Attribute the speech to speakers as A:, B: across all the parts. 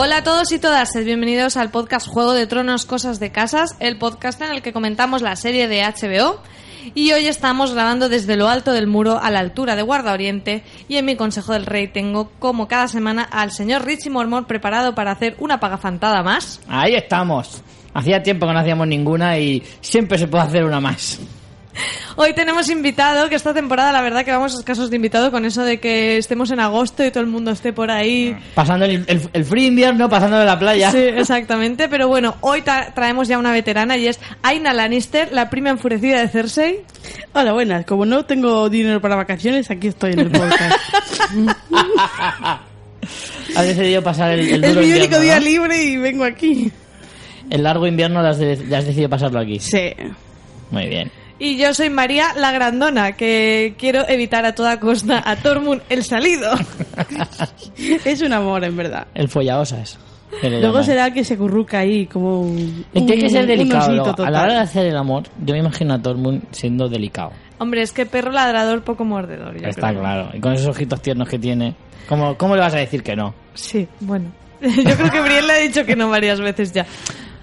A: Hola a todos y todas, bienvenidos al podcast Juego de Tronos Cosas de Casas, el podcast en el que comentamos la serie de HBO. Y hoy estamos grabando desde lo alto del muro a la altura de Guarda Oriente y en mi Consejo del Rey tengo como cada semana al señor Richie Mormor preparado para hacer una pagafantada más.
B: Ahí estamos. Hacía tiempo que no hacíamos ninguna y siempre se puede hacer una más.
A: Hoy tenemos invitado, que esta temporada la verdad que vamos escasos de invitado con eso de que estemos en agosto y todo el mundo esté por ahí.
B: Pasando el, el, el frío invierno, pasando de la playa.
A: Sí, exactamente, pero bueno, hoy tra- traemos ya una veterana y es Aina Lannister, la prima enfurecida de Cersei.
C: Hola, buenas. Como no tengo dinero para vacaciones, aquí estoy en el podcast.
B: Has decidido pasar el, el
C: es
B: duro
C: mi único
B: invierno,
C: día
B: ¿no?
C: libre y vengo aquí.
B: El largo invierno lo has, de- lo has decidido pasarlo aquí.
C: Sí.
B: Muy bien.
A: Y yo soy María la Grandona, que quiero evitar a toda costa a Tormund el salido.
C: Es un amor, en verdad.
B: El follaosas.
C: Luego será que se curruca ahí como un...
B: Tiene que ser delicado. luego. A la hora de hacer el amor, yo me imagino a todo el mundo siendo delicado.
A: Hombre, es que perro ladrador, poco mordedor. yo
B: Está
A: creo.
B: claro. Y con esos ojitos tiernos que tiene. ¿Cómo, ¿Cómo le vas a decir que no?
A: Sí, bueno. Yo creo que Brienne le ha dicho que no varias veces ya.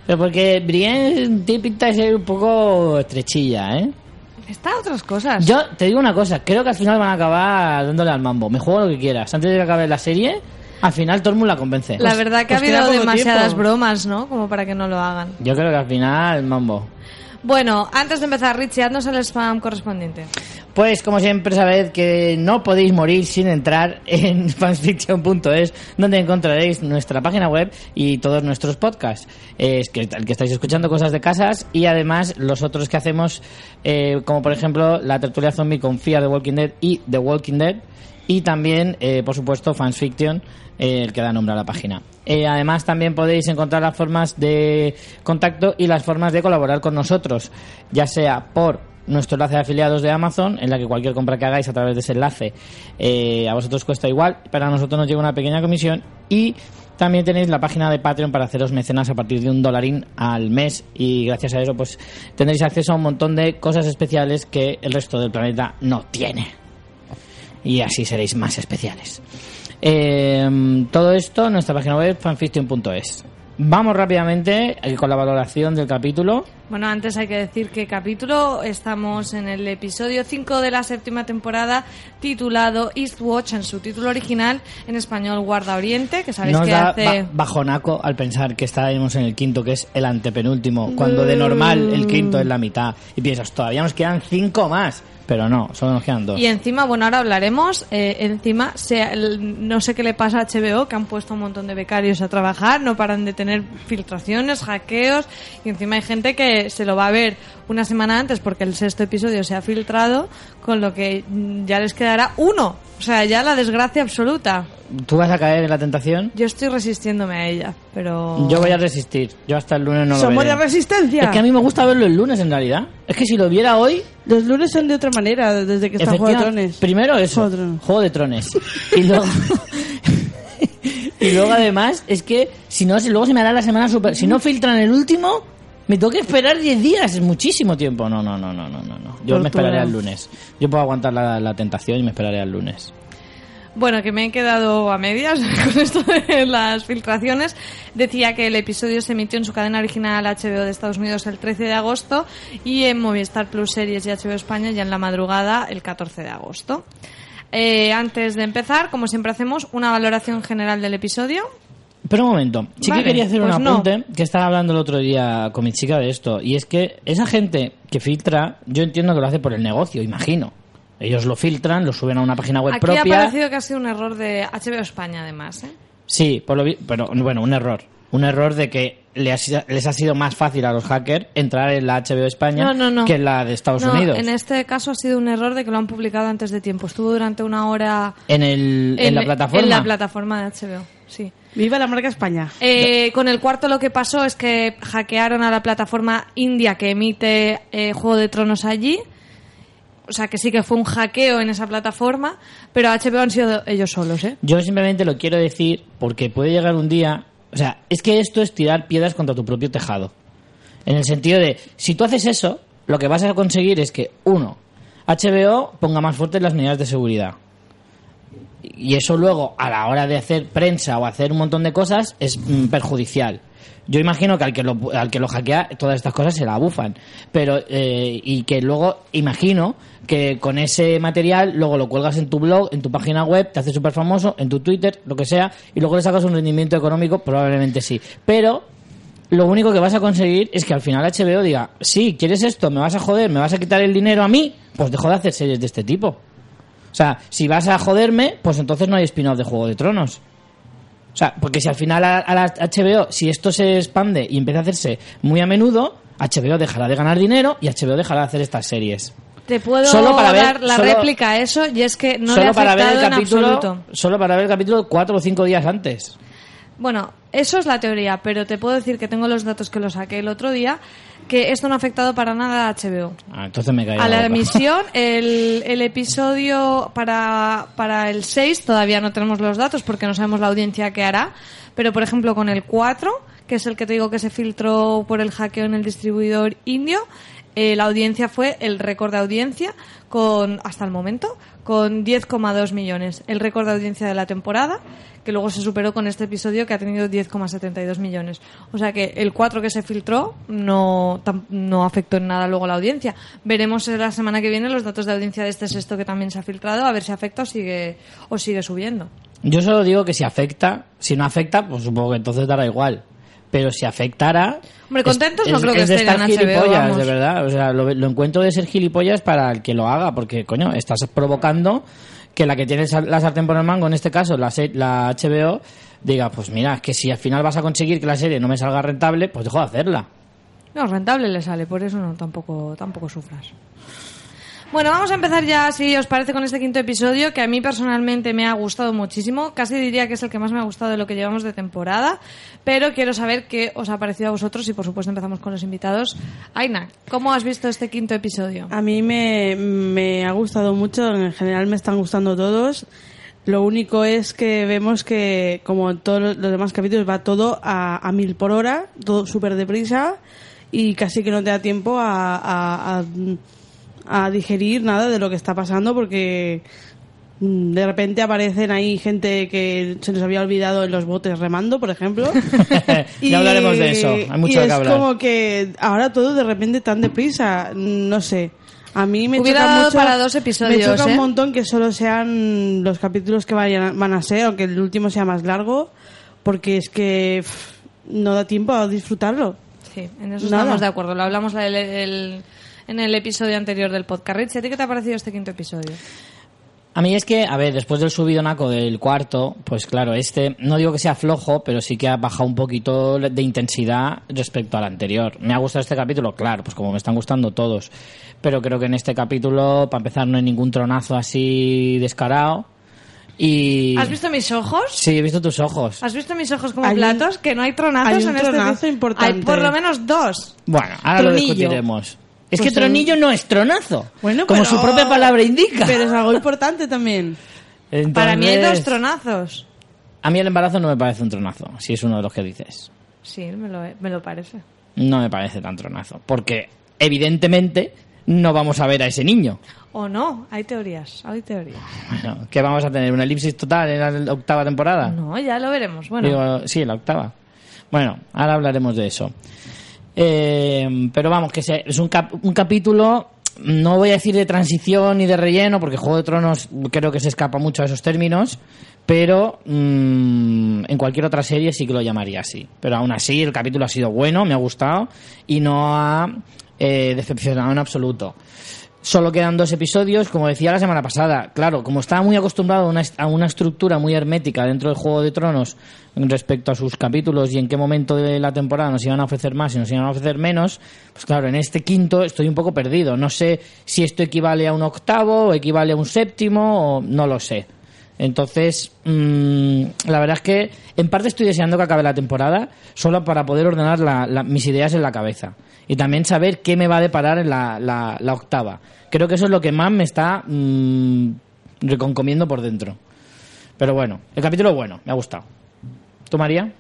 B: Pero porque Brienne tiene pinta de ser un poco estrechilla, ¿eh?
A: Está a otras cosas.
B: Yo te digo una cosa, creo que al final van a acabar dándole al mambo. Me juego lo que quieras. Antes de que acabe la serie, al final mundo la convence.
A: La verdad que
C: pues
A: ha habido demasiadas
C: tiempo.
A: bromas, ¿no? Como para que no lo hagan.
B: Yo creo que al final, mambo.
A: Bueno, antes de empezar, Richie, haznos el spam correspondiente.
B: Pues como siempre sabed que no podéis morir sin entrar en fansfiction.es donde encontraréis nuestra página web y todos nuestros podcasts. Eh, Es que el que estáis escuchando cosas de casas y además los otros que hacemos eh, como por ejemplo la tertulia zombie con Fear the Walking Dead y The Walking Dead y también eh, por supuesto fansfiction eh, el que da nombre a la página. Además también podéis encontrar las formas de contacto y las formas de colaborar con nosotros, ya sea por nuestro enlace de afiliados de Amazon, en la que cualquier compra que hagáis a través de ese enlace eh, a vosotros cuesta igual, pero a nosotros nos llega una pequeña comisión y también tenéis la página de Patreon para haceros mecenas a partir de un dolarín al mes y gracias a eso pues tendréis acceso a un montón de cosas especiales que el resto del planeta no tiene y así seréis más especiales. Eh, todo esto en nuestra página web fanfiction.es. Vamos rápidamente eh, con la valoración del capítulo.
A: Bueno, antes hay que decir que capítulo estamos en el episodio 5 de la séptima temporada titulado Eastwatch en su título original en español Guarda Oriente, que sabéis
B: Nos
A: que
B: da
A: hace
B: ba- bajonaco al pensar que estábamos en el quinto, que es el antepenúltimo, cuando de normal el quinto es la mitad. Y piensas, todavía nos quedan cinco más. Pero no, solo nos quedan dos.
A: Y encima, bueno, ahora hablaremos. eh, encima, el- no sé qué le pasa a HBO, que han puesto un montón de becarios a trabajar, no paran de tener filtraciones, hackeos, y encima hay gente que se lo va a ver una semana antes porque el sexto episodio se ha filtrado, con lo que ya les quedará uno. O sea, ya la desgracia absoluta.
B: ¿Tú vas a caer en la tentación?
A: Yo estoy resistiéndome a ella, pero...
B: Yo voy a resistir. Yo hasta el lunes no lo
C: Somos
B: veré.
C: de resistencia.
B: Es que a mí me gusta verlo el lunes en realidad. Es que si lo viera hoy,
C: Los lunes son de otra manera, desde que está Juego de Trones.
B: Primero eso,
C: Juego de Tronos.
B: Juego de Trones. Y luego, y luego además es que si no, si luego se me hará la semana super. Si no filtran el último, me tengo que esperar 10 días, es muchísimo tiempo. No, no, no, no, no, no. no. Yo me esperaré al lunes. Yo puedo aguantar la, la tentación y me esperaré al lunes.
A: Bueno, que me he quedado a medias con esto de las filtraciones. Decía que el episodio se emitió en su cadena original HBO de Estados Unidos el 13 de agosto y en Movistar Plus Series y HBO España ya en la madrugada el 14 de agosto. Eh, antes de empezar, como siempre hacemos, una valoración general del episodio.
B: Pero un momento, sí
A: Vale,
B: que quería hacer
A: pues
B: un
A: no.
B: apunte que estaba hablando el otro día con mi chica de esto. Y es que esa gente que filtra, yo entiendo que lo hace por el negocio, imagino. Ellos lo filtran, lo suben a una página web
A: Aquí
B: propia.
A: ha parecido que ha sido un error de HBO España, además. ¿eh?
B: Sí, por lo vi- pero bueno, un error. Un error de que le ha sido- les ha sido más fácil a los hackers entrar en la HBO España
A: No, no, no.
B: que en la de Estados Unidos.
A: En este caso ha sido un error de que lo han publicado antes de tiempo. Estuvo durante una hora
B: En, el, en, la plataforma.
A: En la plataforma de HBO, sí.
C: Viva la marca España.
A: Eh, con el cuarto lo que pasó es que hackearon a la plataforma india que emite eh, Juego de Tronos allí. O sea que sí que fue un hackeo en esa plataforma, pero HBO han sido ellos solos, ¿eh?
B: Yo simplemente lo quiero decir porque puede llegar un día. O sea, es que esto es tirar piedras contra tu propio tejado. En el sentido de, si tú haces eso, lo que vas a conseguir es que, uno, HBO ponga más fuertes las medidas de seguridad. Y eso luego, a la hora de hacer prensa o hacer un montón de cosas, es mm, perjudicial. Yo imagino que al que lo, al que lo hackea todas estas cosas se la bufan. Pero, eh, y que luego imagino que con ese material luego lo cuelgas en tu blog, en tu página web, te haces súper famoso, en tu Twitter, lo que sea, y luego le sacas un rendimiento económico, probablemente sí. Pero lo único que vas a conseguir es que al final HBO diga, sí, ¿quieres esto? ¿Me vas a joder? ¿Me vas a quitar el dinero a mí? Pues dejo de hacer series de este tipo. O sea, si vas a joderme, pues entonces no hay spin-off de Juego de Tronos. O sea, porque si al final a, a la HBO, si esto se expande y empieza a hacerse muy a menudo, HBO dejará de ganar dinero y HBO dejará de hacer estas series.
A: Te puedo
B: Solo para ver-
A: dar la
B: solo-
A: réplica a eso y es que no le ha
B: solo para ver el capítulo, solo para ver el capítulo cuatro o cinco días antes.
A: Bueno, eso es la teoría, pero te puedo decir que tengo los datos que lo saqué el otro día, que esto no ha afectado para nada a HBO.
B: Ah, entonces me caí
A: A
B: la
A: emisión, el, el episodio para, para el 6 todavía no tenemos los datos porque no sabemos la audiencia que hará, pero por ejemplo con el 4, que es el que te digo que se filtró por el hackeo en el distribuidor indio, eh, la audiencia fue el récord de audiencia con hasta el momento con 10,2 millones, el récord de audiencia de la temporada, que luego se superó con este episodio que ha tenido 10,72 millones. O sea que el 4 que se filtró no, no afectó en nada luego la audiencia. Veremos la semana que viene los datos de audiencia de este sexto que también se ha filtrado, a ver si afecta o sigue, o sigue subiendo.
B: Yo solo digo que si afecta, si no afecta, pues supongo que entonces dará igual. Pero si afectara...
A: Hombre, contentos
B: es-
A: no creo que
B: es de
A: estén
B: estar
A: en HBO,
B: gilipollas,
A: vamos.
B: de verdad. O sea, lo, lo encuentro de ser gilipollas para el que lo haga, porque, coño, estás provocando que la que tiene la sartén por el mango, en este caso, la, se- la HBO, diga, pues mira, es que si al final vas a conseguir que la serie no me salga rentable, pues dejo de hacerla.
A: No, rentable le sale, por eso no, tampoco, tampoco sufras. Bueno, vamos a empezar ya, si os parece, con este quinto episodio, que a mí personalmente me ha gustado muchísimo. Casi diría que es el que más me ha gustado de lo que llevamos de temporada. Pero quiero saber qué os ha parecido a vosotros y, por supuesto, empezamos con los invitados. Aina, ¿cómo has visto este quinto episodio?
C: A mí me, ha gustado mucho, en general me están gustando todos. Lo único es que vemos que, como en todos los demás capítulos, va todo a, a mil por hora, todo súper deprisa y casi que no te da tiempo a, a- a digerir nada de lo que está pasando porque mm, de repente aparecen ahí gente que se nos había olvidado en los botes remando, por ejemplo.
B: Ya hablaremos de eso, hay mucho
C: y es
B: hablar.
C: como que ahora todo de repente tan deprisa, no sé. A mí me
A: Hubiera
C: choca mucho,
A: para dos episodios,
C: me choca
A: ¿eh?
C: un montón que solo sean los capítulos que vayan, van a ser, aunque el último sea más largo, porque es que pff, no da tiempo a disfrutarlo.
A: Sí, en eso
C: Nada.
A: estamos de acuerdo. Lo hablamos la- el- el- en el episodio anterior del podcast. Rich, ¿a ti qué te ha parecido este quinto episodio?
B: A mí es que, a ver, después del subidonaco del cuarto, pues claro, este, no digo que sea flojo, pero sí que ha bajado un poquito de intensidad respecto al anterior. ¿Me ha gustado este capítulo? Claro, pues como me están gustando todos. Pero creo que en este capítulo, para empezar, no hay ningún tronazo así descarado. Y...
A: ¿Has visto mis ojos?
B: Sí, he visto tus ojos.
A: ¿Has visto mis ojos como
C: Hay un-
A: platos? Que no hay tronazos
C: hay un
A: en este
C: tronazo
A: epi-
C: importante.
A: Hay por lo menos dos.
B: Bueno, ahora
C: Tronillo.
B: lo discutiremos. Es
C: Pues
B: que tronillo no es tronazo.
C: Bueno,
B: como
C: pero-
B: su propia palabra indica.
C: Pero es algo importante también.
A: Para mí hay dos tronazos.
B: A mí el embarazo no me parece un tronazo, si es uno de los que dices.
A: Sí, me lo, me lo parece.
B: No me parece tan tronazo. Porque, evidentemente, no vamos a ver a ese niño.
A: O no, hay teorías, hay teorías.
B: Bueno, ¿Qué vamos a tener? ¿Una elipsis total en la octava temporada?
A: No, ya lo veremos. Bueno,
B: Digo, sí, la octava. Bueno, ahora hablaremos de eso. Eh, pero vamos, que es un capítulo, no voy a decir de transición ni de relleno, porque Juego de Tronos creo que se escapa mucho a esos términos, pero mm, en cualquier otra serie sí que lo llamaría así. Pero aún así, el capítulo ha sido bueno, me ha gustado y no ha eh, decepcionado en absoluto. Solo quedan dos episodios, como decía la semana pasada. Claro, como estaba muy acostumbrado a una, estructura muy hermética dentro del Juego de Tronos respecto a sus capítulos y en qué momento de la temporada nos iban a ofrecer más y nos iban a ofrecer menos, pues claro, en este quinto estoy un poco perdido. No sé si esto equivale a un octavo o equivale a un séptimo o no lo sé. Entonces, mm, la verdad es que en parte estoy deseando que acabe la temporada solo para poder ordenar la- la- mis ideas en la cabeza y también saber qué me va a deparar en la- la octava. Creo que eso es lo que más me está mm, reconcomiendo por dentro. Pero bueno, el capítulo bueno, me ha gustado. ¿Tú, María?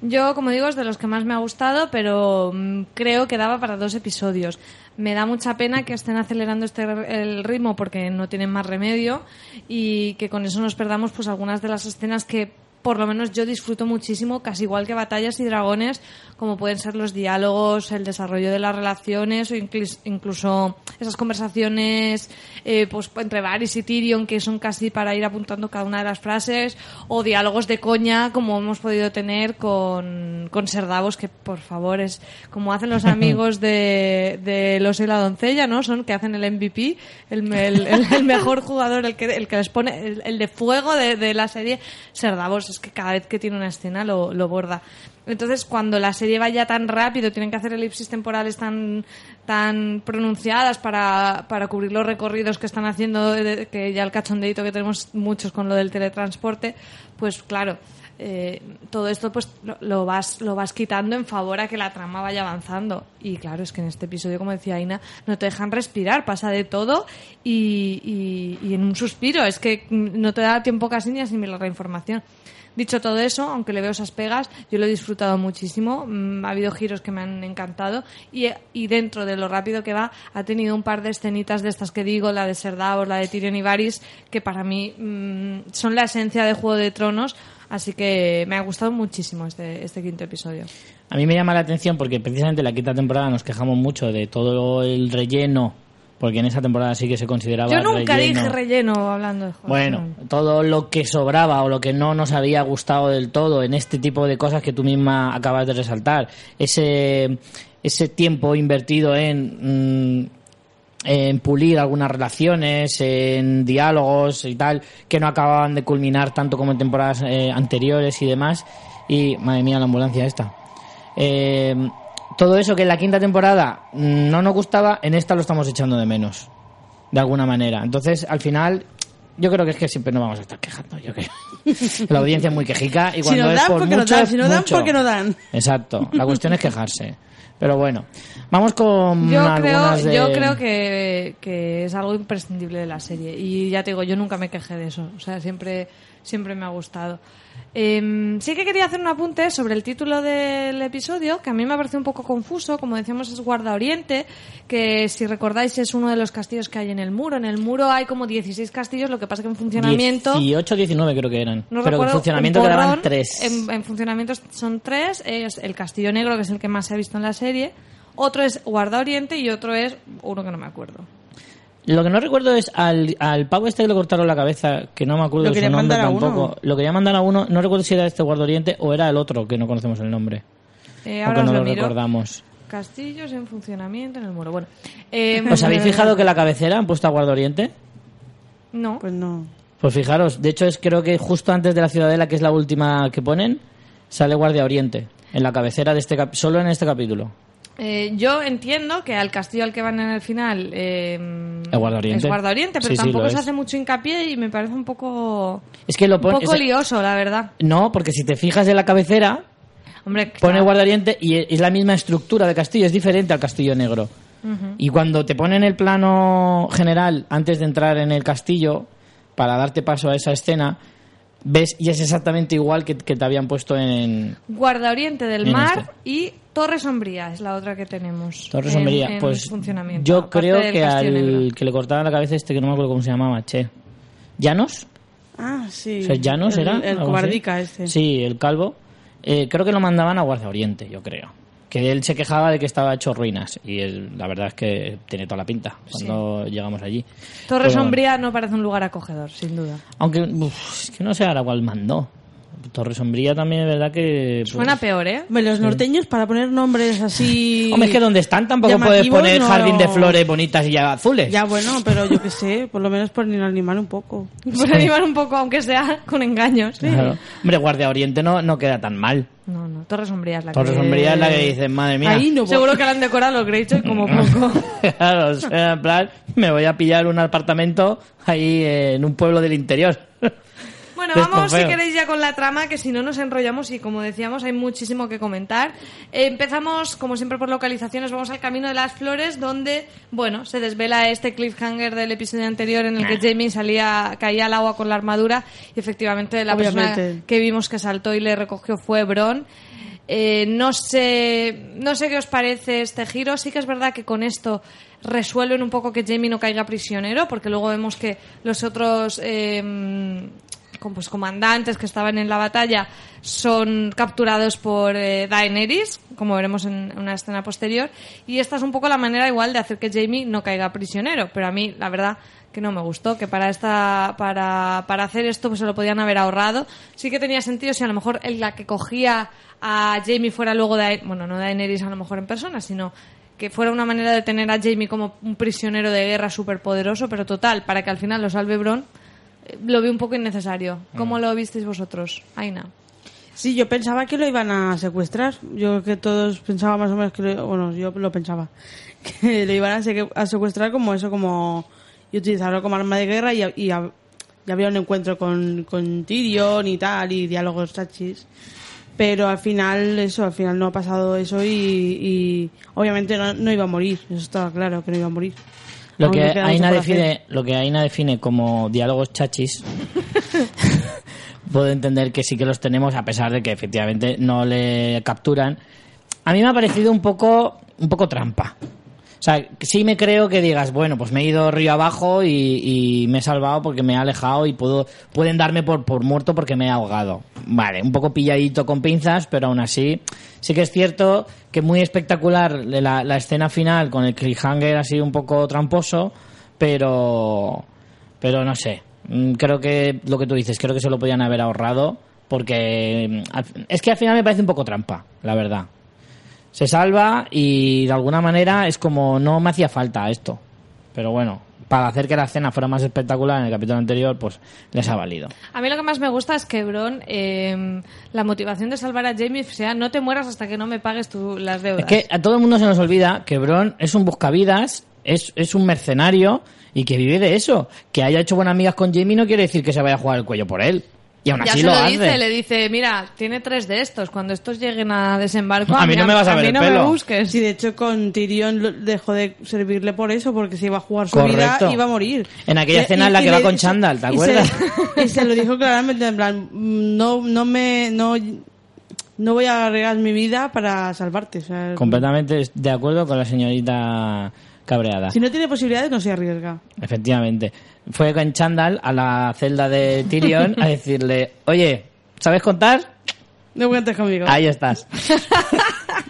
A: Yo, como digo, es de los que más me ha gustado, pero mm, creo que daba para dos episodios. Me da mucha pena que estén acelerando este el ritmo porque no tienen más remedio y que con eso nos perdamos pues algunas de las escenas que por lo menos yo disfruto muchísimo, casi igual que batallas y dragones, como pueden ser los diálogos, el desarrollo de las relaciones o inclus- incluso esas conversaciones eh, pues entre Varys y Tyrion que son casi para ir apuntando cada una de las frases o diálogos de coña como hemos podido tener con, con Ser Davos que por favor es como hacen los amigos de, de Los y la doncella, ¿no? Son que hacen el MVP, el, el- el- el mejor jugador, el que, el que les pone, el, el de fuego de, de la serie, Ser Davos, es que cada vez que tiene una escena lo, lo borda. Entonces, cuando la serie vaya tan rápido, tienen que hacer elipsis temporales tan, tan pronunciadas para, para cubrir los recorridos que están haciendo, de- que ya el cachondeito que tenemos muchos con lo del teletransporte, pues claro, eh, todo esto pues lo, lo vas lo vas quitando en favor a que la trama vaya avanzando. Y claro es que en este episodio como decía Aina no te dejan respirar pasa de todo y, y- y en un suspiro. Es que no te da tiempo casi ni a asimilar la información Dicho todo eso, aunque le veo esas pegas, yo lo he disfrutado muchísimo. Mm, Ha habido giros que me han encantado y, y dentro de lo rápido que va, ha tenido un par de escenitas de estas que digo, la de Ser Davos, la de Tyrion y Varys, que para mí mm, son la esencia de Juego de Tronos. Así que me ha gustado muchísimo este, este quinto episodio.
B: A mí me llama la atención porque precisamente en la quinta temporada nos quejamos mucho de todo el relleno, porque en esa temporada sí que se consideraba
A: Yo nunca
B: relleno.
A: dije relleno hablando de Juego de
B: Bueno, todo lo que sobraba o lo que no nos había gustado del todo en este tipo de cosas que tú misma acabas de resaltar, ese, ese tiempo invertido en, mm, en pulir algunas relaciones, en diálogos y tal, que no acababan de culminar tanto como en temporadas eh, anteriores y demás. Y, madre mía, la ambulancia esta. Eh, todo eso que en la quinta temporada mm, no nos gustaba, en esta lo estamos echando de menos de alguna manera. Entonces, al final, yo creo que es que siempre nos vamos a estar quejando. Yo creo. La audiencia es muy quejica y
C: Si
B: cuando
C: nos
B: es
C: dan,
B: por
C: porque
B: mucho,
C: dan.
B: es
C: Si no dan,
B: mucho.
C: porque no dan.
B: Exacto. La cuestión es quejarse. Pero bueno, vamos con
A: Yo creo,
B: de...
A: yo creo que, que es algo imprescindible de la serie. Y ya te digo, yo nunca me quejé de eso. O sea, siempre, siempre me ha gustado. Em, sí que quería hacer un apunte sobre el título del episodio, que a mí me ha parecido un poco confuso. Como decíamos, es Guarda Oriente, que si recordáis es uno de los castillos que hay en el muro. En el muro hay como 16 castillos, lo que pasa que en funcionamiento...
B: 18, 19 creo que eran.
A: No
B: pero en funcionamiento
A: un
B: quedaban
A: porrón.
B: tres.
A: En, en funcionamiento son tres. Es el Castillo Negro, que es el que más se ha visto en la serie. Otro es Guarda Oriente y otro es uno que no me acuerdo.
B: Lo que no recuerdo es al, al pavo este que le cortaron la cabeza, que no me acuerdo de su nombre
C: uno.
B: tampoco. Lo quería mandar a uno, no recuerdo si era este Guarda Oriente o era el otro, que no conocemos el nombre.
A: Eh, ahora
B: no
A: lo
B: recordamos.
A: Castillos en funcionamiento en el muro. Bueno, eh,
B: ¿Os habéis fijado que la cabecera han puesto a Guarda Oriente?
A: No.
C: Pues no.
B: Pues fijaros, de hecho es creo que justo antes de la Ciudadela, que es la última que ponen, sale Guardia Oriente en la cabecera de este cap- solo en este capítulo.
A: Eh, yo entiendo que al castillo al que van en el final eh,
B: Es Guarda Oriente.
A: es Guarda Oriente, pero
B: Sí,
A: tampoco se
B: es.
A: hace mucho hincapié y me parece un poco,
B: Es que lo
A: un
B: pone
A: poco lioso, la verdad.
B: No, porque si te fijas en la cabecera
A: Hombre,
B: pone
A: claro.
B: Guardia Oriente y es la misma estructura de castillo, es diferente al castillo negro. Y cuando te ponen el plano general antes de entrar en el castillo para darte paso a esa escena, ves y es exactamente igual que, que te habían puesto en
A: Guarda Oriente del
B: En
A: Mar
B: este.
A: y Torre Sombría es la otra que tenemos.
B: Torre
A: en-
B: Sombría.
A: en
B: pues
A: funcionamiento,
B: yo creo que al
A: Negro.
B: que le cortaban la cabeza este que no me acuerdo cómo se llamaba, che. ¿Llanos?
C: Ah, sí.
B: O sea, ¿Llanos
C: el,
B: era?
C: El cobardica este.
B: Sí, el calvo. Eh, creo que lo mandaban a Guardia Oriente, yo creo. Que él se quejaba de que estaba hecho ruinas. Y él- la verdad es que tiene toda la pinta cuando llegamos allí.
A: Torre
B: Pero-
A: Sombría no parece un lugar acogedor, sin duda.
B: Aunque uf, es que no sé ahora cuál mandó. Torre Sombría también es verdad que... pues-
A: Suena peor, ¿eh?
C: Los norteños para poner nombres así.
B: Hombre, es que donde están tampoco puedes poner
C: no.
B: jardín de flores bonitas y ya azules.
C: Ya bueno, pero yo qué sé, por lo menos por animar un poco.
A: Por animar un poco, aunque sea con engaños.
B: Claro. Hombre, Guardia Oriente no, no queda tan mal.
A: No, no, Torre Sombría es la
B: Torre
A: que...
B: Sombría es la que dices, madre mía.
C: Ahí no
A: Seguro que la han decorado los Greyjoy como poco.
B: claro, o sea, en plan, me voy a pillar un apartamento ahí en un pueblo del interior.
A: Bueno,
B: Esto
A: vamos si queréis ya con la trama, que si no nos enrollamos y como decíamos hay muchísimo que comentar. Eh, empezamos, como siempre, por localizaciones. Vamos al Camino de las Flores, donde, bueno, se desvela este cliffhanger del episodio anterior en el que Jamie salía, caía al agua con la armadura y efectivamente la persona que vimos que saltó y le recogió fue Bron. Eh, no sé, no sé qué os parece este giro. Sí que es verdad que con esto resuelven un poco que Jamie no caiga prisionero, porque luego vemos que los otros eh, com- pues, comandantes que estaban en la batalla son capturados por eh, Daenerys, como veremos en una escena posterior. Y esta es un poco la manera igual de hacer que Jamie no caiga prisionero. Pero a mí, la verdad, que no me gustó, que para esta para, para hacer esto pues se lo podían haber ahorrado. Sí que tenía sentido si a lo mejor la que cogía a Jamie fuera luego de bueno, no Daenerys a lo mejor en persona, sino que fuera una manera de tener a Jamie como un prisionero de guerra súper poderoso, pero total, para que al final lo salve Bron, lo vi un poco innecesario. ¿Cómo lo visteis vosotros, Aina?
C: Sí, yo pensaba que lo iban a secuestrar. Yo creo que todos pensábamos más o menos que lo, bueno, yo lo pensaba que lo iban a, seque- a secuestrar como eso, como y utilizarlo como arma de guerra y, y, y había un encuentro con, con Tyrion y tal y diálogos chachis. Pero al final eso, al final no ha pasado eso y, y obviamente no, no iba a morir. Eso estaba claro que no iba a morir.
B: Lo que, Aina define, lo que Aina define como diálogos chachis, puedo entender que sí que los tenemos, a pesar de que efectivamente no le capturan. A mí me ha parecido un poco, un poco trampa. O sea, sí me creo que digas, bueno, pues me he ido río abajo y, me he salvado porque me he alejado y puedo, pueden darme por, por muerto porque me he ahogado. Vale, un poco pilladito con pinzas, pero aún así, sí que es cierto que muy espectacular la, la escena final con el cliffhanger así un poco tramposo, pero, pero no sé. Mm, Creo que lo que tú dices, creo que se lo podían haber ahorrado porque mm, es que al final me parece un poco trampa, la verdad se salva y de alguna manera es como no me hacía falta esto. Pero bueno, para hacer que la escena fuera más espectacular en el capítulo anterior, pues les ha valido.
A: A mí lo que más me gusta es que Bron, eh, la motivación de salvar a Jamie sea no te mueras hasta que no me pagues tú las deudas.
B: Es que a todo el mundo se nos olvida que Bron es un buscavidas, es, es un mercenario y que vive de eso. Que haya hecho buenas amigas con Jamie no quiere decir que se vaya a jugar el cuello por él. Y aún
A: ya
B: así
A: se
B: lo,
A: lo,
B: hace.
A: dice, le dice, mira, tiene tres de estos. Cuando estos lleguen a desembarco,
B: A mí no me vas a ver
A: mí
B: el
A: no
B: pelo.
A: me busques.
C: Sí, de hecho con Tyrion dejó de servirle por eso, porque se iba a jugar su
B: Correcto.
C: vida iba a morir.
B: En aquella
C: Y-
B: escena en la
C: y
B: que va
C: le-
B: con chándal, ¿te
C: y
B: acuerdas?
C: Se, y se lo dijo claramente, en plan, no, no me, no, no voy a arriesgar mi vida para salvarte. o sea,
B: Completamente de acuerdo con la señorita cabreada.
C: si no tiene posibilidades, no se arriesga.
B: Efectivamente. Fue con Chandal a la celda de Tyrion a decirle, oye, ¿sabes contar?
C: No cuentes conmigo.
B: Ahí estás.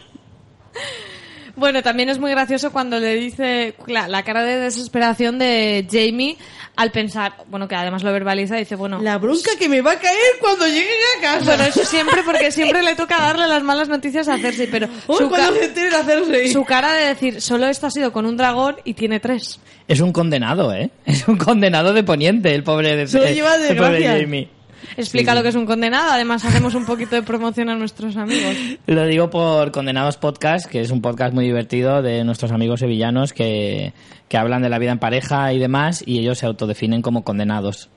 A: Bueno, también es muy gracioso cuando le dice la, la cara de desesperación de Jamie al pensar, bueno, que además lo verbaliza, dice, bueno,
C: La bronca que me va a caer cuando llegue a casa.
A: bueno, eso siempre, porque siempre le toca darle las malas noticias a Cersei, pero
C: Uy,
A: su,
C: cuando
A: ca-
C: se de hacerse.
A: su cara de decir, solo esto ha sido con un dragón y tiene tres.
B: Es un condenado, ¿eh? Es un condenado de Poniente, el pobre de
C: Se lo lleva de
B: el pobre. Jamie.
A: Explica
B: Sí, sí.
A: lo que es un condenado, además hacemos un poquito de promoción a nuestros amigos.
B: Lo digo por Condenados Podcast, que es un podcast muy divertido de nuestros amigos sevillanos que, que hablan de la vida en pareja y demás, y ellos se autodefinen como condenados.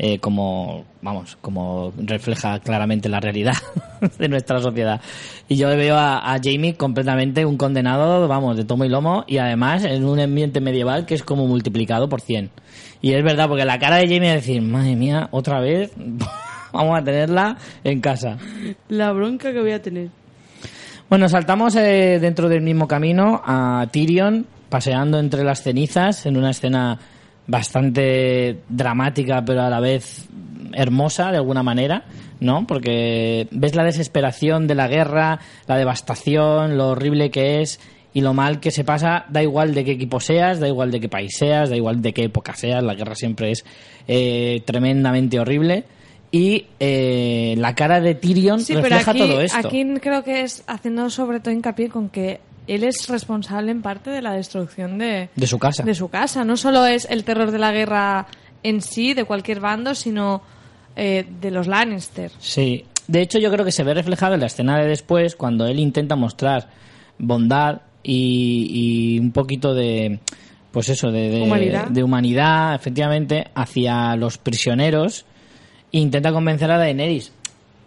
B: Eh, como, vamos, como refleja claramente la realidad de nuestra sociedad. Y yo veo a, a Jamie completamente un condenado, vamos, de tomo y lomo, y además en un ambiente medieval que es como multiplicado por 100. Y es verdad, porque la cara de Jamie es decir, madre mía, otra vez, vamos a tenerla en casa.
C: La bronca que voy a tener.
B: Bueno, saltamos eh, dentro del mismo camino a Tyrion paseando entre las cenizas en una escena bastante dramática pero a la vez hermosa de alguna manera, ¿no? Porque ves la desesperación de la guerra, la devastación, lo horrible que es y lo mal que se pasa, da igual de qué equipo seas, da igual de qué país seas, da igual de qué época seas, la guerra siempre es eh, tremendamente horrible. Y eh, la cara de Tyrion
A: Sí, pero
B: refleja
A: aquí,
B: todo esto.
A: aquí creo que es haciendo sobre todo hincapié con que él es responsable en parte de la destrucción de,
B: De su casa.
A: de su casa. No solo es el terror de la guerra en sí, de cualquier bando, sino eh, de los Lannister.
B: Sí. De hecho, yo creo que se ve reflejado en la escena de después, cuando él intenta mostrar bondad y, y un poquito de. Pues eso, de, de-
C: Humanidad.
B: de humanidad, efectivamente, hacia los prisioneros. E intenta convencer a Daenerys.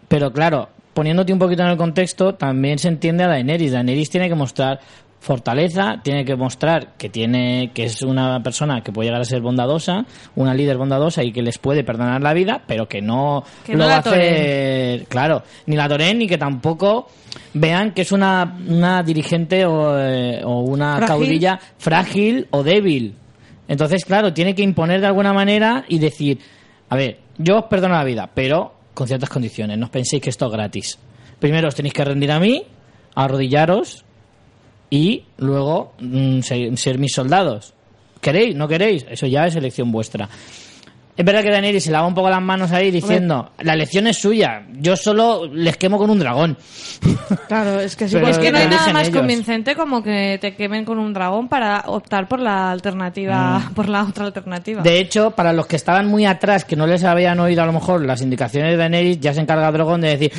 B: Pero claro, poniéndote un poquito en el contexto, también se entiende a Daenerys. Daenerys tiene que mostrar fortaleza, tiene que mostrar que tiene que es una persona que puede llegar a ser bondadosa, una líder bondadosa y que les puede perdonar la vida, pero que no
A: Que
B: lo
A: no
B: va
A: la
B: a hacer, claro, ni la toren ni que tampoco vean que es una, una dirigente o, eh, o una
C: Frágil.
B: caudilla frágil o débil. Entonces, claro, tiene que imponer de alguna manera y decir, a ver, yo os perdono la vida, pero con ciertas condiciones, no os penséis que esto es gratis. Primero os tenéis que rendir a mí, arrodillaros y luego mm, ser, ser mis soldados. ¿Queréis? ¿No queréis? Eso ya es elección vuestra. Es verdad que Daenerys se lava un poco las manos ahí diciendo, la elección es suya, yo solo les quemo con un dragón.
C: Claro, es que sí.
A: Es que no hay nada más
B: ellos.
A: convincente como que te quemen con un dragón para optar por la alternativa, por la otra alternativa.
B: Mm. De hecho, para los que estaban muy atrás, que no les habían oído a lo mejor las indicaciones de Daenerys, ya se encarga Drogon de decir,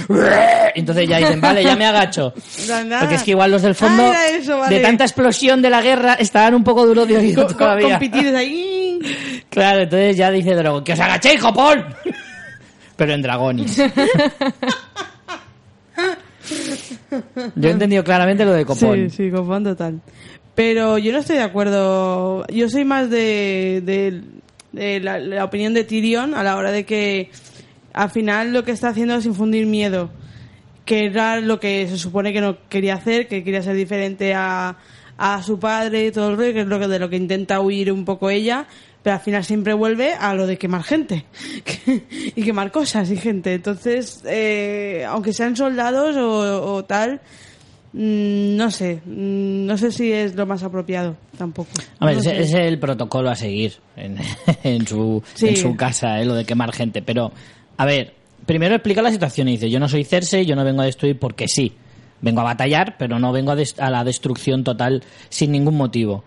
B: entonces ya dicen, vale, ya me agacho. Porque es que igual los del fondo,
C: Ah, eso, vale.
B: de tanta explosión de la guerra, estaban un poco duros de oído todavía.
C: con pitidos ahí.
B: Claro, entonces ya dice Drogon, que os agachéis, Jopón. Pero en dragonis. Yo he entendido claramente lo de Copón.
C: Sí, sí, copón total. Pero yo no estoy de acuerdo. Yo soy más de, de, la opinión de Tyrion a la hora de que al final lo que está haciendo es infundir miedo. Que era lo que se supone que no quería hacer, que quería ser diferente a, a su padre y todo el rollo, que es lo que, de lo que intenta huir un poco ella. Pero al final siempre vuelve a lo de quemar gente y quemar cosas y gente. Entonces, eh, aunque sean soldados o, o tal, Mm, no sé, mm, no sé si es lo más apropiado tampoco.
B: A ver,
C: No
B: ese
C: sé.
B: es el protocolo a seguir en, en su,
C: Sí.
B: en su casa, eh, lo de quemar gente. Pero, a ver, primero explica la situación y dice, yo no soy Cersei, yo no vengo a destruir porque sí. Vengo a batallar, pero no vengo a, a la destrucción total sin ningún motivo.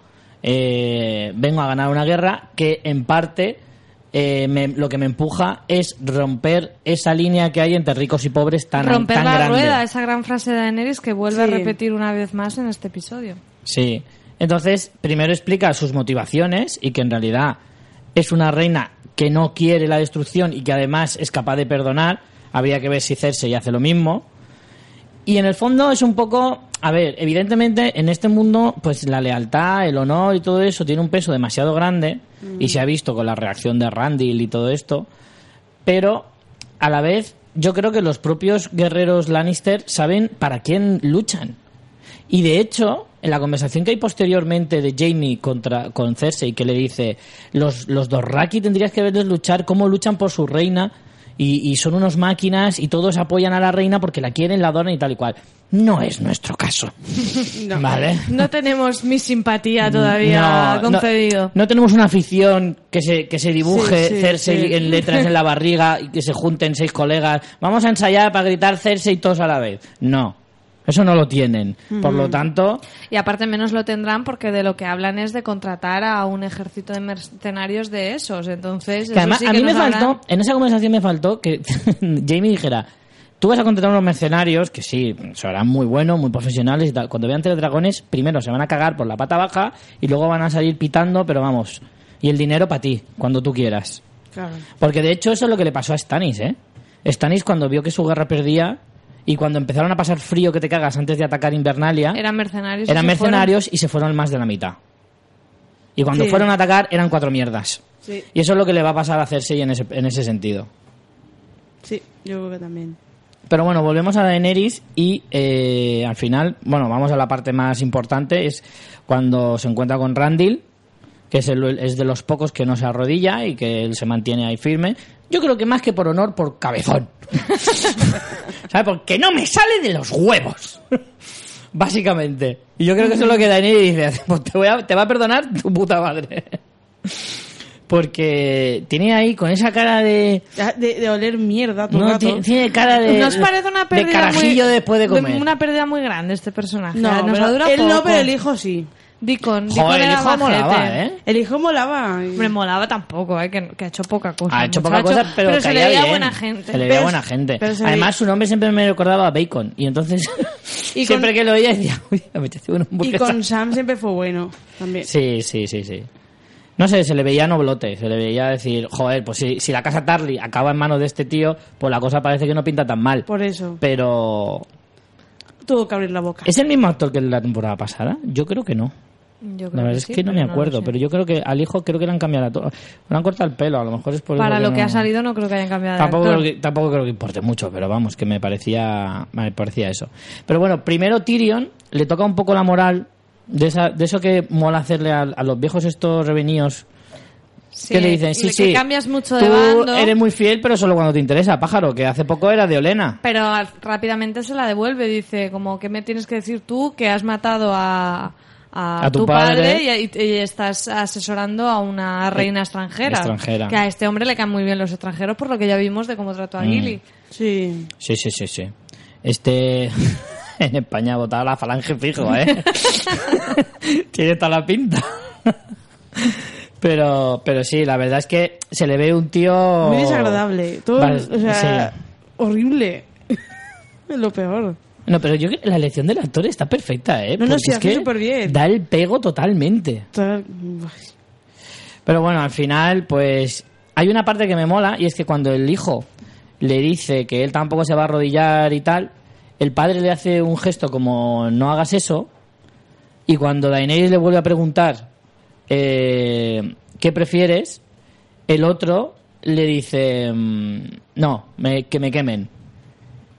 B: Eh, vengo a ganar una guerra que, en parte, eh, me- lo que me empuja es romper esa línea que hay entre ricos y pobres tan,
A: Romper
B: tan
A: la
B: grande.
A: rueda, esa gran frase de Daenerys que vuelve a repetir una vez más en este episodio.
B: Sí. Entonces, primero explica sus motivaciones y que en realidad es una reina que no quiere la destrucción y que además es capaz de perdonar. Habría que ver si Cersei hace lo mismo. Y en el fondo es un poco, a ver, evidentemente en este mundo, pues la lealtad, el honor y todo eso tiene un peso demasiado grande y se ha visto con la reacción de Randall y todo esto. Pero a la vez, yo creo que los propios guerreros Lannister saben para quién luchan. Y de hecho, en la conversación que hay posteriormente de Jamie contra, con Cersei, que le dice, los, los Dorraki tendrías que verles luchar, cómo luchan por su reina, y, y son unos máquinas, y todos apoyan a la reina porque la quieren, la adoran y tal y cual. No es nuestro caso.
C: No.
B: ¿Vale?
A: No tenemos mi simpatía todavía
B: No, no-
A: concedido.
B: No, tenemos una afición que se, que se dibuje
C: Sí, sí,
B: Cersei
C: sí.
B: en letras en la barriga y que se junten seis colegas. Vamos a ensayar para gritar Cersei todos a la vez. No. Eso no lo tienen. Por lo tanto,
A: Y aparte menos lo tendrán porque de lo que hablan es de contratar a un ejército de mercenarios de esos. Entonces,
B: que además
A: sí
B: a mí me faltó, en esa conversación me faltó que Jamie dijera, tú vas a contratar unos mercenarios que sí, serán muy buenos, muy profesionales y tal. Cuando vean tres dragones, primero se van a cagar por la pata baja y luego van a salir pitando, pero vamos. Y el dinero para ti, cuando tú quieras.
C: Claro.
B: Porque de hecho eso es lo que le pasó a Stannis, ¿eh? Stannis cuando vio que su guerra perdía y cuando empezaron a pasar frío que te cagas antes de atacar Invernalia,
A: Eran mercenarios. y
B: eran
A: se
B: mercenarios y se fueron más de la mitad. Y cuando
C: Sí.
B: fueron a atacar eran cuatro mierdas.
C: Sí,
B: Y eso es lo que le va a pasar a Cersei en ese, en ese sentido.
C: sí, yo creo que también.
B: Pero bueno, volvemos a Daenerys y eh, al final, bueno, vamos a la parte más importante, es cuando se encuentra con Randall, que es, el- es de los pocos que no se arrodilla y que él se mantiene ahí firme. Yo creo que más que por honor, por cabezón. ¿Sabes? Porque no me sale de los huevos. Básicamente. Y yo creo que eso es lo que Daenerys dice, pues te, voy a- te va a perdonar tu puta madre. Porque tiene ahí con esa cara de...
C: Ya, De, de oler mierda todo el
B: No,
C: rato.
B: tiene, tiene cara de...
A: ¿Nos parece una pérdida
B: de carajillo
A: muy,
B: después de comer.
A: Una pérdida muy grande este personaje.
C: No,
A: Nos
C: pero
A: dura
C: él no, pero el hijo sí.
A: Deacon.
B: Joder, el
A: era
B: hijo
A: majete.
B: molaba, ¿eh?
C: El hijo molaba.
A: Hombre, molaba tampoco, ¿eh? que, que ha hecho poca cosa.
B: Ha hecho
A: muchacho.
B: poca cosa, pero,
A: se le
B: caía
A: veía
B: bien.
A: buena gente.
B: Se le veía
C: Pero-
B: buena gente.
C: pero se
B: Además,
C: veía-
B: su nombre siempre me recordaba a Bacon. Y entonces,
C: Y
B: siempre
C: con-
B: que lo oía decía, uy, me apetece una
C: Y
B: hamburguesa.
C: con Sam siempre fue bueno también.
B: Sí, sí, sí, sí. No sé, se le veía noblote, se le veía decir, joder, pues si, si la casa Tarly acaba en manos de este tío, pues la cosa parece que no pinta tan mal.
C: Por eso.
B: Pero
C: tuvo que abrir la boca.
B: ¿Es el mismo actor que en la temporada pasada? Yo creo que no.
A: Yo creo
B: La verdad es
A: sí,
B: que no me acuerdo,
A: sé.
B: pero yo creo que al hijo creo que le han cambiado la Le han cortado el pelo, a lo mejor es por
A: Para lo que
B: no-
A: ha salido no creo que hayan cambiado
B: Tampoco creo, que, tampoco creo que importe mucho, pero vamos, que me parecía, me parecía eso. Pero bueno, primero Tyrion le toca un poco la moral de, esa, de eso que mola hacerle a, a los viejos estos revenidos
A: Sí,
B: que le dicen, sí,
A: que
B: sí,
A: cambias mucho
B: tú
A: de bando,
B: eres muy fiel, pero solo cuando te interesa, pájaro, que hace poco era de Olena.
A: pero rápidamente se la devuelve. Dice, como, que me tienes que decir tú que has matado a, a,
B: A tu
A: tu
B: padre.
A: padre, y, y estás asesorando a una reina extranjera?
B: extranjera.
A: Que a este hombre le caen muy bien los extranjeros por lo que ya vimos de cómo trató a
B: Mm.
A: Gilly.
C: Sí.
B: Sí, sí, sí, sí. Este... en España votaba la falange fijo, ¿eh? Tiene toda la pinta. pero, pero sí, la verdad es que se le ve un tío...
C: Muy desagradable. Todo,
B: Bas-
C: o sea,
B: sí.
C: horrible. Lo peor.
B: No, pero yo creo que la elección del actor está perfecta, ¿eh?
C: No, no, sí,
B: es que
C: superbién.
B: Da el pego totalmente. Pero bueno, al final, pues hay una parte que me mola y es que cuando el hijo le dice que él tampoco se va a arrodillar y tal, el padre le hace un gesto como no hagas eso y cuando Daenerys le vuelve a preguntar eh, ¿qué prefieres? El otro le dice mm, no, me- que me quemen.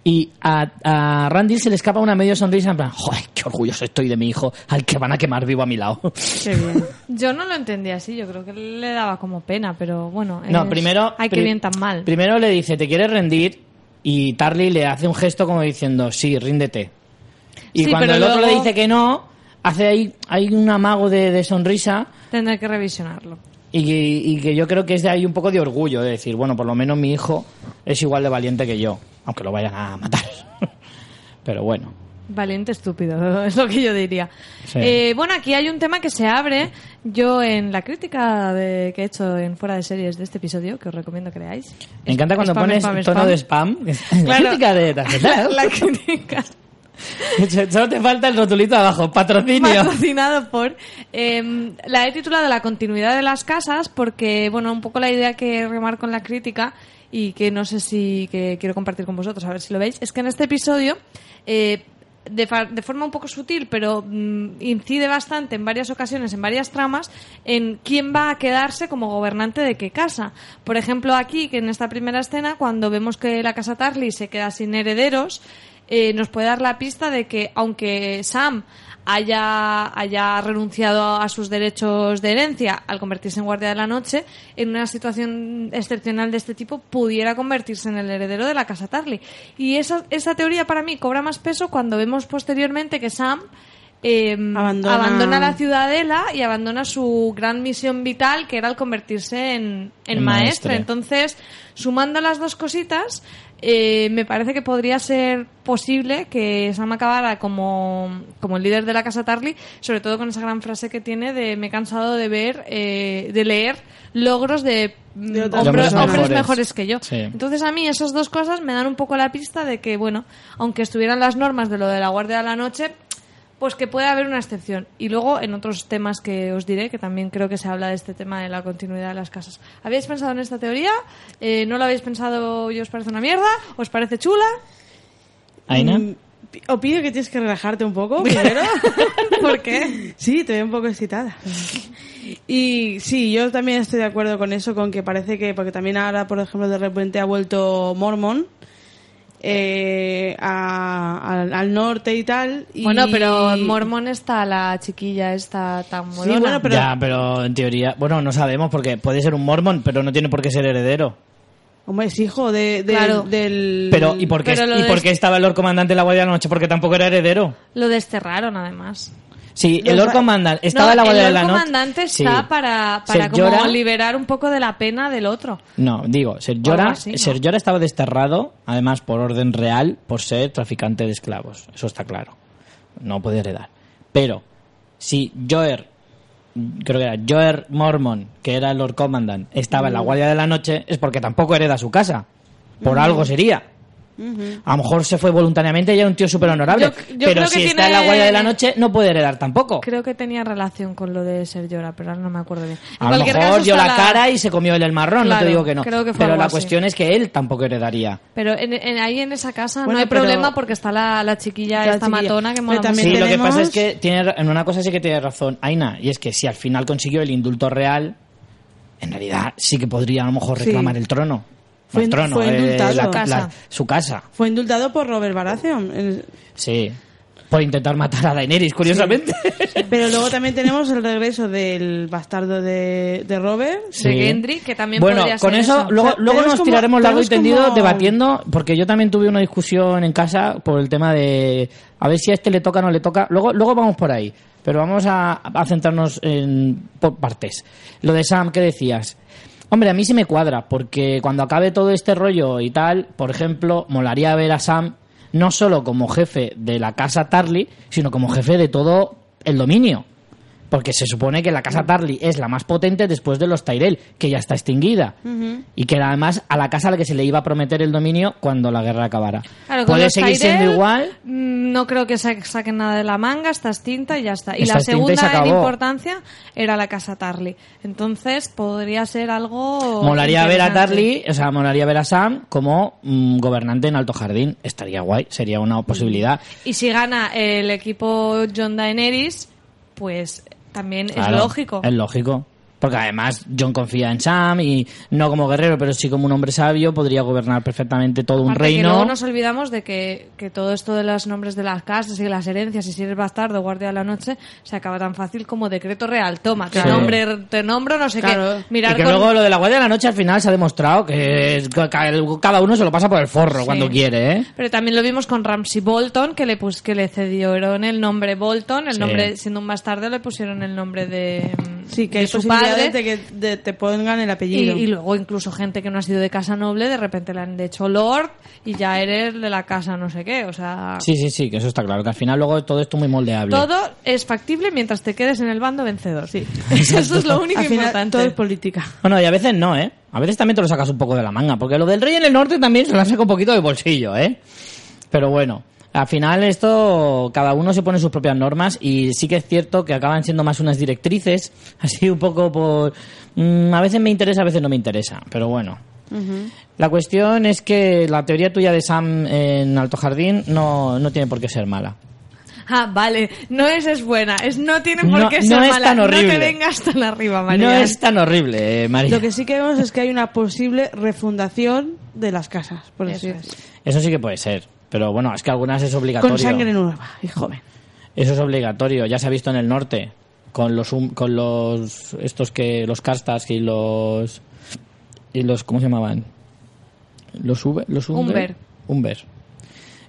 B: Y a, a Randy se le escapa una medio sonrisa en plan, joder, qué orgulloso estoy de mi hijo al que van a quemar vivo a mi lado.
C: Qué bien.
A: Yo no lo entendía así, yo creo que le daba como pena, pero bueno.
B: No,
A: es-
B: primero.
A: Ay, qué
B: pri-
A: bien tan mal.
B: Primero le dice, ¿te quieres rendir? Y Tarly le hace un gesto como diciendo, sí, ríndete. Y
A: Sí,
B: cuando el otro le dice que no, hace ahí, hay un amago de, de sonrisa
A: Tendré que revisionarlo.
B: y, y que yo creo que es de ahí un poco de orgullo, de decir, bueno, por lo menos mi hijo es igual de valiente que yo, aunque lo vayan a matar. Pero bueno.
A: Valiente estúpido, es lo que yo diría.
B: Sí.
A: Eh, bueno, aquí hay un tema que se abre. Yo en la crítica de- que he hecho en Fuera de Series de este episodio, que os recomiendo que leáis.
B: Me encanta cuando
A: Spam,
B: pones
A: spam,
B: tono
A: spam.
B: de spam.
A: Claro.
B: Crítica de tarjeta.
A: La crítica.
B: Solo te falta el rotulito abajo, patrocinio.
A: patrocinado por eh, la he titulado la continuidad de las casas porque bueno un poco la idea que remarco en la crítica y que no sé si que quiero compartir con vosotros a ver si lo veis es que en este episodio eh, de, de forma un poco sutil, pero mm, incide bastante en varias ocasiones, en varias tramas, en quién va a quedarse como gobernante de qué casa. Por ejemplo, aquí, que en esta primera escena, cuando vemos que la casa Tarly se queda sin herederos, eh, nos puede dar la pista de que aunque Sam haya, haya renunciado a sus derechos de herencia al convertirse en guardia de la noche, en una situación excepcional de este tipo pudiera convertirse en el heredero de la casa Tarly. Y esa, esa teoría para mí cobra más peso cuando vemos posteriormente que Sam eh,
C: Abandona-
A: abandona... la ciudadela y abandona su gran misión vital que era el convertirse en, en maestre. Entonces, sumando las dos cositas, eh, me parece que podría ser posible que Sam acabara como, como el líder de la casa Tarly, sobre todo con esa gran frase que tiene de me he cansado de ver, eh, de leer logros de, mm,
C: De
A: hombres,
B: mejores.
A: mejores que yo.
B: Sí.
A: Entonces a mí esas dos cosas me dan un poco la pista de que, bueno, aunque estuvieran las normas de lo de la Guardia de la Noche, pues que puede haber una excepción. Y luego en otros temas que os diré, que también creo que se habla de este tema de la continuidad de las casas. ¿Habéis pensado en esta teoría? Eh, ¿No lo habéis pensado y os parece una mierda? ¿Os parece chula?
B: Aina.
C: Mm, Opino que tienes que relajarte un poco primero.
A: ¿Por qué?
C: Sí, te veo un poco excitada. Y sí, yo también estoy de acuerdo con eso, con que parece que, porque también ahora, por ejemplo, de repente ha vuelto Mormon eh, a- al, al norte y tal. y-
A: Bueno, pero en Mormon está la chiquilla esta tan molona.
C: bueno, pero-
B: Ya, pero en teoría, bueno, no sabemos porque puede ser un mormón, pero no tiene por qué ser heredero.
C: Hombre, es hijo de, de-
A: Claro.
C: del...
B: Pero ¿y por qué, ¿y
A: de-
B: por qué estaba el Lord Comandante en la Guardia de la Noche? Porque tampoco era heredero.
A: Lo desterraron, además.
B: Sí, el Lord Comandante estaba
A: No,
B: en la Guardia de la
A: Lord
B: Noche.
A: comandante
B: Sí.
A: está para, para
B: Ser
A: como
B: Jorah-
A: liberar un poco de la pena del otro.
B: No, digo, Ser Jorah,
A: así.
B: Ser Jorah estaba desterrado, además por orden real, por ser traficante de esclavos. Eso está claro. No puede heredar. Pero, si Joer, creo que era Joer Mormon, que era el Lord Commandant, estaba en
A: Mm.
B: la Guardia de la Noche, es porque tampoco hereda su casa. Por algo sería. A lo mejor se fue voluntariamente y era un tío súper honorable. Pero
A: creo
B: si
A: que
B: está en la guardia de la noche, no puede heredar tampoco.
A: Creo que tenía relación con lo de ser llora, pero ahora no me acuerdo bien. En
B: A lo mejor dio la cara y se comió el, el marrón, no te digo que no.
A: creo que fue
B: pero la
A: así.
B: cuestión es que él tampoco heredaría.
A: Pero en, en- ahí en esa casa
C: Bueno,
A: no hay
C: pero-
A: problema porque está la, la chiquilla
C: La
A: esta
C: chiquilla.
A: matona que mola
C: también
B: Sí,
A: mucho.
B: lo que
C: tenemos-
B: pasa es que tiene, en una cosa sí que tiene razón Aina, y es que si al final consiguió el indulto real, en realidad sí que podría a lo mejor
C: Sí.
B: reclamar el trono.
C: Fue-
B: trono,
C: fue
B: eh,
C: indultado.
B: la-
A: casa.
B: la- su casa,
C: Fue indultado por Robert Baratheon. El-
B: sí. Por intentar matar a Daenerys, curiosamente.
C: Pero luego también tenemos el regreso del bastardo de, de Robert.
B: Sí.
A: De Gendry, que también
B: bueno,
A: podría
B: con
A: ser
B: eso,
A: eso.
B: luego, luego nos
C: como-
B: tiraremos largo y tendido
C: como-
B: debatiendo, porque yo también tuve una discusión en casa por el tema de a ver si a este le toca o no le toca. Luego, luego vamos por ahí, pero vamos a, a centrarnos en por partes. Lo de Sam, ¿qué decías? Hombre, a mí sí me cuadra, porque cuando acabe todo este rollo y tal, por ejemplo, molaría ver a Sam no solo como jefe de la casa Tarly, sino como jefe de todo el dominio. Porque se supone que la casa Tarly es la más potente después de los Tyrell, que ya está extinguida. Y que era además a la casa a la que se le iba a prometer el dominio cuando la guerra acabara.
A: Claro,
B: Puede seguir siendo igual.
A: mm, No creo que sa- saquen nada de la manga, está extinta y ya está. Y
B: Está
A: la
B: y se
A: segunda en importancia era la casa Tarly. Entonces podría ser algo.
B: Molaría ver a. Tarly, o sea, molaría ver a Sam como mm, gobernante en Alto Jardín. Estaría guay, sería una posibilidad.
A: Y si gana el equipo John Daenerys, pues también
B: Claro,
A: es lógico.
B: Es lógico. Porque además John confía en Sam y no como guerrero, pero sí como un hombre sabio, podría gobernar perfectamente todo un
A: Aparte que
B: reino.
A: luego nos olvidamos de que, que todo esto de los nombres de las casas y las herencias, y si eres bastardo, guardia de la noche, se acaba tan fácil como decreto real. Toma, te, nombre, te nombro, no sé
C: Claro.
A: qué. Mirar
B: y que
A: con-
B: luego lo de la Guardia de la Noche al final se ha demostrado que es- cada uno se lo pasa por el forro
A: Sí.
B: cuando quiere, ¿eh?
A: Pero también lo vimos con Ramsey Bolton, que le pus, que le cedieron el nombre Bolton, el
B: Sí.
A: nombre, siendo un bastardo, le pusieron el nombre de,
C: Sí, que
A: de su
C: posibilidades
A: padre.
C: de que de- te pongan el
A: Y,
C: apellido.
A: y luego incluso gente que no ha sido de casa noble, de repente le han hecho Lord y ya eres de la casa no sé qué. O sea,
B: Sí, sí, sí, que eso está claro. Que al final luego todo esto es muy moldeable.
A: todo es factible mientras te quedes en el bando vencedor. Sí. Eso es lo único
C: Al final
A: importante.
C: todo es política.
B: Bueno, y a veces no, ¿eh? A veces también te lo sacas un poco de la manga. Porque lo del rey en el norte también se lo saca un poquito de bolsillo, ¿eh? Pero bueno. Al final esto, cada uno se pone sus propias normas y sí que es cierto que acaban siendo más unas directrices, así un poco por... mm, a veces me interesa, a veces no me interesa, pero bueno. La cuestión es que la teoría tuya de Sam en Alto Jardín no, no tiene por qué ser mala.
A: Ah, vale. No es es buena. Es no tiene por
B: No-
A: qué
B: no
A: ser
B: es
A: mala.
B: tan
A: No
B: horrible.
A: te vengas tan arriba, María.
B: No es tan horrible, eh, María.
C: Lo que sí que vemos es que hay una posible refundación de las casas, por
A: Eso
C: decir.
A: es.
B: Eso sí que puede ser. Pero bueno, es que algunas es obligatorio.
C: Con sangre nueva y joven.
B: Eso es obligatorio, ya se ha visto en el norte con los con los estos que los castas y los y los ¿cómo se llamaban? Los Uber, los Umber.
A: Umber.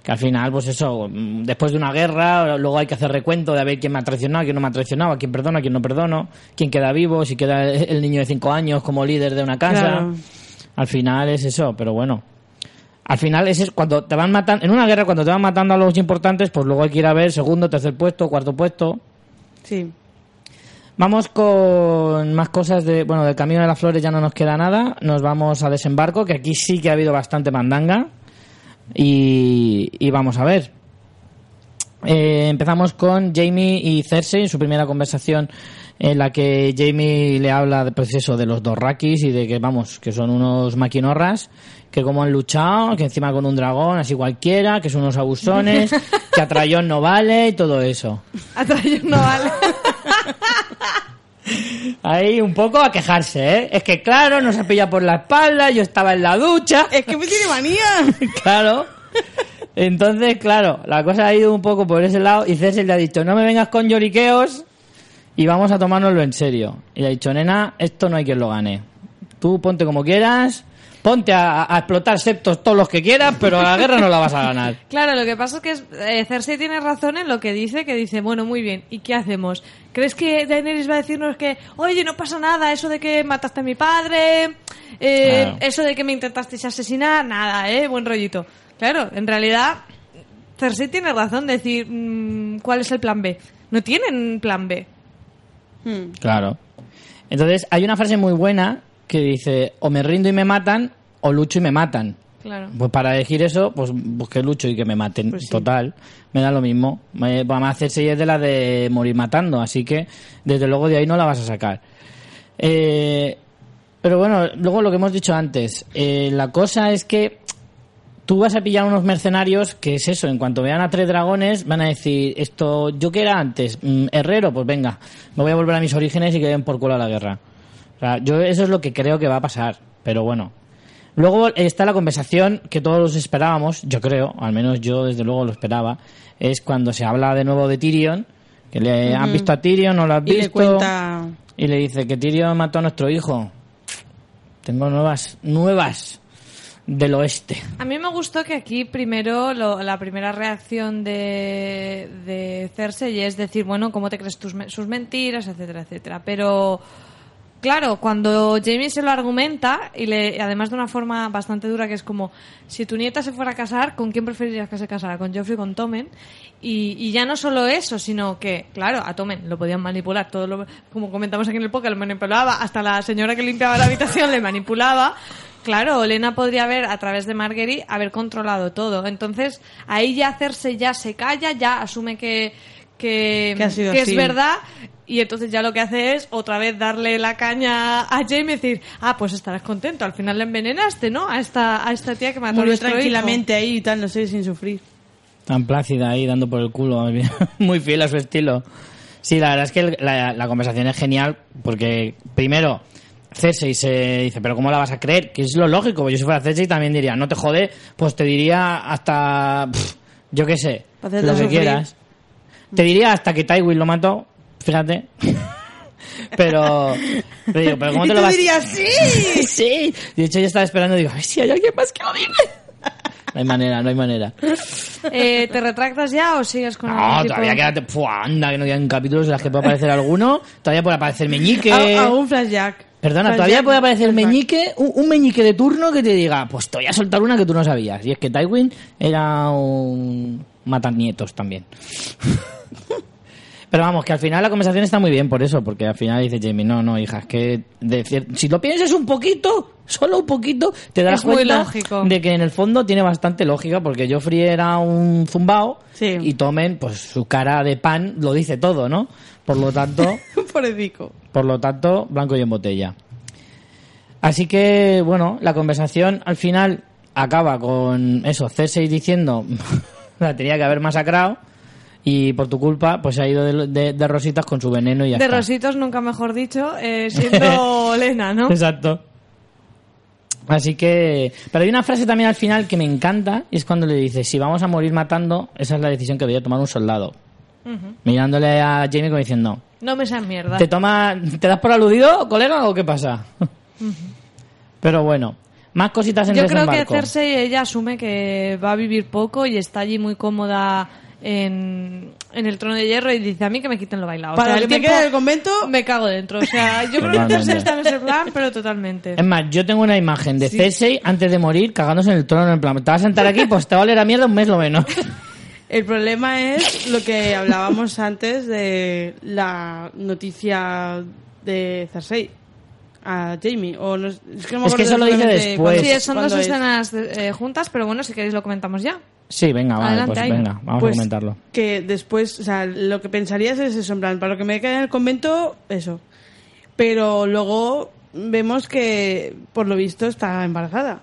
B: Que al final pues eso, después de una guerra, luego hay que hacer recuento de a ver quién me ha traicionado, quién no me ha traicionado, a quién perdono, a quién no perdono, quién queda vivo, si queda el niño de cinco años como líder de una casa.
C: Claro.
B: Al final es eso, pero bueno. Al final es cuando te van matando, en una guerra cuando te van matando a los importantes, pues luego hay que ir a ver segundo, tercer puesto, cuarto puesto.
C: Sí.
B: Vamos con más cosas de, bueno, del Camino de las Flores ya no nos queda nada, nos vamos a Desembarco, que aquí sí que ha habido bastante mandanga y, y vamos a ver. Eh, empezamos con Jamie y Cersei en su primera conversación en la que Jamie le habla de, pues eso, de los dos Rakis y de que, vamos, que son unos maquinorras, que como han luchado, que encima con un dragón, así cualquiera, que son unos abusones, que a Trayón no vale y todo eso.
A: Atrás no vale.
B: Ahí un poco a quejarse, ¿eh? Es que claro, nos ha pillado por la espalda, yo estaba en la ducha.
C: Es que me tiene manía.
B: claro. Entonces, claro, la cosa ha ido un poco por ese lado y César le ha dicho, no me vengas con lloriqueos y vamos a tomárnoslo en serio. Y le ha dicho, nena, esto no hay quien lo gane. Tú ponte como quieras, ponte a, a explotar septos todos los que quieras, pero la guerra no la vas a ganar.
A: Claro, lo que pasa es que eh, Cersei tiene razón en lo que dice, que dice, bueno, muy bien, ¿y qué hacemos? ¿Crees que Daenerys va a decirnos que, oye, no pasa nada, eso de que mataste a mi padre, eh,
B: Claro.
A: eso de que me intentasteis asesinar, nada, eh, buen rollito. Claro, en realidad, Cersei tiene razón de decir, mm, ¿cuál es el plan B? No tienen plan B.
C: Hmm.
B: Claro. Entonces, hay una frase muy buena que dice, o me rindo y me matan, o lucho y me matan.
A: Claro.
B: Pues para elegir eso, pues, pues que lucho y que me maten.
C: Pues sí.
B: Total, me da lo mismo. Me, a hacer es de la de morir matando, así que desde luego de ahí no la vas a sacar. Eh, pero bueno, luego lo que hemos dicho antes, eh, la cosa es que tú vas a pillar unos mercenarios que es eso, en cuanto vean a tres dragones van a decir, esto, yo que era antes, Mm, herrero, pues venga, me voy a volver a mis orígenes y que den por culo a la guerra. O sea, yo eso es lo que creo que va a pasar, pero bueno. Luego está la conversación que todos esperábamos, yo creo, al menos yo desde luego lo esperaba, es cuando se habla de nuevo de Tyrion, que le han visto a Tyrion, no lo has
C: Y
B: visto.
C: le cuenta...
B: Y le dice que Tyrion mató a nuestro hijo. Tengo nuevas, nuevas del oeste.
A: A mí me gustó que aquí primero lo- la primera reacción de, de Cersei es decir, bueno, ¿cómo te crees tus, me- sus mentiras, etcétera, etcétera? Pero, claro, cuando Jamie se lo argumenta, y le, además de una forma bastante dura, que es como, si tu nieta se fuera a casar, ¿con quién preferirías que se casara? ¿Con Joffrey o con Tommen? Y, y ya no solo eso, sino que, claro, a Tommen lo podían manipular, todo lo, como comentamos aquí en el podcast, lo manipulaba, hasta la señora que limpiaba la habitación le manipulaba. Claro, Elena podría haber, a través de Marguerite, haber controlado todo. Entonces, ahí ya hacerse ya se calla, ya asume que, que,
C: Que ha sido
A: que es verdad. Y entonces ya lo que hace es otra vez darle la caña a Jamie y decir, ah, pues estarás contento, al final le envenenaste, ¿no? A esta, a esta tía que mató a
C: Murió
A: hijo".
C: tranquilamente ahí y tal, no sé, sin sufrir.
B: Tan plácida ahí, dando por el culo. Muy fiel a su estilo. Sí, la verdad es que el- la, la conversación es genial porque, primero, Cersei se dice, pero ¿cómo la vas a creer? Que es lo lógico. pues Yo si fuera Cersei también diría, no te jode, pues te diría hasta, pff, yo qué sé, lo que
C: sufrir.
B: quieras. Te diría hasta que Tywin lo mató, fíjate. pero, pero digo, pero ¿cómo
C: y
B: te
C: tú
B: lo vas
C: dirías, ¡sí!
B: sí. De hecho, yo estaba esperando y digo, a ver si hay alguien más que lo diga. No hay manera, no hay manera.
A: Eh, ¿Te retractas ya o sigues con
B: No, todavía queda... Fua, anda, que no quedan capítulos en los que puede aparecer alguno. Todavía puede aparecer Meñique.
C: A, a un flashback.
B: Perdona,
C: Flashback,
B: todavía puede aparecer
C: flashback.
B: Meñique, un, un Meñique de turno que te diga, pues te voy a soltar una que tú no sabías. Y es que Tywin era un matanietos también. Pero vamos, que al final la conversación está muy bien por eso, porque al final dice Jamie, no, no, hija, es que decir, si lo piensas un poquito, solo un poquito, te das
A: Es
B: cuenta
A: lógico.
B: de que en el fondo tiene bastante lógica, porque Joffrey era un zumbao
C: Sí.
B: y Tomen, pues su cara de pan lo dice todo, ¿no? Por lo tanto... Por lo tanto, blanco y en botella. Así que, bueno, la conversación al final acaba con eso, Cersei diciendo la tenía que haber masacrado y por tu culpa pues se ha ido de, de- de rositas con su veneno y ya
A: De
B: está.
A: rositos, nunca mejor dicho, eh, siendo Lena, ¿no?
B: Exacto. Así que... Pero hay una frase también al final que me encanta y es cuando le dice, si vamos a morir matando, esa es la decisión que debería tomar un soldado. Mirándole a Jamie como diciendo,
A: No me seas mierda.
B: ¿Te toma, te das por aludido, colega, o qué pasa? Pero bueno, más cositas en
A: Yo creo que. Cersei ella asume que va a vivir poco y está allí muy cómoda en, en el trono de hierro y dice a mí que me quiten lo bailado. O
C: Para
A: sea,
C: lo
A: el
C: que me
A: tiempo
C: queda del convento,
A: me cago dentro. O sea, yo creo que
B: Totalmente.
A: Cersei está en ese plan, pero totalmente.
B: Es más, yo tengo una imagen de Cersei antes de morir cagándose en el trono en plan, te vas a sentar aquí, pues te va a oler a mierda un mes lo menos.
C: el problema es lo que hablábamos antes de la noticia de Cersei a Jamie. O no, es que, no me
B: Es que
C: acuerdo
B: eso lo dice después.
A: sí, son dos
C: es.
A: escenas eh, juntas, pero bueno, si queréis lo comentamos ya.
B: Sí, venga, vale,
A: Adelante,
B: pues venga, vamos
C: Pues
B: a comentarlo.
C: Que después, o sea, lo que pensarías es eso, en plan, para lo que me queda en el convento, eso. Pero luego vemos que, por lo visto, está embarazada.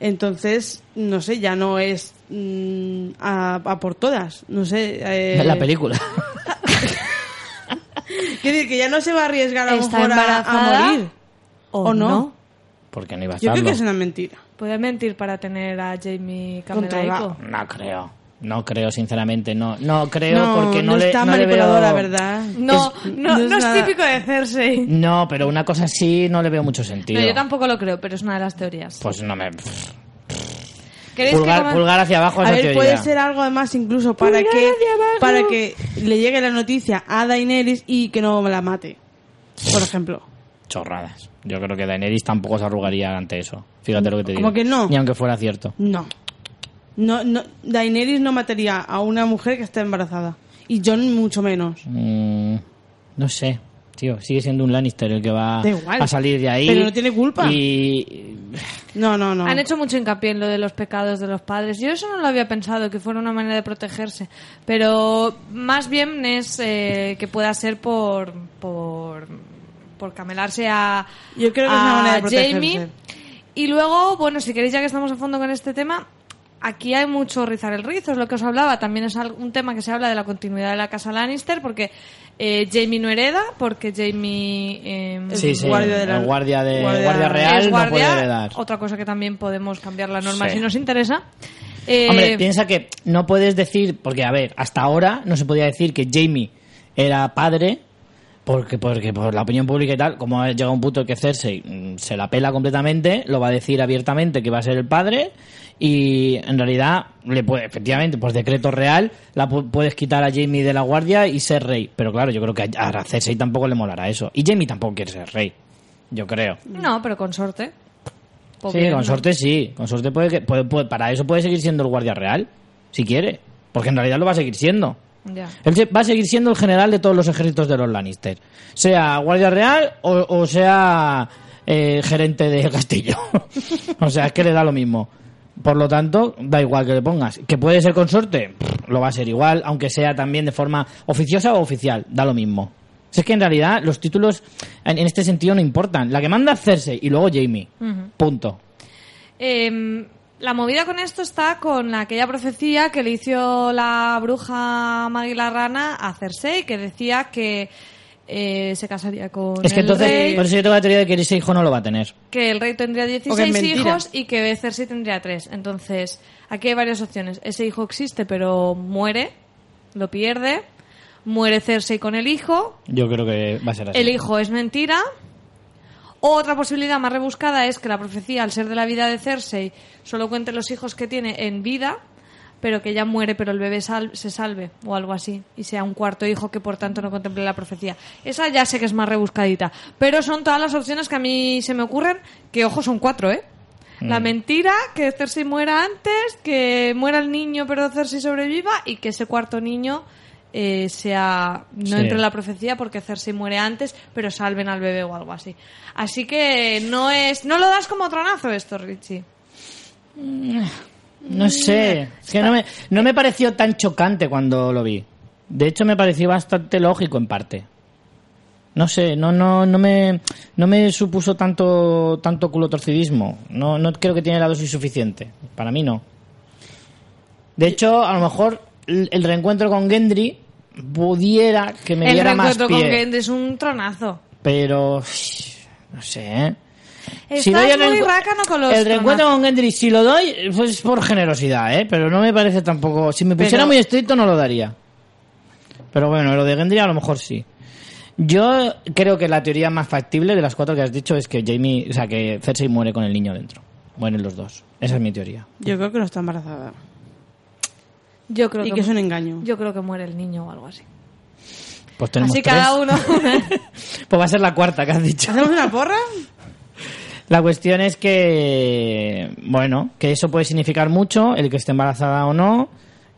C: Entonces, no sé, ya no es mm, a, a por todas. No sé. eh,
B: La película.
C: Quiero decir que ya no se va a arriesgar a lo
A: ¿Está
C: mejor a- morir.
A: ¿O,
C: ¿O no?
A: no?
B: Porque no iba a
C: Yo creo que es una mentira.
A: Puede mentir para tener a Jamie
C: Controlado.
A: Camelaico.
B: No creo. No creo, sinceramente. No, no creo
C: no,
B: porque no,
C: no
B: le
C: está
B: no le veo...
C: ¿verdad?
A: No,
C: Es-
A: no, no es,
C: nada-
A: típico de Cersei.
B: No, pero una cosa así no le veo mucho sentido.
A: No, yo tampoco lo creo, pero es una de las teorías.
B: Pues no me...
A: ¿Queréis que
B: Pulgar, pulgar hacia abajo
C: A
B: esa
C: ver,
B: teoría.
C: puede ser algo además incluso para
A: Pulgar
C: que
A: hacia abajo.
C: para que le llegue la noticia a Daenerys y que no la mate. Por ejemplo.
B: Chorradas. Yo creo que Daenerys tampoco se arrugaría ante eso. Fíjate lo que te digo.
C: ¿Cómo que no?
B: Ni aunque fuera cierto.
C: No. No, no. Daenerys no mataría a una mujer que está embarazada. Y Jon mucho menos.
B: Mm, no sé. Tío, sigue siendo un Lannister el que va a salir de ahí.
C: Pero no tiene culpa.
B: Y
C: No, no, no.
A: Han hecho mucho hincapié en lo de los pecados de los padres. Yo eso no lo había pensado, que fuera una manera de protegerse. Pero más bien es eh, que pueda ser por, por, por camelarse a,
C: Yo creo que es
A: a
C: una manera de protegerse.
A: Jamie. Y luego, bueno, si queréis ya que estamos a fondo con este tema, aquí hay mucho rizar el rizo, es lo que os hablaba. También es un tema que se habla de la continuidad de la casa Lannister, porque eh, Jamie no hereda, porque Jamie... eh,
C: Es
B: Sí, sí,
C: guardia de la-
B: el guardia, de,
C: guardia-
B: guardia real
A: es
B: no puede heredar.
A: otra cosa que también podemos cambiar la norma
B: Sí.
A: si nos interesa. Eh,
B: Hombre, piensa que no puedes decir, porque a ver, hasta ahora no se podía decir que Jamie era padre, porque, porque por la opinión pública y tal, como ha llegado un punto que Cersei mm, se la pela completamente, lo va a decir abiertamente que va a ser el padre, y en realidad, le puede, efectivamente, por decreto real, la pu- puedes quitar a Jamie de la guardia y ser rey. Pero claro, yo creo que a a Cersei tampoco le molará eso. Y Jamie tampoco quiere ser rey, yo creo.
A: no, pero con sorte. Pues
B: Sí,
A: bien,
B: con
A: ¿no?
B: sí. Con suerte puede que, puede- puede- para eso puede seguir siendo el guardia real, si quiere. Porque en realidad lo va a seguir siendo. Él va a seguir siendo el general de todos los ejércitos de los Lannister. Sea guardia real o, o sea eh, gerente de castillo. o sea, es que le da lo mismo. Por lo tanto, da igual que le pongas. ¿Que puede ser consorte? Lo va a ser igual, aunque sea también de forma oficiosa o oficial. Da lo mismo. Si es que en realidad los títulos en, en este sentido no importan. La que manda es Cersei y luego Jamie. Punto.
A: Eh, la movida con esto está con aquella profecía que le hizo la bruja Maggie la Rana a Cersei, que decía que eh, se casaría con
B: Es que
A: el
B: entonces,
A: rey,
B: por eso yo tengo la teoría de que ese hijo no lo va a tener.
A: que el rey tendría
C: O que es
A: 16
C: mentira.
A: hijos y que Cersei tendría 3. Entonces, aquí hay varias opciones. Ese hijo existe, pero muere, lo pierde. Muere Cersei con el hijo,
B: Yo creo que va a ser así.
A: el hijo es mentira. Otra posibilidad más rebuscada es que la profecía, al ser de la vida de Cersei, solo cuente los hijos que tiene en vida, pero que ella muere, pero el bebé sal- se salve, o algo así, y sea un cuarto hijo que por tanto no contemple la profecía. Esa ya sé que es más rebuscadita, pero son todas las opciones que a mí se me ocurren, que ojo, son cuatro, ¿eh? La mentira, que Cersei muera antes, que muera el niño pero Cersei sobreviva y que ese cuarto niño eh, sea no
B: Sí.
A: entre en la profecía porque Cersei muere antes, pero salven al bebé o algo así. Así que no es no lo das como tronazo esto, Richie.
B: No sé, es que no me, no me pareció tan chocante cuando lo vi. De hecho, me pareció bastante lógico en parte. No sé, no, no, no me, no me supuso tanto, tanto culo torcidismo. No, no creo que tiene la dosis suficiente. Para mí no. De hecho, a lo mejor el, el reencuentro con Gendry pudiera que me
A: el
B: diera más
A: reencuentro con
B: pie.
A: Gendry es un tronazo.
B: Pero, no sé, ¿eh?
A: Estás
B: doy el
A: muy rácano con los
B: El reencuentro
A: tronazos.
B: con Gendry, si lo doy, pues por generosidad, ¿eh? Pero no me parece tampoco... Si me pusiera
C: Pero-
B: muy estricto, no lo daría. Pero bueno, lo de Gendry a lo mejor sí. Yo creo que la teoría más factible de las cuatro que has dicho es que Jamie, o sea, que Cersei muere con el niño dentro. Mueren los dos. Esa es mi teoría.
C: Yo creo que no está embarazada.
A: Yo creo
C: Y
A: que,
C: que es un engaño.
A: Yo creo que muere el niño o algo así.
B: Pues tenemos
A: Así
B: tres.
A: cada uno.
B: pues va a ser la cuarta que has dicho.
C: ¿Hacemos una porra?
B: La cuestión es que, bueno, que eso puede significar mucho, el que esté embarazada o no,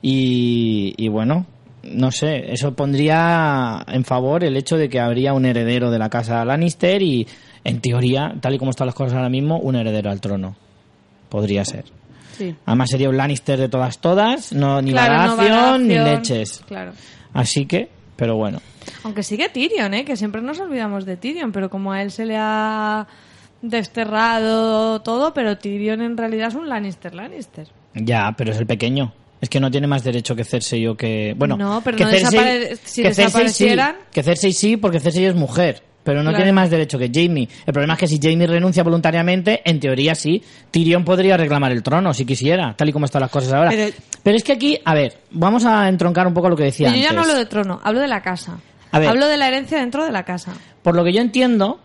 B: y, y bueno, no sé, eso pondría en favor el hecho de que habría un heredero de la casa Lannister y, en teoría, tal y como están las cosas ahora mismo, un heredero al trono. Podría ser.
C: Sí.
B: Además sería un Lannister de todas todas, no ni
A: Claro, no
B: Baratheon ni leches.
A: Claro.
B: Así que, pero bueno.
A: Aunque sigue Tyrion, ¿eh? Que siempre nos olvidamos de Tyrion, pero como a él se le ha desterrado todo, pero Tyrion en realidad es un Lannister Lannister.
B: Ya, pero es el pequeño. Es que no tiene más derecho que Cersei o que... Bueno,
A: No, pero
B: que
A: no
B: Cersei,
A: si
B: que Cersei sí, que Cersei sí, porque Cersei es mujer. Pero no
A: Claro.
B: tiene más derecho que Jamie. El problema es que si Jamie renuncia voluntariamente, en teoría sí, Tyrion podría reclamar el trono si quisiera, tal y como están las cosas ahora. Pero,
C: Pero-
B: es que aquí, a ver, vamos a entroncar un poco lo que decía
A: Pero yo ya
B: antes.
A: no hablo de trono, hablo de la casa.
B: A ver.
A: Hablo de la herencia dentro de la casa.
B: Por lo que yo entiendo,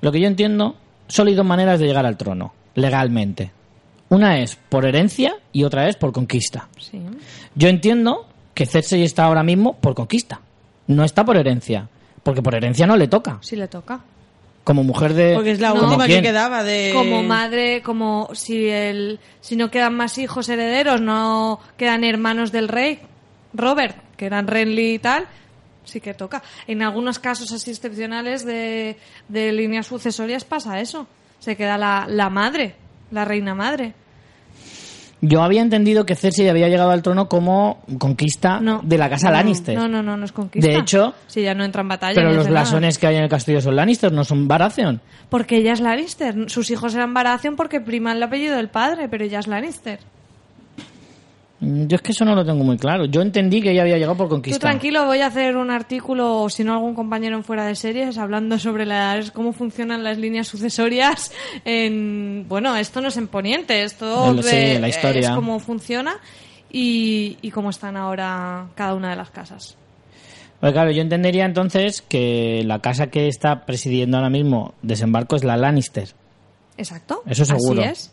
B: lo que yo entiendo, solo hay dos maneras de llegar al trono, legalmente. Una es por herencia y otra es por conquista.
A: Sí.
B: Yo entiendo que Cersei está ahora mismo por conquista. No está por herencia. Porque por herencia no le toca.
A: Sí le toca.
B: Como mujer de...
C: Porque es la
A: No.
C: última
B: ¿Quién?
C: que quedaba de...
A: Como madre, como si el, si no quedan más hijos herederos, no quedan hermanos del rey, Robert, que eran Renly y tal, sí que toca. En algunos casos así excepcionales de, de líneas sucesorias pasa eso. Se queda la, la madre la reina madre.
B: Yo había entendido que Cersei había llegado al trono como conquista
A: No.
B: de la casa
A: No,
B: Lannister.
A: No, no, no, no es conquista.
B: De hecho-
A: si ya no entra en batalla.
B: Pero los
A: nada.
B: blasones que hay en el castillo son Lannister, no son Baratheon.
A: Porque ella es Lannister. Sus hijos eran Baratheon porque priman el apellido del padre, pero ella es Lannister.
B: Mm, Yo es que eso no lo tengo muy claro. Yo entendí que ella había llegado por
A: Tú
B: conquista.
A: tranquilo, voy a hacer un artículo, o si no algún compañero en fuera de series, hablando sobre las, cómo funcionan las líneas sucesorias en... Bueno, esto no es en Poniente, esto
B: sí,
A: de-
B: la historia.
A: es cómo funciona y, y cómo están ahora cada una de las casas.
B: Pues claro, yo entendería entonces que la casa que está presidiendo ahora mismo desembarco es la Lannister.
A: Exacto.
B: Eso seguro.
A: Así es.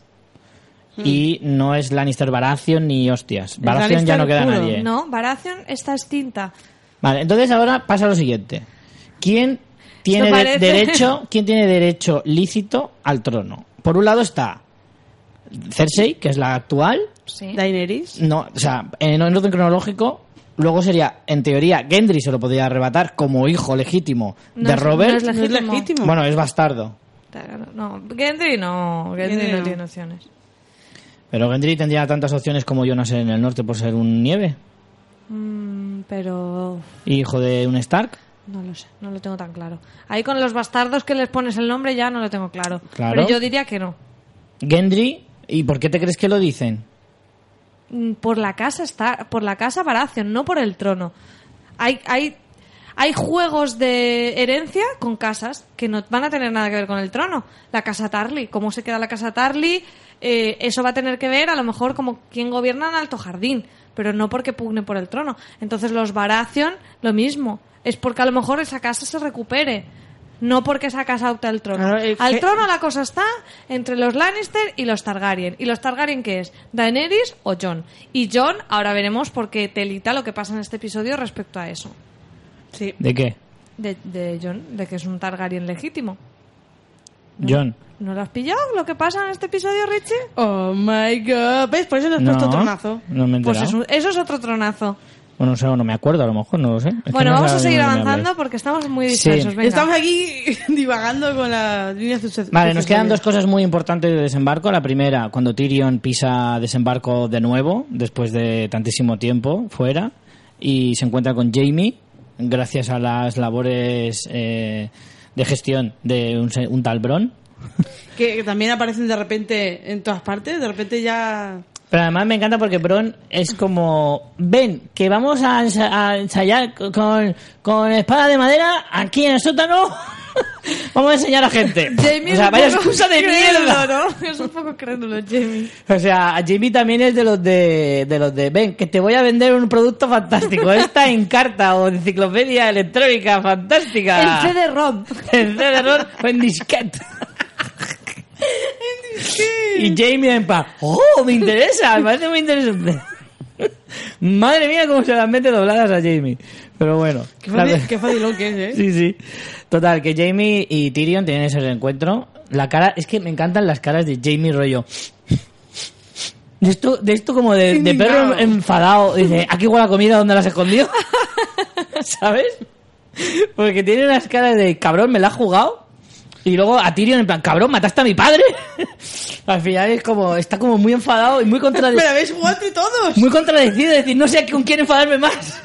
B: Y no es Lannister Baratheon ni hostias. Baratheon ya no queda
C: puro.
B: nadie.
A: No, Baratheon está extinta.
B: Vale, entonces ahora pasa lo siguiente. ¿Quién tiene de- derecho, quién tiene derecho lícito al trono? Por un lado está Cersei, que es la actual.
A: Sí.
C: Daenerys.
B: No, o sea, en orden cronológico, luego sería, en teoría, Gendry se lo podría arrebatar como hijo legítimo
A: No
B: de Robert.
A: no es legítimo.
C: legítimo.
B: Bueno, es bastardo.
A: No, Gendry no, Gendry
C: Gendry
A: no
C: no.
A: tiene opciones.
B: Pero Gendry tendría tantas opciones como Jonas en el norte por ser un nieve.
A: Mm, pero
B: Hijo de un Stark.
A: no lo sé, no lo tengo tan claro. Ahí con los bastardos que les pones el nombre ya no lo tengo claro.
B: Claro.
A: Pero yo diría que no.
B: Gendry, ¿y por qué te crees que lo dicen?
A: Mm, Por la casa está, por la casa Baratheon, no por el trono. Hay, hay, hay juegos de herencia con casas que no van a tener nada que ver con el trono. La casa Tarly, cómo se queda la casa Tarly, eh, eso va a tener que ver a lo mejor como quién gobierna en Alto Jardín, pero no porque pugne por el trono. Entonces los Baratheon, lo mismo. Es porque a lo mejor esa casa se recupere. No porque esa casa opte al trono.
C: Claro,
A: al
C: que-
A: trono la cosa está entre los Lannister y los Targaryen. ¿Y los Targaryen qué es? ¿Daenerys o Jon? Y Jon, ahora veremos porque telita lo que pasa en este episodio respecto a eso.
C: Sí.
B: ¿De qué?
A: De, de Jon, de que es un Targaryen legítimo.
B: John.
A: ¿No lo has pillado lo que pasa en este episodio, Richie?
C: Oh my god. ¿Ves? Por eso nos has
B: No,
C: puesto tronazo.
B: no me he
A: Pues
B: enterado.
A: es un- eso es otro tronazo.
B: Bueno, no sé, no me acuerdo, a lo mejor, no lo sé. Es
A: bueno,
B: no
A: vamos a seguir avanzando porque estamos muy
B: Sí.
A: dispersos. Venga.
C: Estamos aquí divagando con la línea suces-
B: Vale, nos quedan dos cosas muy importantes de desembarco. La primera, cuando Tyrion pisa desembarco de nuevo, después de tantísimo tiempo fuera, y se encuentra con Jamie, gracias a las labores eh, de gestión de un, un tal Bron.
C: Que, que también aparecen de repente en todas partes. De repente ya...
B: Pero además me encanta porque Bron es como, ven, que vamos a ensayar con, con espada de madera aquí en el sótano. vamos a enseñar a gente.
A: Jamie
B: o sea, vaya excusa de
A: crédulo,
B: mierda.
A: ¿no? Es un poco crédulo, Jamie.
B: O sea, Jamie también es de los de, de los de, ven, que te voy a vender un producto fantástico. Esta en carta o enciclopedia electrónica fantástica.
A: El CD-ROM.
B: El CD-ROM o en disquete. Y Jamie en paz. ¡Oh, me interesa! Me parece muy interesante. Madre mía, cómo se las mete dobladas a Jamie. Pero bueno.
C: Qué fácil, qué fácil que es, ¿eh?
B: Sí, sí. Total, que Jamie y Tyrion tienen ese reencuentro. La cara, es que me encantan las caras de Jamie rollo. De esto, de esto como de, de perro enfadado. Dice, aquí huele la comida, ¿dónde la has escondido? ¿Sabes? Porque tiene unas caras de, cabrón, me la has jugado. Y luego a Tyrion en plan, cabrón, mataste a mi padre. Al final es como, está como muy enfadado y muy
C: Me
B: contradicido.
C: la habéis jugado entre todos.
B: Muy contradecido, es decir, no sé con quién enfadarme más.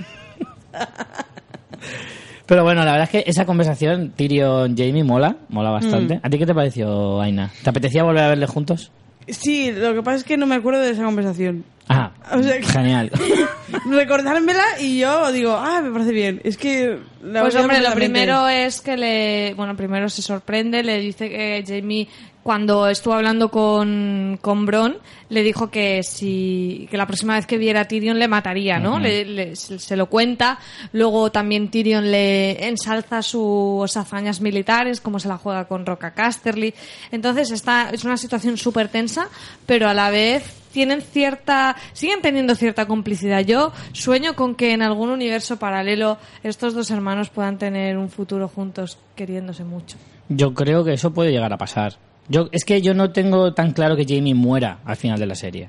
B: Pero bueno, la verdad es que esa conversación Tyrion-Jamie mola, mola bastante.
C: Mm.
B: ¿A ti qué te pareció, Aina? ¿Te apetecía volver a verle juntos?
C: Sí, lo que pasa es que no me acuerdo de esa conversación.
B: Ah,
C: O sea que-
B: genial.
C: Recordármela y yo digo, ah, me parece bien. Es que... la
A: Pues hombre, lo primero es que le, bueno, primero se sorprende, le dice que Jamie cuando estuvo hablando con, con Bron le dijo que si que la próxima vez que viera a Tyrion le mataría, ¿no? Le- se lo cuenta. Luego también Tyrion le ensalza sus hazañas militares, como se la juega con Roca Casterly. Entonces está es una situación súper tensa, pero a la vez tienen cierta siguen teniendo cierta complicidad. Yo sueño con que en algún universo paralelo estos dos hermanos puedan tener un futuro juntos queriéndose mucho.
B: Yo creo que eso puede llegar a pasar. Yo, es que yo no tengo tan claro que Jamie muera al final de la serie.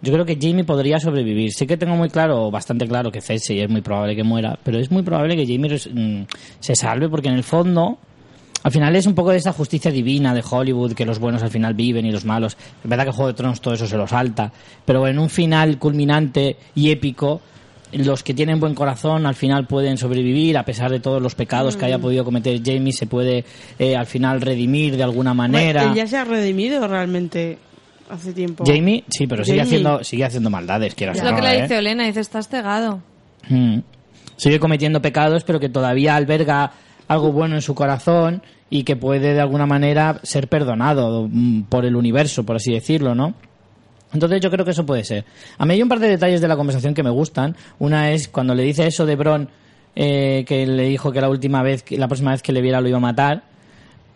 B: Yo creo que Jamie podría sobrevivir. Sí que tengo muy claro, bastante claro, que Cersei es muy probable que muera, pero es muy probable que Jamie mm, se salve porque en el fondo Al final es un poco de esa justicia divina de Hollywood, que los buenos al final viven y los malos. Es verdad que Juego de Tronos todo eso se lo salta, pero en un final culminante y épico, los que tienen buen corazón al final pueden sobrevivir a pesar de todos los pecados que haya podido cometer Jamie, se puede eh, al final redimir de alguna manera.
C: Él ya se ha redimido realmente hace tiempo.
B: Jamie, sí, pero sigue haciendo, sigue haciendo maldades, quieras
A: Es lo
B: no,
A: que le
B: ¿eh?
A: dice Olena, dice, estás cegado.
B: Mm. Sigue cometiendo pecados, pero que todavía alberga algo bueno en su corazón y que puede de alguna manera ser perdonado mm, por el universo, por así decirlo, ¿no? Entonces yo creo que eso puede ser. A mí hay un par de detalles de la conversación que me gustan. Una es cuando le dice eso de Bron, eh, que le dijo que la última vez, la próxima vez que le viera lo iba a matar.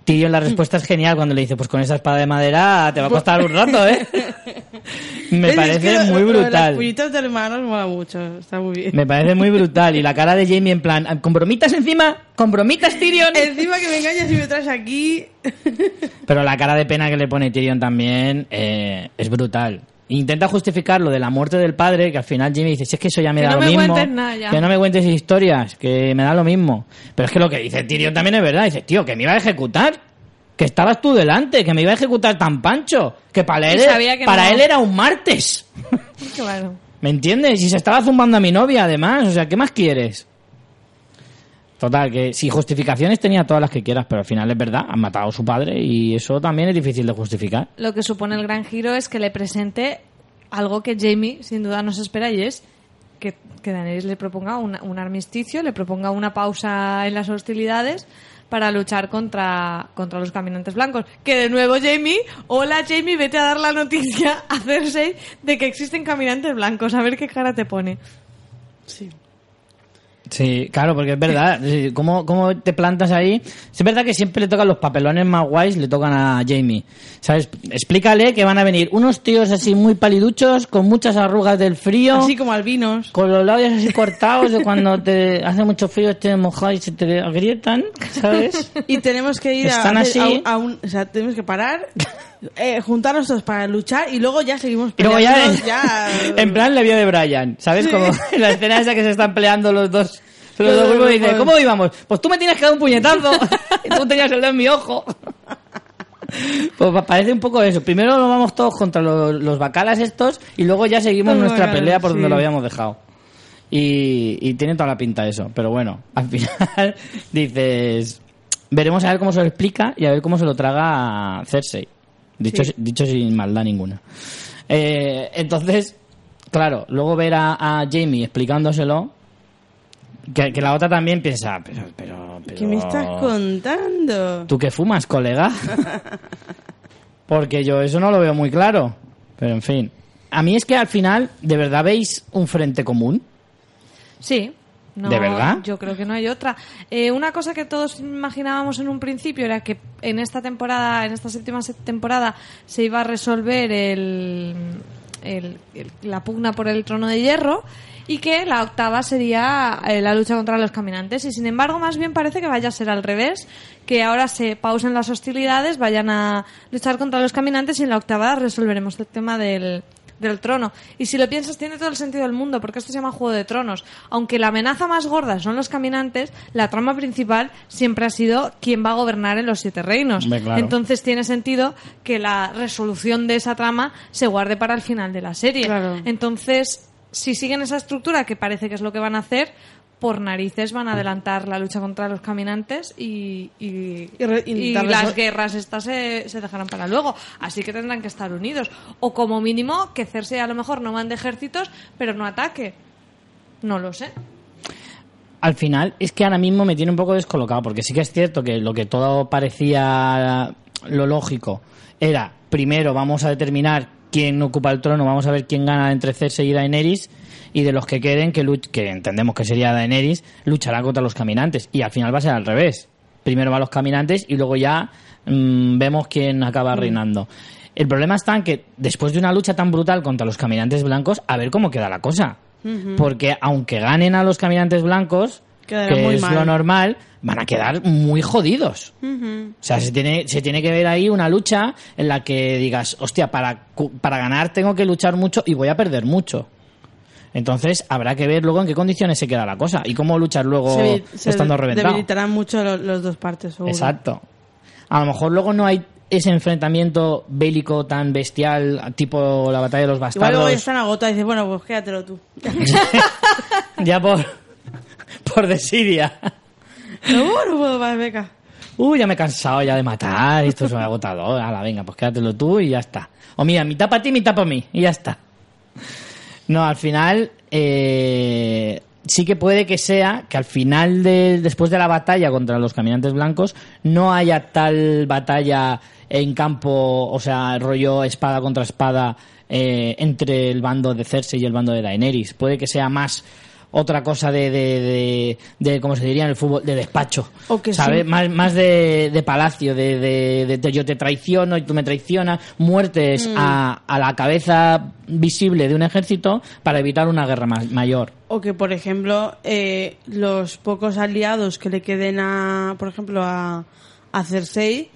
B: Tyrion la respuesta es genial cuando le dice, pues con esa espada de madera te va a costar un rato, ¿eh? me
C: Es que
B: parece
C: lo-
B: muy
C: lo de
B: brutal.
C: Las puñitas de hermanos mola mucho, está muy bien.
B: Me parece muy brutal. Y la cara de Jamie en plan, ¿compromitas encima? ¿Compromitas Tyrion?
C: Encima que me engañas y me traes aquí.
B: Pero la cara de pena que le pone Tyrion también eh, es brutal. Intenta justificar lo de la muerte del padre, que al final Jamie dice, si es que eso ya me
A: Que
B: da
A: no
B: lo
A: me
B: mismo.
A: cuentes nada ya".
B: Que no me cuentes historias, que me da lo mismo. Pero es que lo que dice Tyrion también es verdad. Dice, tío, que me iba a ejecutar. Que estabas tú delante, que me iba a ejecutar tan pancho. Que para él,
A: que
B: para
A: no.
B: él era un martes.
A: Claro.
B: ¿Me entiendes? Y se estaba zumbando a mi novia, además. O sea, ¿qué más quieres? Total, que si justificaciones tenía todas las que quieras, pero al final es verdad, han matado a su padre y eso también es difícil de justificar.
A: Lo que supone el gran giro es que le presente algo que Jamie sin duda nos espera y es que, que Daenerys le proponga una- un armisticio, le proponga una pausa en las hostilidades para luchar contra, contra los caminantes blancos. Que de nuevo Jamie, hola Jamie, vete a dar la noticia a Cersei de que existen caminantes blancos, a ver qué cara te pone.
C: Sí.
B: Sí, claro, porque es verdad. ¿Cómo, ¿Cómo te plantas ahí? Es verdad que siempre le tocan los papelones más guays, le tocan a Jamie. ¿Sabes? Explícale que van a venir unos tíos así muy paliduchos, con muchas arrugas del frío.
C: Así como albinos.
B: Con los labios así cortados de cuando te hace mucho frío, te mojas y se te agrietan, ¿sabes?
C: Y tenemos que ir a,
B: Están
C: hacer-
B: así.
C: a, a un... O sea, tenemos que parar, eh, juntarnos todos para luchar y luego ya seguimos
B: Y luego ya,
C: ya,
B: en plan la vía de Brian, ¿sabes? Como en la escena esa que se están peleando los dos. Los dos grupos y dice,
C: grupos.
B: ¿cómo íbamos? Pues tú me tienes que dar un puñetazo y tú tenías el dedo en mi ojo. Pues pa- parece un poco eso. Primero nos vamos todos contra los, los bacalas estos y luego ya seguimos nuestra
C: bacalas,
B: pelea por donde
C: sí.
B: lo habíamos dejado. Y, y tiene toda la pinta eso. Pero bueno, al final dices... Veremos a ver cómo se lo explica y a ver cómo se lo traga Cersei. Dicho,
C: Sí.
B: dicho sin maldad ninguna. Eh, entonces, claro, luego ver a, a Jamie explicándoselo, que, que la otra también piensa, pero, pero, pero...
C: ¿Qué me estás contando?
B: ¿Tú qué fumas, colega? Porque yo eso no lo veo muy claro. Pero en fin. A mí es que al final, ¿de verdad veis un frente común?
A: Sí. No,
B: ¿De verdad?
A: Yo creo que no hay otra. Eh, una cosa que todos imaginábamos en un principio era que en esta temporada, en esta séptima temporada, se iba a resolver el, el- el- la pugna por el trono de hierro y que la octava sería eh, la lucha contra los caminantes. Y sin embargo, más bien parece que vaya a ser al revés, que ahora se pausen las hostilidades, vayan a luchar contra los caminantes y en la octava resolveremos el tema del, del trono. Y si lo piensas, tiene todo el sentido del mundo, porque esto se llama Juego de Tronos. Aunque la amenaza más gorda son los caminantes, la trama principal siempre ha sido quién va a gobernar en los siete reinos.
B: Hombre, claro.
A: Entonces tiene sentido que la resolución de esa trama se guarde para el final de la serie.
C: Claro.
A: Entonces, si siguen esa estructura, que parece que es lo que van a hacer, por narices van a adelantar la lucha contra los caminantes y, y,
C: Y re-
A: y
C: intentar
A: las guerras estas se, se dejarán para luego. Así que tendrán que estar unidos. O como mínimo que Cersei a lo mejor no mande ejércitos, pero no ataque. No lo sé.
B: Al final, es que ahora mismo me tiene un poco descolocado, porque sí que es cierto que lo que todo parecía lo lógico era, primero vamos a determinar quién ocupa el trono, vamos a ver quién gana entre Cersei y Daenerys, y de los que queden, que, luch- que entendemos que sería Daenerys, luchará contra los caminantes. Y al final va a ser al revés. Primero van los caminantes y luego ya mm, vemos quién acaba reinando. El problema está en que después de una lucha tan brutal contra los caminantes blancos, a ver cómo queda la cosa. Porque aunque ganen a los caminantes blancos,
C: Quedará
B: que
C: muy
B: es
C: mal.
B: lo normal, van a quedar muy jodidos. O sea, se tiene, se tiene que ver ahí una lucha en la que digas, hostia, para, para ganar tengo que luchar mucho y voy a perder mucho. Entonces habrá que ver luego en qué condiciones se queda la cosa y cómo luchar luego
C: se, se
B: estando reventado.
C: debilitarán mucho lo- los dos partes, seguro.
B: Exacto. a lo mejor luego no hay ese enfrentamiento bélico tan bestial, tipo la batalla de los
C: Igual
B: bastardos.
C: luego están agotados y dices, bueno, pues quédatelo tú.
B: ya por, por desidia.
C: No, no puedo más, beca.
B: Uy, ya me he cansado ya de matar, esto es un agotador. Ala, venga, pues quédatelo tú y ya está. O mira, mitad para ti, mitad para mí, y ya está. No, al final, eh, sí que puede que sea que al final, de, después de la batalla contra los caminantes blancos, no haya tal batalla en campo, o sea, rollo espada contra espada eh, entre el bando de Cersei y el bando de Daenerys. Puede que sea más otra cosa de, de, de, de como se diría en el fútbol, de despacho.
C: O que
B: ¿sabes?
C: sí.
B: Más, más de, de palacio, de, yo te traiciono y tú me traicionas, muertes a, a la cabeza visible de un ejército para evitar una guerra ma- mayor.
C: O que, por ejemplo, eh, los pocos aliados que le queden a, por ejemplo, a, a Cersei,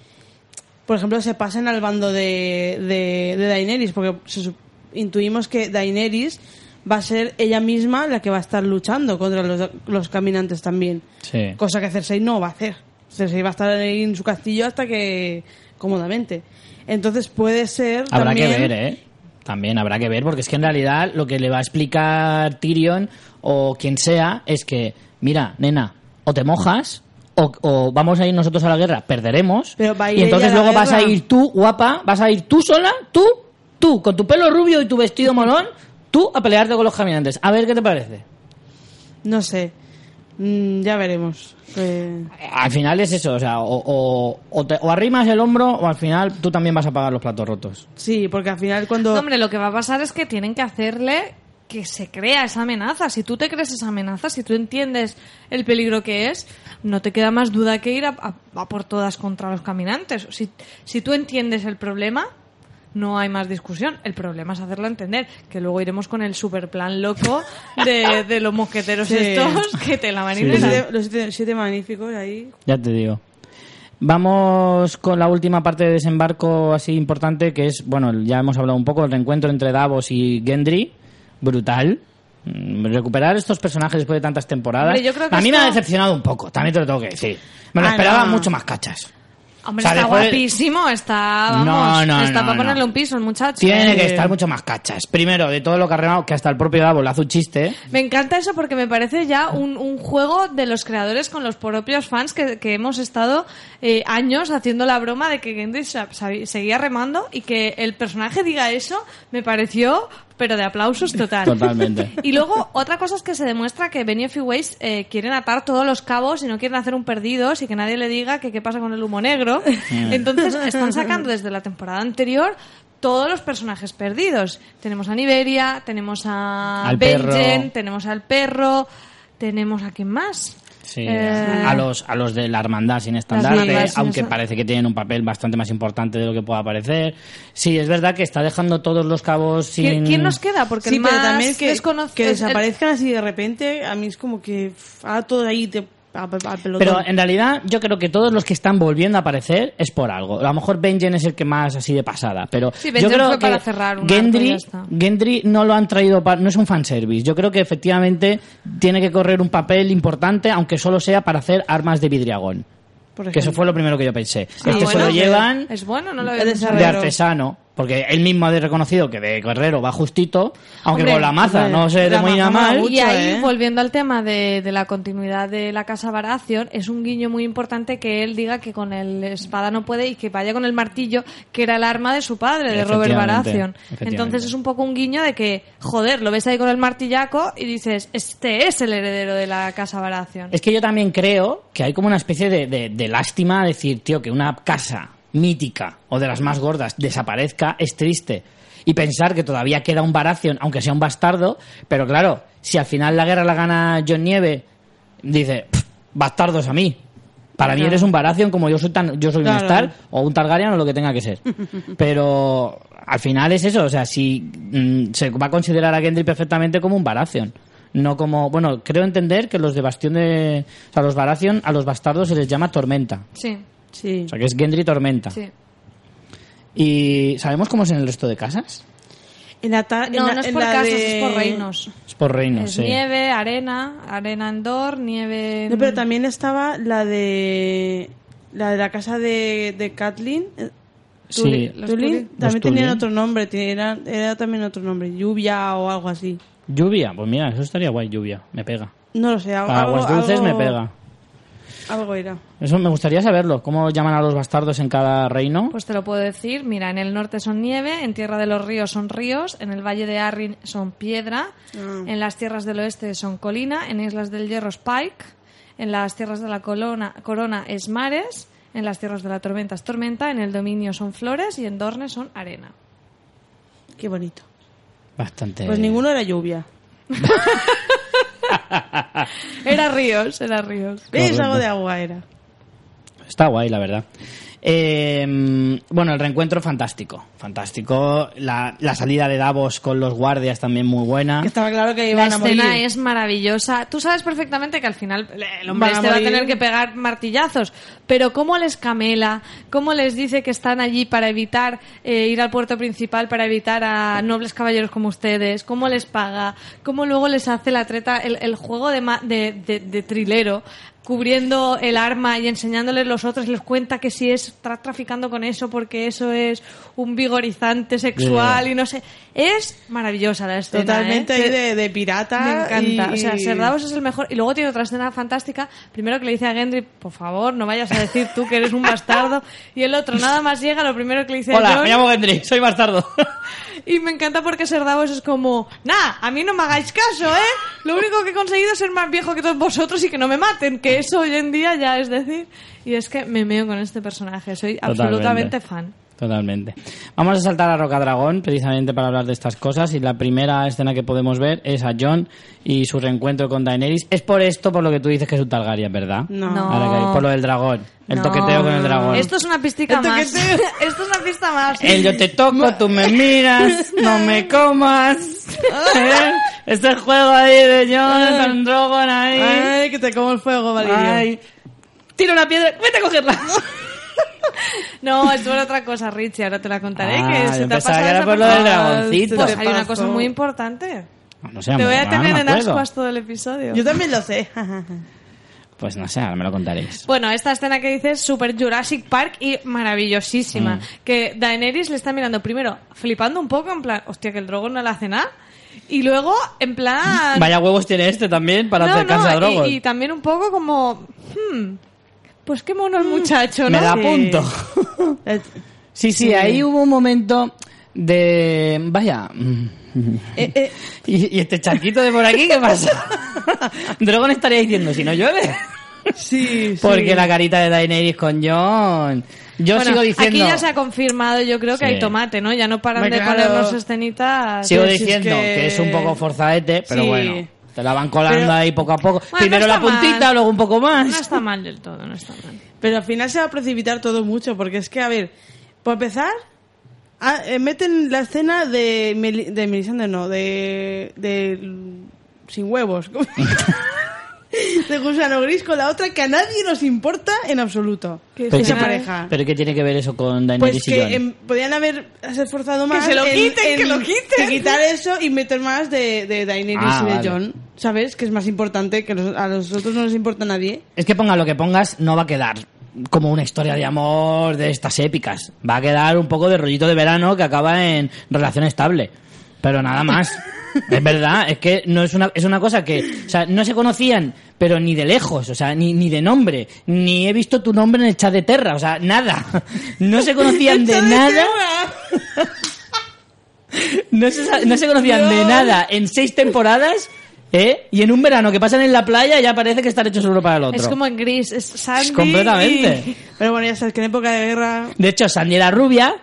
C: por ejemplo, se pasen al bando de, de, de Daenerys, porque se intuimos que Daenerys va a ser ella misma la que va a estar luchando contra los, los caminantes también.
B: Sí.
C: Cosa que Cersei no va a hacer. Cersei va a estar ahí en su castillo hasta que cómodamente. Entonces puede ser
B: Habrá
C: también
B: que ver, ¿eh? También habrá que ver, porque es que en realidad lo que le va a explicar Tyrion o quien sea es que, mira, nena, o te mojas o, o vamos a ir nosotros a la guerra, perderemos.
C: Pero
B: y entonces luego vas a ir tú, guapa, vas a ir tú sola, tú, tú, con tu pelo rubio y tu vestido molón, tú a pelearte con los caminantes. A ver qué te parece.
C: No sé. Mm, ya veremos. Eh,
B: Al final es eso, o sea, o, o, o te- o arrimas el hombro o al final tú también vas a pagar los platos rotos.
C: sí, porque al final cuando...
A: No, hombre, lo que va a pasar es que tienen que hacerle que se crea esa amenaza. Si tú te crees esa amenaza, si tú entiendes el peligro que es, no te queda más duda que ir a, a- a por todas contra los caminantes. Si, si tú entiendes el problema, no hay más discusión. El problema es hacerlo entender, que luego iremos con el super plan loco de, de los mosqueteros
C: Sí.
A: estos que te la van
C: los,
A: inventar.
C: siete, los siete- siete magníficos ahí.
B: Ya te digo. Vamos con la última parte de desembarco así importante, que es, bueno, ya hemos hablado un poco, el reencuentro entre Davos y Gendry. Brutal. Mm, Recuperar estos personajes después de tantas temporadas.
A: Hombre, yo creo que
B: a mí me ha decepcionado un poco, también te lo tengo que decir. Me lo
C: Ah,
B: esperaba
C: no.
B: mucho más cachas.
A: Hombre,
B: O sea,
A: está
B: después-
A: guapísimo, está, vamos,
B: No, no,
A: está
B: no,
A: para
B: no.
A: ponerle un piso el muchacho.
B: Tiene
A: ¿eh?
B: que estar mucho más cachas. Primero, de todo lo que ha remado, que hasta el propio Davos le hace un chiste.
A: Me encanta eso porque me parece ya un, un juego de los creadores con los propios fans que, que hemos estado eh, años haciendo la broma de que Gendry seguía remando y que el personaje diga eso me pareció, pero de aplausos total.
B: Totalmente.
A: Y luego, otra cosa es que se demuestra que Benioff y Weiss eh, quieren atar todos los cabos y no quieren hacer un perdidos y que nadie le diga que qué pasa con el humo negro. Entonces, están sacando desde la temporada anterior todos los personajes perdidos. Tenemos a Niberia, tenemos a
B: Al
A: Benjen,
B: perro.
A: tenemos al perro, tenemos a quién más.
B: Sí,
A: Eh,
B: a los a los de la hermandad sin estandarte,
A: sin
B: aunque parece que tienen un papel bastante más importante de lo que pueda parecer. Sí, es verdad que está dejando todos los cabos sin...
A: ¿Quién, quién nos queda? Porque
C: sí,
A: el
C: pero
A: más
C: también que, desaparezcan así de repente, a mí es como que ahora todo ahí te, a- a-.
B: Pero en realidad yo creo que todos los que están volviendo a aparecer es por algo. A lo mejor Benjen es el que más así de pasada, pero
A: Sí,
B: yo creo
A: fue
B: que
A: para cerrar un
B: Gendry. Gendry no lo han traído para, no es un fanservice. Yo creo que efectivamente tiene que correr un papel importante, aunque solo sea para hacer armas de vidriagón. Que eso fue lo primero que yo pensé.
A: Ah,
B: este se
A: bueno,
B: lo
A: que-
B: llevan
A: Es bueno, no lo
B: de artesano, porque él mismo ha reconocido que de guerrero va justito, aunque
A: Hombre,
B: con la maza
C: hombre,
B: no se
C: maza
B: mal.
C: mucho,
A: Y ahí,
C: ¿eh?
A: volviendo al tema de, de la continuidad de la casa Baratheon, es un guiño muy importante que él diga que con el espada no puede y que vaya con el martillo, que era el arma de su padre, de Robert
B: efectivamente.
A: Entonces es un poco un guiño de que, joder, lo ves ahí con el martillaco y dices, este es el heredero de la casa Baratheon.
B: Es que yo también creo que hay como una especie de, de- de lástima decir, tío, que una casa mítica o de las más gordas desaparezca es triste. Y pensar que todavía queda un Baratheon, aunque sea un bastardo, pero claro, si al final la guerra la gana John Nieve, dice, "Pff, bastardos a mí. Para mí eres un Baratheon como yo soy tan, yo soy un. Stark o un Targaryen o lo que tenga que ser. Pero al final es eso, o sea, si mm, se va a considerar a Gendry perfectamente como un Baratheon. No como, bueno, creo entender que los de Bastión de, o sea, los Baratheon a los bastardos se les llama Tormenta.
A: Sí,
C: Sí.
B: O sea, que es Gendry Tormenta.
A: sí.
B: ¿Y sabemos cómo es en el resto de casas?
C: En la ta- en
A: No,
C: la-
A: no es
C: en
A: por
C: la
A: casas,
C: de-
A: es por reinos.
B: Es por reinos,
A: es
B: sí.
A: nieve, arena, arena en Dor, nieve en...
C: No, pero también estaba la de la de la casa de, de Kathleen. eh,
B: Sí.
C: También tenían otro nombre, era, era también otro nombre, lluvia o algo así.
B: Lluvia, pues mira, eso estaría guay, lluvia, me pega.
C: No lo sé, algo,
B: Para aguas dulces
C: algo-
B: me pega.
C: Algo era.
B: Eso me gustaría saberlo, cómo llaman a los bastardos en cada reino.
A: Pues te lo puedo decir. Mira, en el norte son nieve, en Tierra de los Ríos son ríos, en el Valle de Arryn son piedra,
C: Ah.
A: en las tierras del oeste son colina, en Islas del Hierro es pike, en las tierras de la colona, corona es mares, en las tierras de la tormenta es tormenta, en el dominio son flores y en Dorne son arena.
C: Qué bonito.
B: Bastante.
C: Pues ninguno era lluvia.
A: Era ríos, era ríos.
B: Correcto.
C: Algo de agua era.
B: Está guay, la verdad. Eh, bueno, el reencuentro fantástico. Fantástico. La, la salida de Davos con los guardias también muy buena.
C: Que estaba claro que
A: La
C: iban a morir.
A: escena es maravillosa. Tú sabes perfectamente que al final el hombre
C: Van
A: este va a tener que pegar martillazos, pero cómo les camela, cómo les dice que están allí para evitar eh, ir al puerto principal, para evitar a nobles caballeros como ustedes, cómo les paga, cómo luego les hace la treta, el, el juego de, ma- de, de- de trilero cubriendo el arma y enseñándoles los otros, les cuenta que si es está traficando con eso porque eso es un vigorizante sexual
B: Yeah.
A: y no sé. Es maravillosa la escena.
C: Totalmente
A: ¿eh?
C: de, de pirata.
A: me encanta.
C: y-
A: O sea, Ser Davos es el mejor. Y luego tiene otra escena fantástica. Primero que le dice a Gendry, por favor, no vayas a decir tú que eres un bastardo. Y el otro nada más llega, lo primero que le dice a
B: Hola, me llamo Gendry, soy bastardo.
A: Y me encanta porque Ser Davos es como, nah, a mí no me hagáis caso, ¿eh? Lo único que he conseguido es ser más viejo que todos vosotros y que no me maten, que eso hoy en día ya es decir. Y es que me meo con este personaje, soy
B: Totalmente.
A: absolutamente fan.
B: Totalmente. Vamos a saltar a Roca Dragón precisamente para hablar de estas cosas y la primera escena que podemos ver es a Jon y su reencuentro con Daenerys. Es por esto por lo que tú dices que es un Targaryen, ¿verdad?
C: No.
A: No.
B: Ahora que- por lo del dragón. El
A: No.
B: toqueteo con el dragón.
A: Esto es una pistica
C: El
A: más. Esto es una pista más.
B: El yo te toco, tú me miras, no me comas. ¿Eh? Este juego ahí de Jon con Drogon ahí.
C: Ay, que te como el fuego, Valirio.
B: Ay. Tira una piedra, vete a cogerla.
A: No, es por otra cosa, Richie, ahora te la contaré.
B: Ah,
A: que
B: yo
A: se te ha
B: pensaba
A: pasado
B: que era por lo del
A: parte.
B: dragoncito.
A: Pues hay una cosa muy importante.
B: No sé,
A: Te voy a
B: no
A: tener
B: me
A: en ascuas todo el episodio.
C: Yo también lo sé.
B: Pues no sé, ahora me lo contaréis.
A: Bueno, esta escena que dices Super Jurassic Park y maravillosísima.
B: Mm.
A: Que Daenerys le está mirando primero, flipando un poco, en plan, hostia, que el drogo no le hace nada. Y luego, en plan.
B: Vaya huevos tiene este también para
A: no,
B: acercarse a
A: no,
B: Drogon.
A: y, y también un poco como. hmm, pues qué mono el muchacho, ¿no?
B: Me da
C: Sí.
B: punto.
C: Eh,
B: Sí, sí,
C: Sí.
B: ahí hubo un momento de... Vaya...
C: eh, eh,
B: ¿Y, y este charquito de por aquí qué pasa? Drogon estaría diciendo, si no llueve.
C: sí, sí.
B: Porque la carita de Daenerys con Jon... Yo
A: Bueno,
B: sigo diciendo...
A: Aquí ya se ha confirmado, yo creo que
B: Sí.
A: hay tomate, ¿no? Ya no paran de
C: claro.
A: ponernos escenitas.
B: Sigo
C: Pero si es
B: diciendo que...
C: que-
B: es un poco forzadete, pero
C: Sí.
B: bueno. Te la van colando
C: Pero-
B: ahí poco a poco.
A: Bueno,
B: Primero
A: no
B: la puntita,
A: mal.
B: luego un poco más.
A: No está mal del todo, no está mal.
C: Pero al final se va a precipitar todo mucho, porque es que, a ver, por empezar, eh, meten la escena de, de Melisandre, no, de, de sin huevos. de gusano gris con la otra que a nadie nos importa en absoluto.
A: Que
B: Pero,
C: esa
B: ¿qué-
C: pareja.
B: pero ¿qué tiene que ver eso con Daenerys
C: Pues
B: y
C: que em, podían haber esforzado más
A: se lo
C: en-
A: quiten,
C: en-
A: que lo quiten.
C: en quitar eso y meter más de, de Daenerys
B: Ah,
C: y de
B: vale.
C: Jon. ¿Sabes? Que es más importante, que los- a los otros no les importa a nadie.
B: Es que ponga lo que pongas, no va a quedar como una historia de amor de estas épicas. Va a quedar un poco de rollito de verano que acaba en relación estable. Pero nada más. es verdad, es que no es una, es una cosa que, o sea, no se conocían, pero ni de lejos, o sea, ni, ni de nombre, ni he visto tu nombre en el chat de Terra, o sea, nada. No se conocían de nada. No se, no se conocían de nada en seis temporadas, ¿eh? Y en un verano que pasan en la playa ya parece que están hechos uno para el otro.
A: Es como en gris, es Sandy
B: completamente.
A: y-
C: Pero bueno, ya sabes que en época de guerra...
B: De hecho, Sandy era rubia,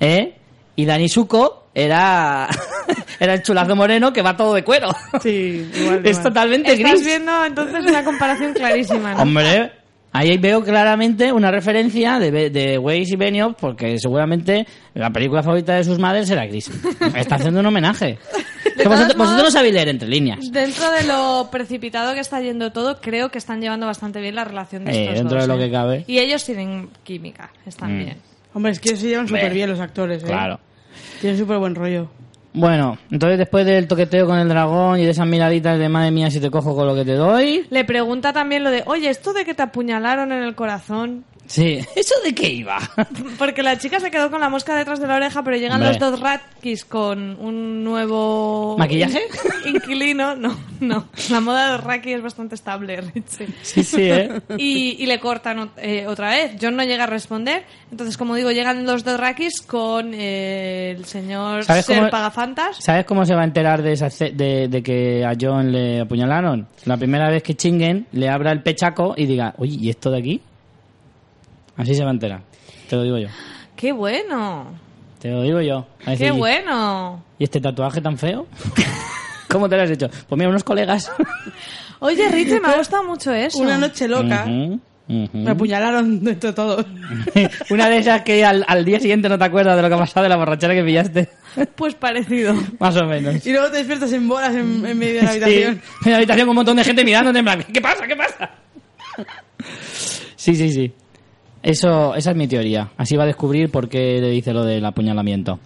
B: ¿eh? Y Dani Suco era, era el chulazo moreno que va todo de cuero.
C: Sí, igual,
B: es
C: igual.
B: totalmente
A: Estás
B: gris.
A: viendo entonces una comparación clarísima, ¿no?
B: Hombre, ahí veo claramente una referencia de, de Weiss y Benioff porque seguramente la película favorita de sus madres era Gris. Está haciendo un homenaje. Que vosotros, vosotros no
A: modos-
B: sabéis leer entre líneas.
A: Dentro de lo precipitado que está yendo todo, creo que están llevando bastante bien la relación de
B: Eh,
A: estos
B: dentro
A: dos,
B: de lo
A: ¿eh?
B: que cabe.
A: Y ellos tienen química, están
B: Mm.
A: bien.
C: Hombre, es que se llevan súper bien los actores, ¿eh?
B: Claro.
C: Tienen súper buen rollo.
B: Bueno, entonces después del toqueteo con el dragón y de esas miraditas de madre mía si te cojo con lo que te doy.
A: Le pregunta también lo de, oye, ¿esto de que te apuñalaron en el corazón?
B: Sí, ¿eso de qué iba?
A: Porque la chica se quedó con la mosca detrás de la oreja, pero llegan los dos Ratkis con un nuevo...
B: ¿Maquillaje?
A: Inquilino. No, no. La moda de los Raki es bastante estable, Richie.
B: Sí, sí, ¿eh?
A: Y, y le cortan eh, otra vez. John no llega a responder. Entonces, como digo, llegan los dos Rakis con eh, el señor
B: ¿Sabes
A: Ser
B: cómo-
A: Pagafantas.
B: ¿Sabes cómo se va a enterar de, esa de, de que a John le apuñalaron? La primera vez que chinguen, le abra el pechaco y diga, oye, ¿y esto de aquí? Así se va a enterar. Te lo digo yo.
A: ¡Qué bueno!
B: Te lo digo yo. Va a decir,
A: ¡Qué bueno!
B: ¿Y este tatuaje tan feo? ¿Cómo te lo has hecho? Pues mira, unos colegas.
A: Oye, Richie, me ha gustado mucho eso.
C: Una noche loca.
B: Ujú, ujú.
C: Me apuñalaron dentro de todo.
B: Una de esas que al, al día siguiente no te acuerdas de lo que ha pasado, de la borrachera que pillaste.
A: Pues parecido.
B: Más o menos.
C: Y luego te despiertas en bolas en, en medio de la
B: Sí,
C: habitación.
B: en la habitación con un montón de gente mirándote en plan, ¿qué pasa? ¿Qué pasa? Sí, sí, sí. Eso, esa es mi teoría. Así va a descubrir por qué le dice lo del apuñalamiento.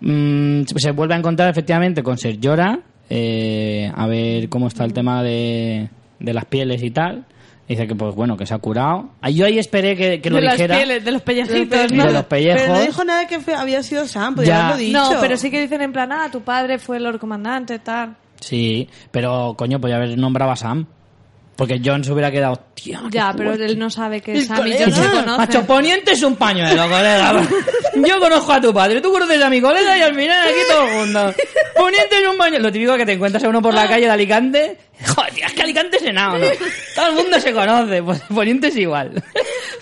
B: Mm, se vuelve a encontrar efectivamente con Ser Llora, eh, a ver cómo está el tema de, de las pieles y tal. Dice que, pues bueno, que se ha curado. Yo ahí esperé que, que lo
A: de las
B: dijera.
A: pieles, de los pellejitos, ¿no?
B: de los pellejos.
C: Pero no dijo nada que fue- había sido Sam, podría
B: Ya.
C: haberlo dicho.
A: No, pero sí que dicen en plan, ah, tu padre fue el Lord Comandante, tal.
B: Sí, pero coño, podía haber nombrado a Sam. Porque John se hubiera quedado, qué
A: Ya, pero
B: fuerte".
A: él no sabe que
C: El
A: Sam y
C: colega.
A: yo no se
B: Macho, poniente es un pañuelo, colega. Yo conozco a tu padre, tú conoces a mi colega y al final aquí todo el mundo. Poniente es un pañuelo. Lo típico que te encuentras a uno por la calle de Alicante. Joder, es que Alicante es enano, ¿no? Todo el mundo se conoce, pues Poniente es igual.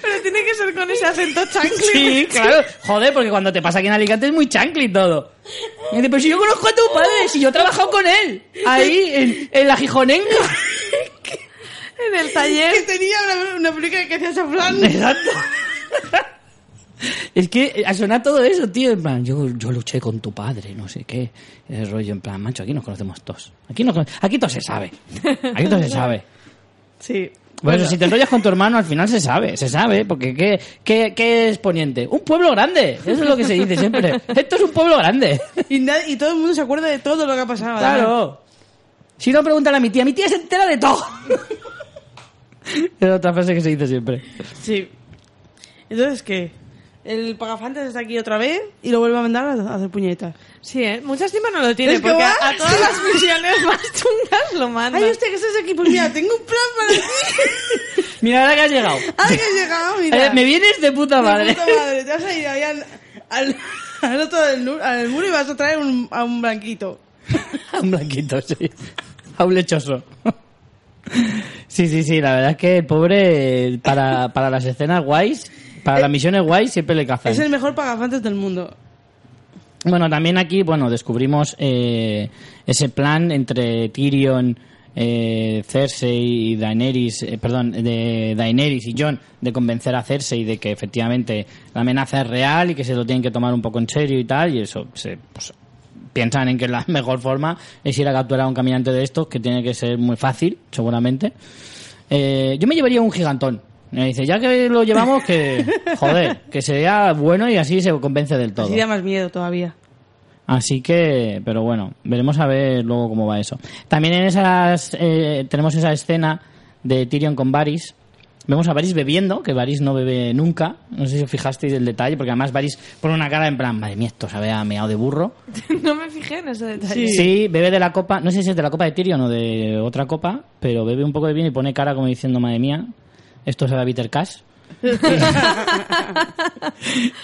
A: Pero tiene que ser con ese acento chancli.
B: Sí, claro. Joder, porque cuando te pasa aquí en Alicante es muy chancli todo. Y dice, pero si yo conozco a tu padre, si yo he trabajado con él. Ahí, en, en la Gijonenca.
A: En el taller.
C: Que tenía una, una película que hacía Safran.
B: Exacto. Es que a sonar todo eso, tío, en plan, yo, yo luché con tu padre, no sé qué. El rollo, en plan, macho, aquí nos conocemos todos. Aquí, nos, aquí todo se sabe. Aquí todo se sabe.
C: Sí.
B: Bueno, si te enrollas con tu hermano, al final se sabe, se sabe, porque ¿qué, qué, qué es Poniente? Un pueblo grande, eso es lo que se dice siempre. Esto es un pueblo grande.
C: Y, nadie- y todo el mundo se acuerda de todo lo que ha pasado.
B: Claro. Si no, pregúntale a mi tía, mi tía se entera de todo. Es otra frase que se dice siempre.
C: Sí. Entonces, ¿qué? El pagafantes está aquí otra vez y lo vuelve a mandar a hacer puñetas.
A: Sí, ¿eh? Mucha estima no lo tiene,
C: Es que
A: porque a, a todas las misiones más chungas lo manda.
C: Ay, usted que estás aquí, pues mira, tengo un plan para ti.
B: Mira, ahora que has llegado.
C: Ahora que has llegado, mira.
B: Eh, Me vienes de puta
C: De
B: madre.
C: puta madre, te vas a ir ahí al, al, al otro del al muro y vas a traer un, a un blanquito.
B: A un blanquito, sí. A un lechoso. Sí, sí, sí, la verdad es que el pobre, para, para las escenas guays, para las misiones guays, siempre le cazan.
C: Es el mejor pagafantes del mundo.
B: Bueno, también aquí, bueno, descubrimos eh, ese plan entre Tyrion, eh, Cersei y Daenerys, eh, perdón, de Daenerys y Jon de convencer a Cersei de que efectivamente la amenaza es real y que se lo tienen que tomar un poco en serio y tal, y eso se, pues, piensan en que la mejor forma es ir a capturar a un caminante de estos, que tiene que ser muy fácil, seguramente. Eh, yo me llevaría un gigantón. Me dice, ya que lo llevamos, que, joder, que sea bueno y así se convence del todo.
C: Así da más miedo todavía.
B: Así que, pero bueno, veremos a ver luego cómo va eso. También en esas, eh, tenemos esa escena de Tyrion con Varys. Vemos a Varys bebiendo, que Varys no bebe nunca. No sé si os fijasteis del detalle, porque además Varys pone una cara en plan, madre mía, esto sabe a meado de burro.
A: no me fijé en ese detalle.
B: Sí. bebe de la copa, no sé si es de la copa de Tyrion o de otra copa, pero bebe un poco de vino y pone cara como diciendo, madre mía, esto sabe a Bitter Cash.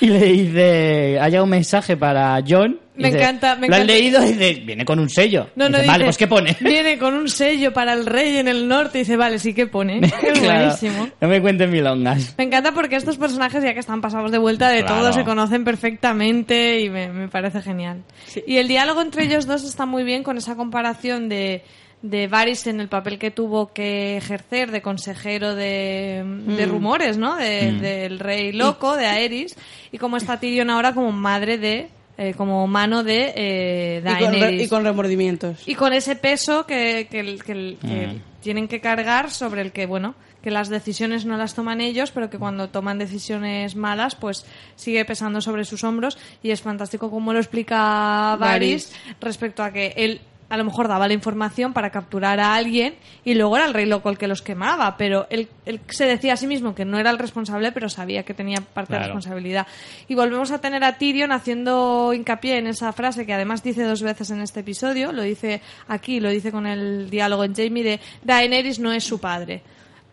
B: Y le dice, haya un mensaje para John.
A: Me
B: dice,
A: encanta, me
B: ¿Lo has
A: encanta.
B: leído? Y dice, viene con un sello.
A: No, no,
B: dice, vale,
A: dice,
B: pues ¿qué pone?
A: Viene con un sello para el rey en el norte y dice, vale, sí que pone. Qué
B: Claro,
A: buenísimo.
B: No me cuenten milongas.
A: Me encanta porque estos personajes, ya que están pasados de vuelta de
B: Claro.
A: todo, se conocen perfectamente y me, me parece genial. Y el diálogo entre ellos dos está muy bien con esa comparación de, de Varys en el papel que tuvo que ejercer de consejero de,
B: Mm.
A: de rumores, ¿no? De- Del rey loco, de Aerys, y como está Tyrion ahora como madre de, eh, como mano de eh,
C: Y con, re-
A: Daenerys.
C: y con remordimientos.
A: Y con ese peso que, que, que
B: Mm.
A: tienen que cargar sobre el que, bueno, que las decisiones no las toman ellos, pero que cuando toman decisiones malas, pues sigue pesando sobre sus hombros. Y es fantástico como lo explica Varys respecto a que él a lo mejor daba la información para capturar a alguien y luego era el rey loco el que los quemaba, pero él, él se decía a sí mismo que no era el responsable, pero sabía que tenía parte de responsabilidad. Y volvemos a tener a Tyrion haciendo hincapié en esa frase que además dice dos veces en este episodio, lo dice aquí, lo dice con el diálogo en Jamie de Daenerys no es su padre.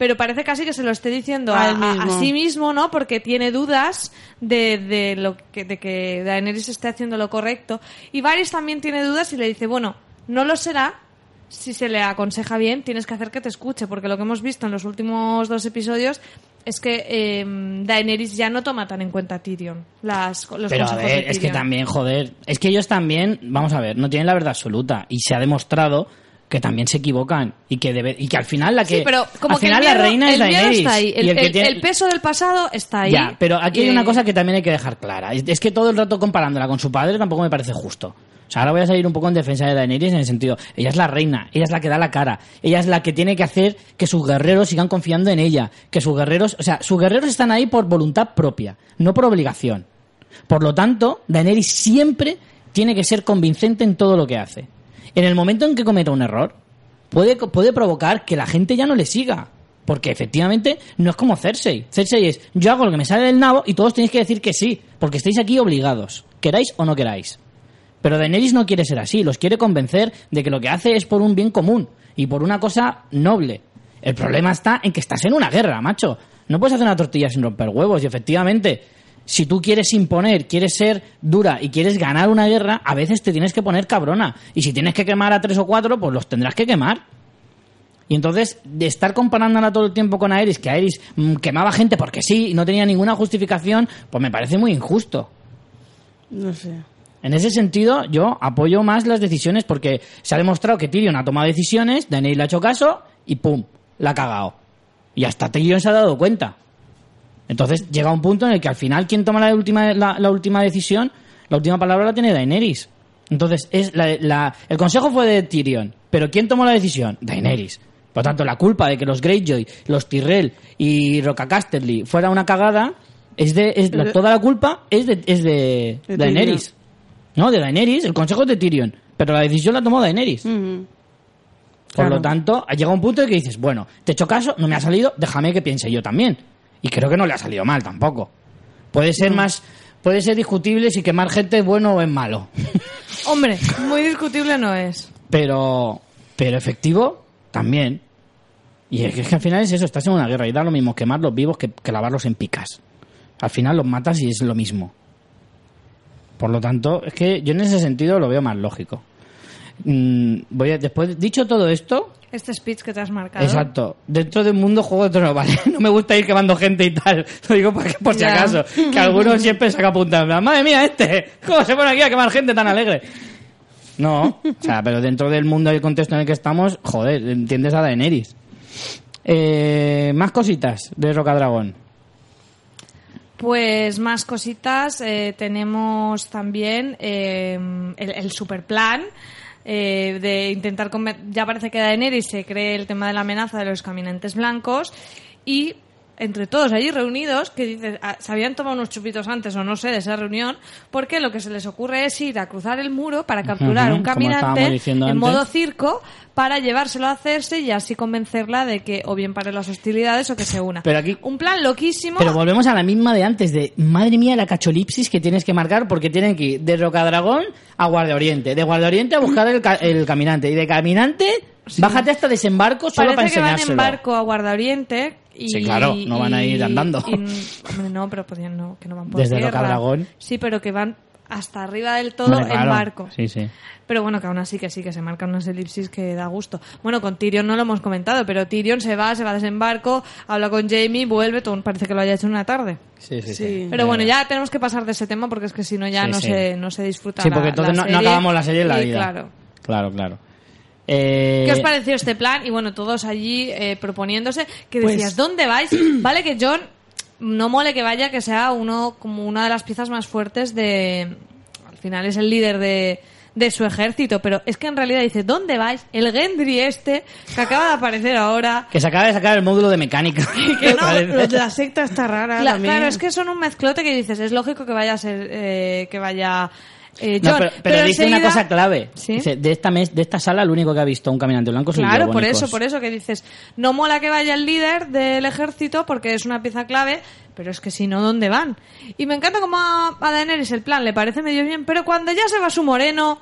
A: Pero parece casi que se lo esté diciendo
C: A
A: sí mismo, ¿no? Porque tiene dudas de, de lo que, de que Daenerys esté haciendo lo correcto. Y Varys también tiene dudas y le dice, bueno, no lo será si se le aconseja bien, tienes que hacer que te escuche, porque lo que hemos visto en los últimos dos episodios es que eh, Daenerys ya no toma tan en cuenta a Tyrion las, los
B: Pero a ver, es que también, joder, es que ellos también, vamos a ver, no tienen la verdad absoluta y se ha demostrado que también se equivocan y que debe, y que al final la que
A: Sí, pero como
B: al
A: que
B: final
A: miedo,
B: la reina es Daenerys
A: está ahí, el,
B: y el que
A: el-
B: tiene-
A: el peso del pasado está ahí.
B: Ya, pero aquí hay
A: Eh,
B: una cosa que también hay que dejar clara. Es, es que todo el rato comparándola con su padre tampoco me parece justo. O sea, ahora voy a salir un poco en defensa de Daenerys en el sentido, ella es la reina, ella es la que da la cara, ella es la que tiene que hacer que sus guerreros sigan confiando en ella, que sus guerreros, o sea, sus guerreros están ahí por voluntad propia, no por obligación. Por lo tanto, Daenerys siempre tiene que ser convincente en todo lo que hace. En el momento en que cometa un error, puede, puede provocar que la gente ya no le siga. Porque efectivamente no es como Cersei. Cersei es, yo hago lo que me sale del nabo y todos tenéis que decir que sí, porque estáis aquí obligados, queráis o no queráis. Pero Daenerys no quiere ser así, los quiere convencer de que lo que hace es por un bien común y por una cosa noble. El problema está en que estás en una guerra, macho. No puedes hacer una tortilla sin romper huevos y efectivamente, si tú quieres imponer, quieres ser dura y quieres ganar una guerra, a veces te tienes que poner cabrona. Y si tienes que quemar a tres o cuatro, pues los tendrás que quemar. Y entonces, de estar comparándola todo el tiempo con Aerys, que Aerys mm, quemaba gente porque sí y no tenía ninguna justificación, pues me parece muy injusto.
C: No sé.
B: En ese sentido, yo apoyo más las decisiones porque se ha demostrado que Tyrion ha tomado decisiones, Daenerys le ha hecho caso y ¡pum! La ha cagado. Y hasta Tyrion se ha dado cuenta. Entonces llega un punto en el que al final quien toma la última, la, la última decisión, la última palabra la tiene Daenerys. Entonces es la- la- el consejo fue de Tyrion, pero ¿quién tomó la decisión? Daenerys. Por tanto, la culpa de que los Greyjoy, los Tyrell y Roca Casterly fuera una cagada, es de, es la- toda la culpa es de, es de,
C: De
B: Daenerys. No, de Daenerys, el consejo es de Tyrion, pero la decisión la tomó Daenerys. Por
C: Claro.
B: lo tanto, ha llegado un punto en que dices, bueno, te he hecho caso, no me ha salido, déjame que piense yo también. Y creo que no le ha salido mal tampoco. Puede ser más, puede ser discutible si quemar gente es bueno o es malo.
A: Hombre, muy discutible no es.
B: Pero, pero efectivo, también. Y es que, es que al final es eso, estás en una guerra y da lo mismo quemarlos vivos que, que lavarlos en picas. Al final los matas y es lo mismo. Por lo tanto, es que yo en ese sentido lo veo más lógico. Mm, voy a, después, dicho todo esto,
A: Este speech que te has marcado.
B: Exacto. Dentro del mundo Juego de Tronos, ¿vale? No me gusta ir quemando gente y tal. Lo digo por, por si acaso. Que algunos siempre saca apuntan. Madre mía, este. ¿Cómo se pone aquí a quemar gente tan alegre? No. O sea, pero dentro del mundo y el contexto en el que estamos, joder, entiendes a Daenerys. Eh, más cositas de Rocadragón.
A: Pues más cositas. eh, tenemos también eh, el, el super plan eh, de intentar conven- Ya parece que Daenerys se cree el tema de la amenaza de los caminantes blancos y entre todos allí reunidos, que dices, ah, se habían tomado unos chupitos antes o no sé de esa reunión, porque lo que se les ocurre es ir a cruzar el muro para capturar
B: Ujú,
A: un caminante en
B: antes.
A: modo circo para llevárselo a hacerse y así convencerla de que o bien pare las hostilidades o que se una.
B: Pero aquí-
A: Un plan loquísimo.
B: Pero volvemos a la misma de antes, de madre mía la cacholipsis que tienes que marcar porque tienen que ir de Rocadragón a Guardia Oriente, de Guardia Oriente a buscar el, ca- el caminante y de caminante bájate hasta desembarco solo
A: Parece que
B: para
A: van en barco a Guarda Oriente y...
B: Sí, claro, no van a ir andando.
A: y- hombre, no, pero podían no, que no van por
B: Desde
A: tierra.
B: Rocadragón.
A: Sí, pero que van hasta arriba del todo
B: Hombre,
A: en barco.
B: Sí, sí.
A: Pero bueno, que aún así que sí, que se marcan unas elipsis que da gusto. Bueno, con Tyrion no lo hemos comentado, pero Tyrion se va, se va a desembarco, habla con Jamie, vuelve, todo parece que lo haya hecho en una tarde.
B: Sí, sí,
C: Sí.
A: Pero bueno, ya tenemos que pasar de ese tema porque es que si no ya
B: Sí,
A: no,
B: sí.
A: Se, no se disfruta
B: Sí,
A: la-
B: porque entonces
A: la
B: no, acabamos la serie en la
A: Y
B: vida.
A: claro.
B: Claro, claro. Eh,
A: ¿Qué os pareció este plan? Y bueno, todos allí eh, proponiéndose que
C: Pues-
A: decías, ¿dónde vais? Vale que John no mole que vaya, que sea uno como una de las piezas más fuertes de... Al final es el líder de, de su ejército, pero es que en realidad dice, ¿dónde vais? El Gendry este, que acaba de aparecer ahora.
B: Que se acaba de sacar el módulo de mecánica.
A: Que no,
B: Parece.
C: Los de la secta está rara
A: Cla-
C: también.
A: claro, es que son un mezclote que dices, es lógico que vaya a ser, eh, que vaya eh,
B: No, pero, pero dice una cosa clave.
A: ¿Sí?
B: Dice, de esta mes, de esta sala, lo único que ha visto un caminante blanco son
A: Claro, por eso, por eso que dices, no mola que vaya el líder del ejército porque es una pieza clave, pero es que si no, ¿dónde van? Y me encanta como a, a Daenerys el plan le parece medio bien, pero cuando ya se va su moreno,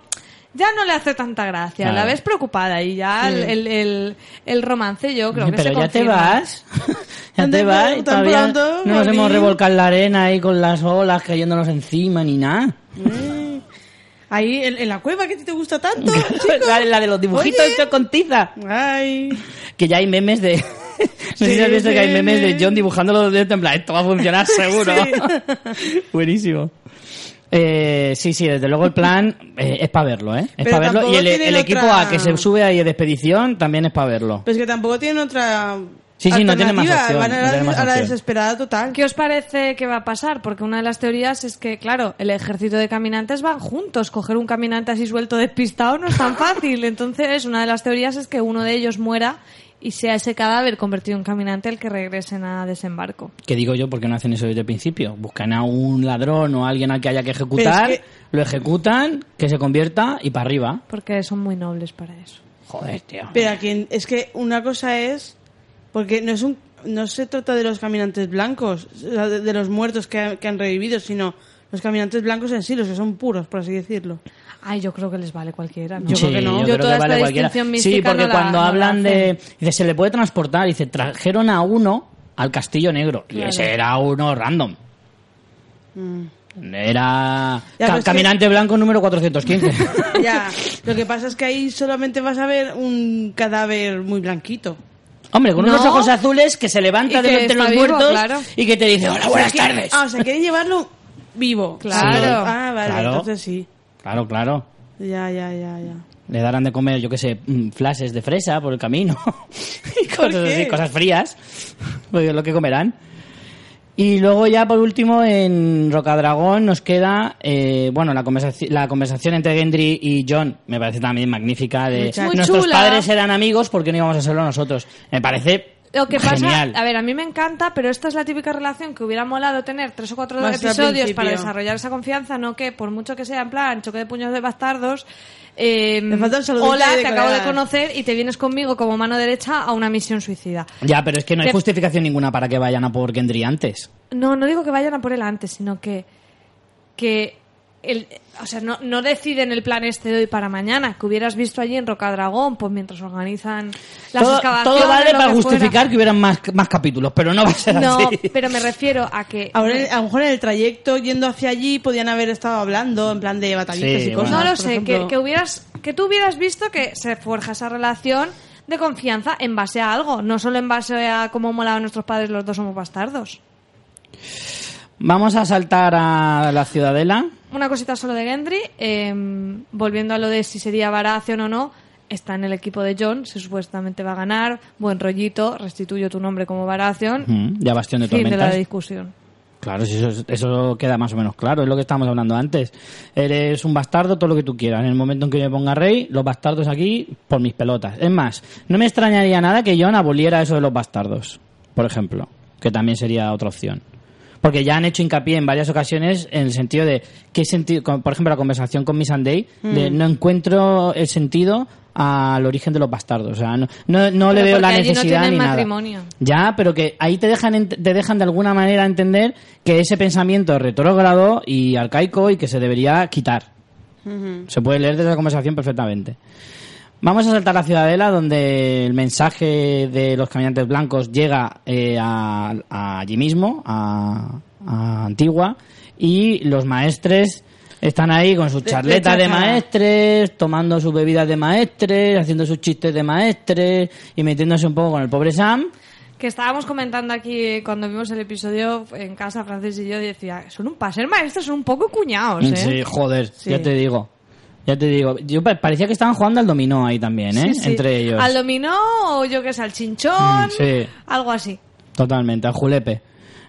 A: ya no le hace tanta gracia,
B: Claro.
A: la ves preocupada y ya el, el, el, el romance yo creo que
B: pero
A: se
B: ya te vas. ya
C: ¿Dónde
B: te vas.
C: tan
B: y todavía
C: pronto,
B: no nos hemos revolcado en la arena ahí con las olas cayéndonos encima ni nada.
C: Eh, Ahí, en, en la cueva que te gusta tanto,
B: la, la de los dibujitos hechos con tiza.
C: Ay.
B: Que ya hay memes de... No sé si has visto que hay memes de John dibujando los dedos en plan, esto va a funcionar seguro. Buenísimo. Eh, sí, sí, desde luego el plan eh, es para verlo, ¿eh? Es para verlo. Y el, el equipo A que se sube ahí de expedición también es para verlo.
C: Pues que tampoco tienen otra.
B: Sí, sí, no tiene más opción,
C: Van a
B: no
C: la,
B: tiene más
C: a la
B: opción.
C: desesperada total.
A: ¿Qué os parece que va a pasar? Porque una de las teorías es que, claro, el ejército de caminantes van juntos. Coger un caminante así suelto despistado no es tan fácil. Entonces, una de las teorías es que uno de ellos muera y sea ese cadáver convertido en caminante el que regresen a desembarco.
B: Que digo yo, porque no hacen eso desde el principio? Buscan a un ladrón o a alguien al que haya que ejecutar,
C: Pero es que-
B: lo ejecutan, que se convierta y para arriba.
A: Porque son muy nobles para eso.
B: Joder, tío.
C: Pero aquí, es que una cosa es. Porque no es un. No se trata de los caminantes blancos, de, de los muertos que, han- que han revivido, sino los caminantes blancos en sí, los que son puros, por así decirlo.
A: Ay, yo creo que les vale cualquiera. ¿no?
C: Yo creo que no.
B: yo
A: Yo
B: creo
A: toda
B: que vale
A: esta
B: cualquiera. Sí, porque
A: no
B: cuando
A: la
B: hablan de... Dice, se le puede transportar. Dice, trajeron a uno al Castillo Negro. Y
A: Claro.
B: ese era uno random. Era
C: Ya,
B: ca-
C: pues que-
B: caminante blanco número 415.
C: ya, lo que pasa es que ahí solamente vas a ver un cadáver muy blanquito.
B: Hombre, con
A: No.
B: unos ojos azules que se levanta de
A: que
B: entre los
A: vivo,
B: muertos
A: claro.
B: y que te dice, hola, buenas
C: O sea, que-
B: tardes.
C: Ah, o sea, quieren llevarlo vivo.
A: Claro.
C: Sí. Ah, vale,
B: Claro.
C: entonces sí.
B: Claro, claro.
C: Ya, ya, ya, ya.
B: Le darán de comer, yo qué sé, mm, flashes de fresa por el camino. y cosas así, cosas frías. Pues es lo que comerán. Y luego ya por último en Rocadragón nos queda, eh, bueno, la conversación, la conversación entre Gendry y John me parece también magnífica de
C: Muy
B: nuestros
A: chula.
B: padres eran amigos, ¿por qué no íbamos a serlo nosotros? Me parece
A: Lo que pasa,
B: genial.
A: a ver, a mí me encanta, pero esta es la típica relación que hubiera molado tener tres o cuatro
C: Más
A: episodios para desarrollar esa confianza, no que por mucho que sea en plan choque de puños de bastardos, eh, hola,
C: de
A: te acabo de conocer y te vienes conmigo como mano derecha a una misión suicida.
B: Ya, pero es que no hay
A: Que-
B: justificación ninguna para que vayan a por Gendry antes.
A: No, no digo que vayan a por él antes, sino que que el, o sea, no, no deciden el plan este de hoy para mañana, que hubieras visto allí en Rocadragón, pues mientras organizan las
B: todo,
A: excavaciones.
B: todo vale para
A: que fuera.
B: justificar que hubieran más, más capítulos, pero no va a ser
A: No,
B: así.
A: pero me refiero a que
C: Ahora, a lo mejor en el trayecto yendo hacia allí podían haber estado hablando en plan de batallitas
B: Sí,
C: y cosas.
A: No lo sé,
C: ejemplo.
A: que, que hubieras, que tú hubieras visto que se forja esa relación de confianza en base a algo, no solo en base a cómo molaban nuestros padres los dos somos bastardos.
B: Vamos a saltar a la ciudadela.
A: Una cosita solo de Gendry, eh, volviendo a lo de si sería Baratheon o no, está en el equipo de John, se supuestamente va a ganar, buen rollito, restituyo tu nombre como
B: Mm, ya Bastión de
A: fin de la
B: Tormentas.
A: discusión.
B: Claro, eso, eso queda más o menos claro, es lo que estábamos hablando antes. Eres un bastardo, todo lo que tú quieras. En el momento en que me ponga rey, los bastardos aquí por mis pelotas. Es más, no me extrañaría nada que John aboliera eso de los bastardos, por ejemplo, que también sería otra opción. Porque ya han hecho hincapié en varias ocasiones en el sentido de, ¿qué sentido? Por ejemplo, la conversación con Miss Sunday, de no encuentro el sentido al origen de los bastardos. O sea, no, no, no le veo la
A: no
B: necesidad
A: tienen
B: ni nada.
A: matrimonio.
B: Ya, pero que ahí te dejan, te dejan de alguna manera entender que ese pensamiento es retrógrado y arcaico y que se debería quitar. Se puede leer desde la conversación perfectamente. Vamos a saltar a la Ciudadela, donde el mensaje de los caminantes blancos llega eh, a, a allí mismo, a, a Antigua, y los maestres están ahí con sus charletas
C: de
B: maestres, tomando sus bebidas de maestres, haciendo sus chistes de maestres y metiéndose un poco con el pobre Sam.
A: Que estábamos comentando aquí cuando vimos el episodio en casa, Francis y yo, y decía, son un paser maestros, son un poco cuñados, ¿eh?
B: Sí, joder,
C: Sí.
B: ya te digo. Ya te digo. Yo pa- parecía que estaban jugando al dominó ahí también, ¿eh?
A: Sí, sí.
B: Entre ellos.
A: Al dominó o yo que sé, al chinchón,
B: Mm, sí.
A: algo así.
B: Totalmente, al julepe.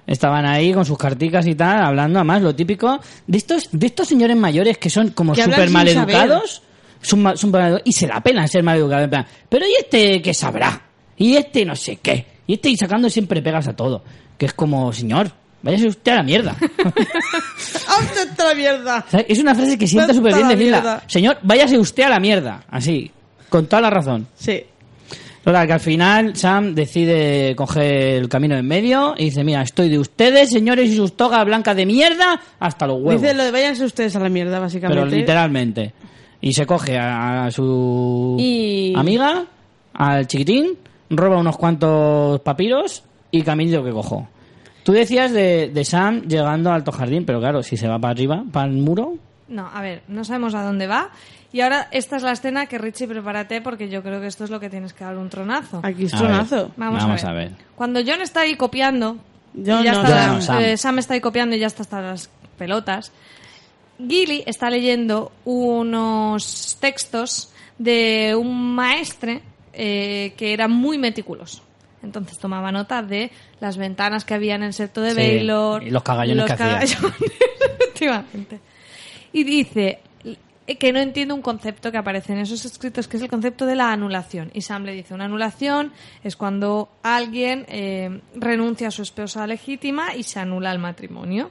B: Estaban ahí con sus carticas y tal, hablando, además, lo típico de estos, de estos señores mayores que son como súper
C: sin
B: mal educados. Son, son y se la pelan ser mal educados. en plan, Pero ¿y este qué sabrá? Y este no sé qué. Y este y sacando siempre pegas a todo. Que es como, señor, váyase usted a la mierda.
C: ¡Vete a la mierda!
B: O sea, Es una frase que sienta súper
C: a
B: bien
C: la
B: decirla. Señor, váyase usted a la mierda. Así, con toda la razón.
C: Sí.
B: Total, que al final Sam decide coger el camino en medio y dice, mira, estoy de ustedes, señores, y sus togas blancas de mierda hasta los huevos.
C: Dice lo de váyanse ustedes a la mierda, básicamente.
B: Pero literalmente. Y se coge a, a su
C: Y-
B: amiga, al chiquitín, roba unos cuantos papiros y caminillo que cojo. Tú decías de, de Sam llegando al alto jardín, pero claro, si se va para arriba, para el muro,
A: No, a ver, no sabemos a dónde va. Y ahora esta es la escena que Richie prepárate porque yo creo que esto es lo que tienes que dar un tronazo.
C: Aquí es
B: A
C: tronazo.
A: Vamos,
B: Vamos
A: a,
B: a
A: ver.
B: ver.
A: Cuando John está ahí copiando,
C: John
A: y ya
C: no,
A: está,
B: John no, Sam.
A: eh, Sam está ahí copiando y ya está hasta las pelotas. Gilly está leyendo unos textos de un maestre eh, que era muy meticuloso. Entonces tomaba nota de las ventanas que había en el seto de
B: Sí,
A: Baylor.
B: y los cagallones que hacía.
A: cagallones, efectivamente. Y dice que no entiende un concepto que aparece en esos escritos, que es el concepto de la anulación. Y Sam le dice, una anulación es cuando alguien eh, renuncia a su esposa legítima y se anula el matrimonio.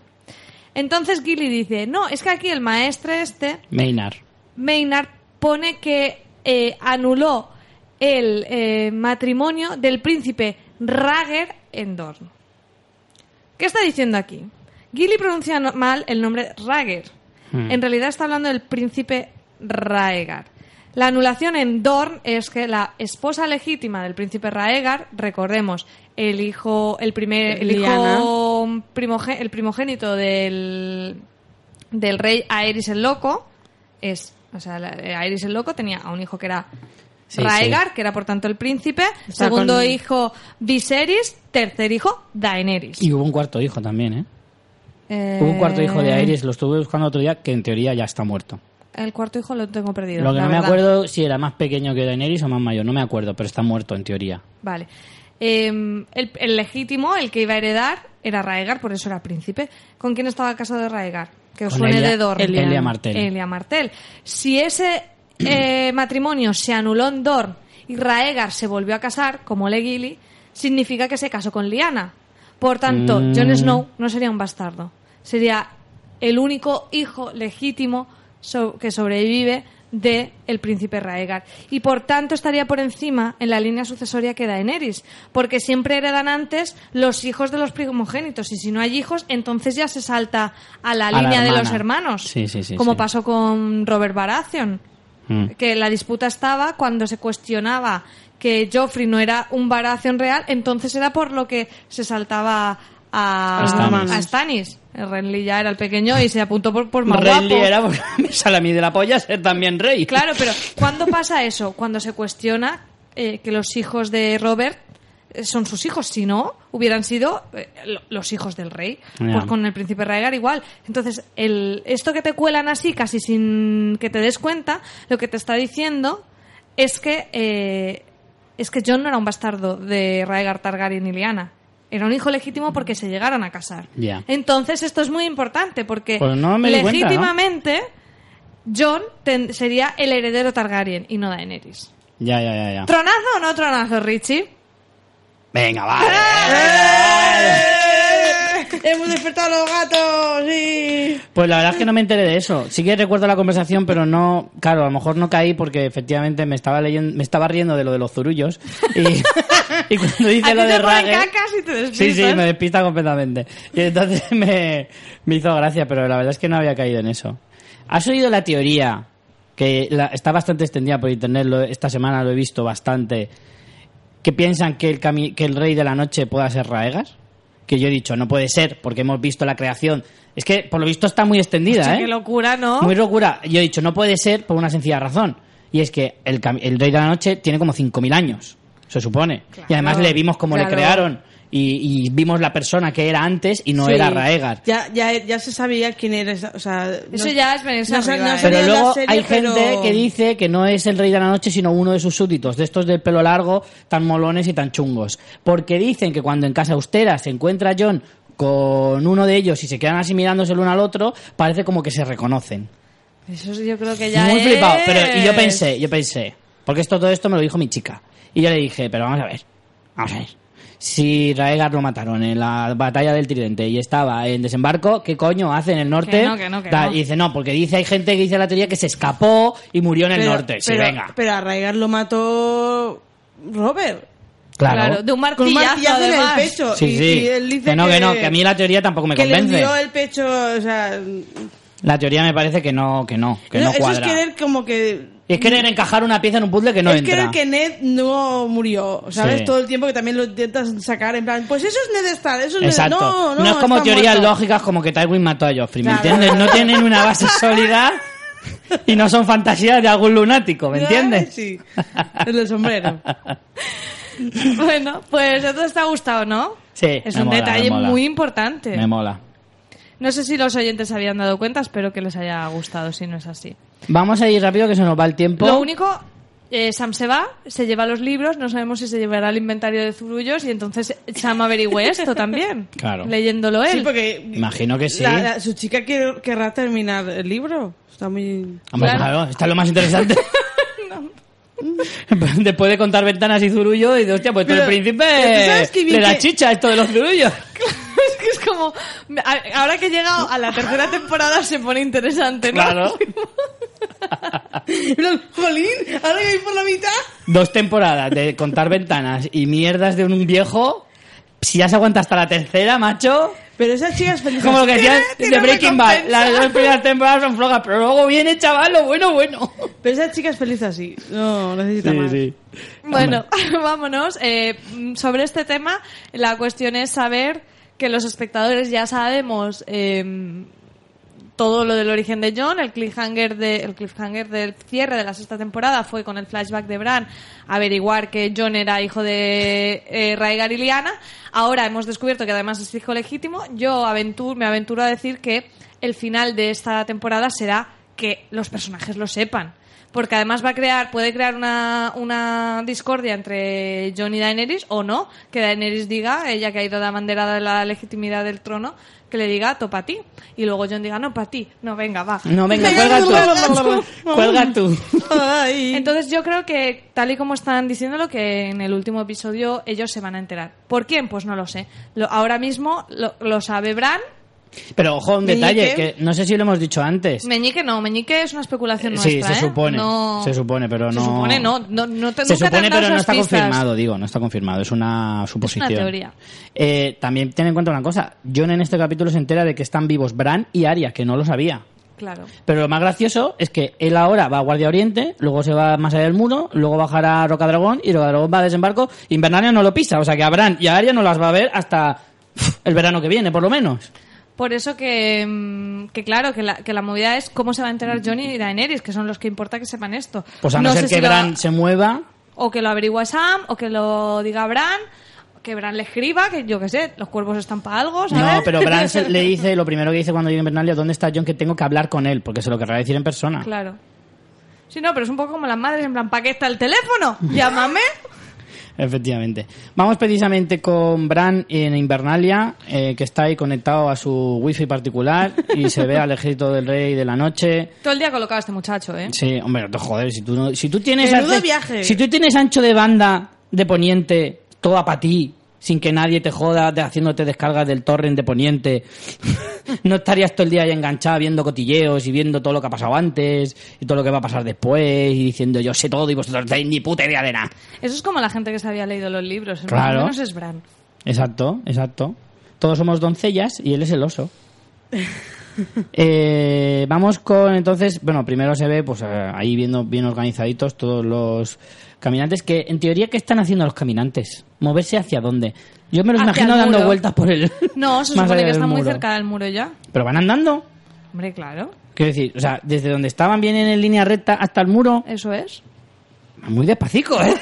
A: Entonces Gilly dice, no, es que aquí el maestre este,
B: Maynard.
A: Maynard, pone que eh, anuló el eh, matrimonio del príncipe Rager en Dorn. ¿Qué está diciendo aquí? Gilly pronuncia mal el nombre Rager.
B: Hmm.
A: En realidad está hablando del príncipe Raegar. La anulación en Dorn es que la esposa legítima del príncipe Raegar, recordemos, el hijo, el primer, el hijo el primogénito del, del rey Aerys el Loco, es, o sea, eh, Aerys el Loco tenía a un hijo que era
B: Sí,
A: Raegar, que era por tanto el príncipe, segundo
C: con-
A: hijo Viserys, tercer hijo Daenerys.
B: Y hubo un cuarto hijo también, ¿eh?
A: Eh,
B: Hubo un cuarto hijo de Aerys, lo estuve buscando otro día, que en teoría ya está muerto.
A: El cuarto hijo lo tengo perdido.
B: Lo que
A: la
B: no me acuerdo si era más pequeño que Daenerys o más mayor, no me acuerdo, pero está muerto en teoría.
A: Vale. Eh, el, el legítimo, el que iba a heredar, era Raegar, por eso era príncipe. ¿Con quién estaba casado de Raegar? Que os suene
B: Elia-
A: de Dorne.
B: Elia Elia Martell.
A: Elia Martell. Si ese eh, matrimonio se anuló en Dorne y Raegar se volvió a casar, como Legili, significa que se casó con Lyanna. Por tanto,
B: Mm.
A: Jon Snow no sería un bastardo. Sería el único hijo legítimo so- que sobrevive de el príncipe Raegar y por tanto estaría por encima en la línea sucesoria que Daenerys porque siempre heredan antes los hijos de los primogénitos y si no hay hijos entonces ya se salta a la
B: A la
A: línea de los hermanos
B: Sí, sí, sí,
A: como pasó con Robert Baratheon
B: Mm.
A: que la disputa estaba cuando se cuestionaba que Joffrey no era un Baratheon real, entonces era por lo que se saltaba a,
B: A Stannis.
A: a Stannis. El Renly ya era el pequeño y se apuntó por, por más
B: Renly
A: guapo.
B: era porque me sale a mí de la polla ser también rey.
A: Claro, pero ¿cuándo pasa eso? Cuando se cuestiona eh, que los hijos de Robert son sus hijos, si no, hubieran sido eh, lo- los hijos del rey. Pues con el príncipe Raegar igual. Entonces, el, esto que te cuelan así, casi sin que te des cuenta, lo que te está diciendo es que eh, es que John no era un bastardo de Raegar Targaryen y Lyanna. Era un hijo legítimo porque se llegaron a casar. Entonces, esto es muy importante porque
B: Pues cuenta, ¿no?
A: legítimamente John ten- sería el heredero Targaryen y no Daenerys.
B: Ya, ya, ya, ya.
A: ¿Tronazo o no tronazo, Richie?
B: Venga, vale.
C: ¡Hemos despertado a los gatos! ¡Sí!
B: Pues la verdad es que no me enteré de eso. Sí que recuerdo la conversación, pero no, claro, a lo mejor no caí porque efectivamente me estaba leyendo, me estaba riendo de lo de los zurullos y, y cuando dice
A: ¿A
B: lo de Rager,
A: cacas y te
B: sí, sí, me despista completamente. Y entonces me, me hizo gracia, pero la verdad es que no había caído en eso. ¿Has oído la teoría que la- está bastante extendida por internet? lo- esta semana lo he visto bastante. Que piensan que el, cami- que el rey de la noche pueda ser Raegar. Que yo he dicho, no puede ser, porque hemos visto la creación. Es que, por lo visto, está muy extendida,
A: Hostia,
B: ¿eh?
A: qué locura, ¿no?
B: Muy locura. Yo he dicho, no puede ser por una sencilla razón. Y es que el, el Rey de la Noche tiene como 5.000 años, se supone. y además le vimos cómo le crearon. Y, y vimos la persona que era antes y no
C: Sí.
B: era Raegar.
C: Ya, ya, ya se sabía quién era. esa- O sea,
A: Eso
C: no-
A: ya es
C: no no
A: ¿eh?
B: Pero luego
C: serie,
B: hay gente que dice que no es el Rey de la Noche, sino uno de sus súbditos, de estos del pelo largo, tan molones y tan chungos. Porque dicen que cuando en Casa Austera se encuentra John con uno de ellos y se quedan así mirándose el uno al otro, parece como que se reconocen.
A: Eso yo creo que ya
B: Muy
A: es...
B: flipado. Pero, y yo pensé, yo pensé, porque esto todo esto me lo dijo mi chica. Y yo le dije, pero vamos a ver, vamos a ver. Si Raegar lo mataron en la batalla del Tridente y estaba en desembarco, ¿qué coño hace en el norte?
A: Que no, que no, que no.
B: Y dice, no, porque dice, hay gente que dice la teoría que se escapó y murió en el
C: Pero-
B: norte. Sí,
C: pero,
B: venga.
C: Pero a Rhaegar lo mató Robert.
B: Claro.
A: de un
C: Con un
A: martillazo,
C: martillazo en el pecho.
B: Sí,
C: y,
B: sí.
C: y él dice
B: que no, que, no, que a mí la teoría tampoco me
C: que le
B: convence.
C: el pecho, o sea...
B: La teoría me parece que no, que no, que no
C: eso
B: cuadra.
C: es querer como que...
B: Es querer encajar una pieza en un puzzle que no
C: es
B: entra.
C: querer que Ned no murió, ¿sabes?
B: Sí.
C: Todo el tiempo que también lo intentas sacar en plan, pues eso es Ned Stark, eso es
B: Exacto.
C: Ned... No, no,
B: es como teorías
C: muerto.
B: lógicas como que Tywin mató a Joffrey, ¿me
C: Claro.
B: entiendes? No tienen una base sólida y no son fantasías de algún lunático, ¿me entiendes?
C: Sí, el del sombrero.
A: Bueno, pues entonces te ha gustado, ¿no?
B: Sí,
A: Es
B: me
A: un
B: mola,
A: detalle
B: me mola.
A: muy importante.
B: Me mola.
A: No sé si los oyentes se habían dado cuenta, espero que les haya gustado, si no es así.
B: Vamos a ir rápido que se nos va el tiempo.
A: Lo único, eh, Sam se va, se lleva los libros, no sabemos si se llevará el inventario de zurullos y entonces Sam averigüe esto también.
B: Claro.
A: Leyéndolo él.
C: Sí, porque
B: Imagino que sí.
C: la- la- su chica quiere- querrá terminar el libro. Está muy...
B: Hombre,
A: Claro.
B: claro, está lo más interesante. Después de contar ventanas y zurullo, y de hostia, pues tú el
C: Pero,
B: príncipe
C: pero tú sabes que vi
B: le da
C: que-
B: chicha esto de los zurullos.
A: Como... Ahora que he llegado a la tercera temporada se pone interesante, ¿no?
B: Claro.
C: Jolín, ahora que voy por la mitad...
B: Dos temporadas de contar ventanas y mierdas de un viejo. Si ya se aguanta hasta la tercera, macho.
C: Pero esa chica es feliz.
B: Como lo que decían de Breaking Bad. Las dos primeras temporadas son flojas, pero luego viene, chaval, lo bueno, bueno.
C: Pero esa chica es feliz así. No, necesita más.
A: Bueno, vámonos. Eh, sobre este tema, la cuestión es saber que los espectadores ya sabemos eh, todo lo del origen de John. El cliffhanger, de, el cliffhanger del cierre de la sexta temporada fue con el flashback de Bran averiguar que John era hijo de eh, Rhaegar y. Ahora hemos descubierto que además es hijo legítimo. Yo me aventuro a decir que el final de esta temporada será que los personajes lo sepan. Porque además va a crear, puede crear una, una discordia entre Jon y Daenerys o no, que Daenerys diga, ella que ha ido de abanderada de la legitimidad del trono, que le diga, topa a ti. Y luego Jon diga, no, para ti. No, venga, va.
B: No, venga, cuelga tú. cuelga tú.
C: Ay.
A: Entonces yo creo que, tal y como están diciéndolo, que en el último episodio ellos se van a enterar. ¿Por quién? Pues no lo sé. Lo- ahora mismo lo, lo sabe Bran.
B: Pero ojo, un
C: Meñique.
B: detalle, que no sé si lo hemos dicho antes.
A: Meñique no, Meñique es una especulación
B: Eh,
A: nuestra,
B: sí, se
A: ¿eh?
B: supone.
A: No-
B: Se supone, pero no.
A: Se supone, no. no, no te-
B: Se
A: nunca te han
B: supone,
A: dado
B: pero no está
A: pistas.
B: confirmado, digo, no está confirmado, es una suposición.
A: teoría.
B: Eh, también ten en cuenta una cosa, John en este capítulo se entera de que están vivos Bran y Arya, que no lo sabía.
A: Claro.
B: Pero lo más gracioso es que él ahora va a Guardia Oriente, luego se va más allá del muro, luego bajará a Roca Dragón y Roca Dragón va a desembarco. Invernalia no lo pisa, o sea que a Bran y a Arya no las va a ver hasta el verano que viene, por lo menos.
A: Por eso que, mm, que claro, que la, que la movida es cómo se va a enterar Johnny y Daenerys, que son los que importa que sepan esto.
B: Pues a no, ser
A: sé
B: que
A: si lo-
B: Bran se mueva.
A: O que lo averigüe Sam, o que lo diga Bran, que Bran le escriba, que yo qué sé, los cuervos están para algo, ¿sabes?
B: No, pero Bran se- le dice, lo primero que dice cuando llega Invernalia, ¿dónde está John? Que tengo que hablar con él, porque se lo querrá decir en persona.
A: Claro. Sí, no, pero es un poco como las madres, en plan, ¿para qué está el teléfono? Llámame.
B: Efectivamente. Vamos precisamente con Bran en Invernalia, eh, que está ahí conectado a su wifi particular y se ve al ejército del rey de la noche.
A: Todo el día colocado este muchacho, ¿eh?
B: Sí, hombre, joder, si tú, no- si tú tienes...
C: Viaje.
B: Si tú tienes ancho de banda de poniente, toda para ti, sin que nadie te joda de haciéndote descargas del torrent de poniente, no estarías todo el día ahí enganchada viendo cotilleos y viendo todo lo que ha pasado antes y todo lo que va a pasar después y diciendo yo sé todo y vosotros no tenéis ni puta idea de nada.
A: Eso es como la gente que se había leído los libros.
B: Claro.
A: Menos es Bran.
B: Exacto, exacto. Todos somos doncellas y él es el oso. Eh, vamos con entonces, bueno, primero se ve pues eh, ahí viendo bien organizaditos todos los caminantes que en teoría qué están haciendo los caminantes, moverse hacia dónde. Yo me los
A: Hacia
B: imagino dando vueltas por el
A: No, se supone que
B: del
A: está muy cerca del muro ya.
B: Pero van andando.
A: Hombre, claro.
B: Quiero decir, o sea, desde donde estaban bien en línea recta hasta el muro,
A: Eso es.
B: muy despacito, ¿eh?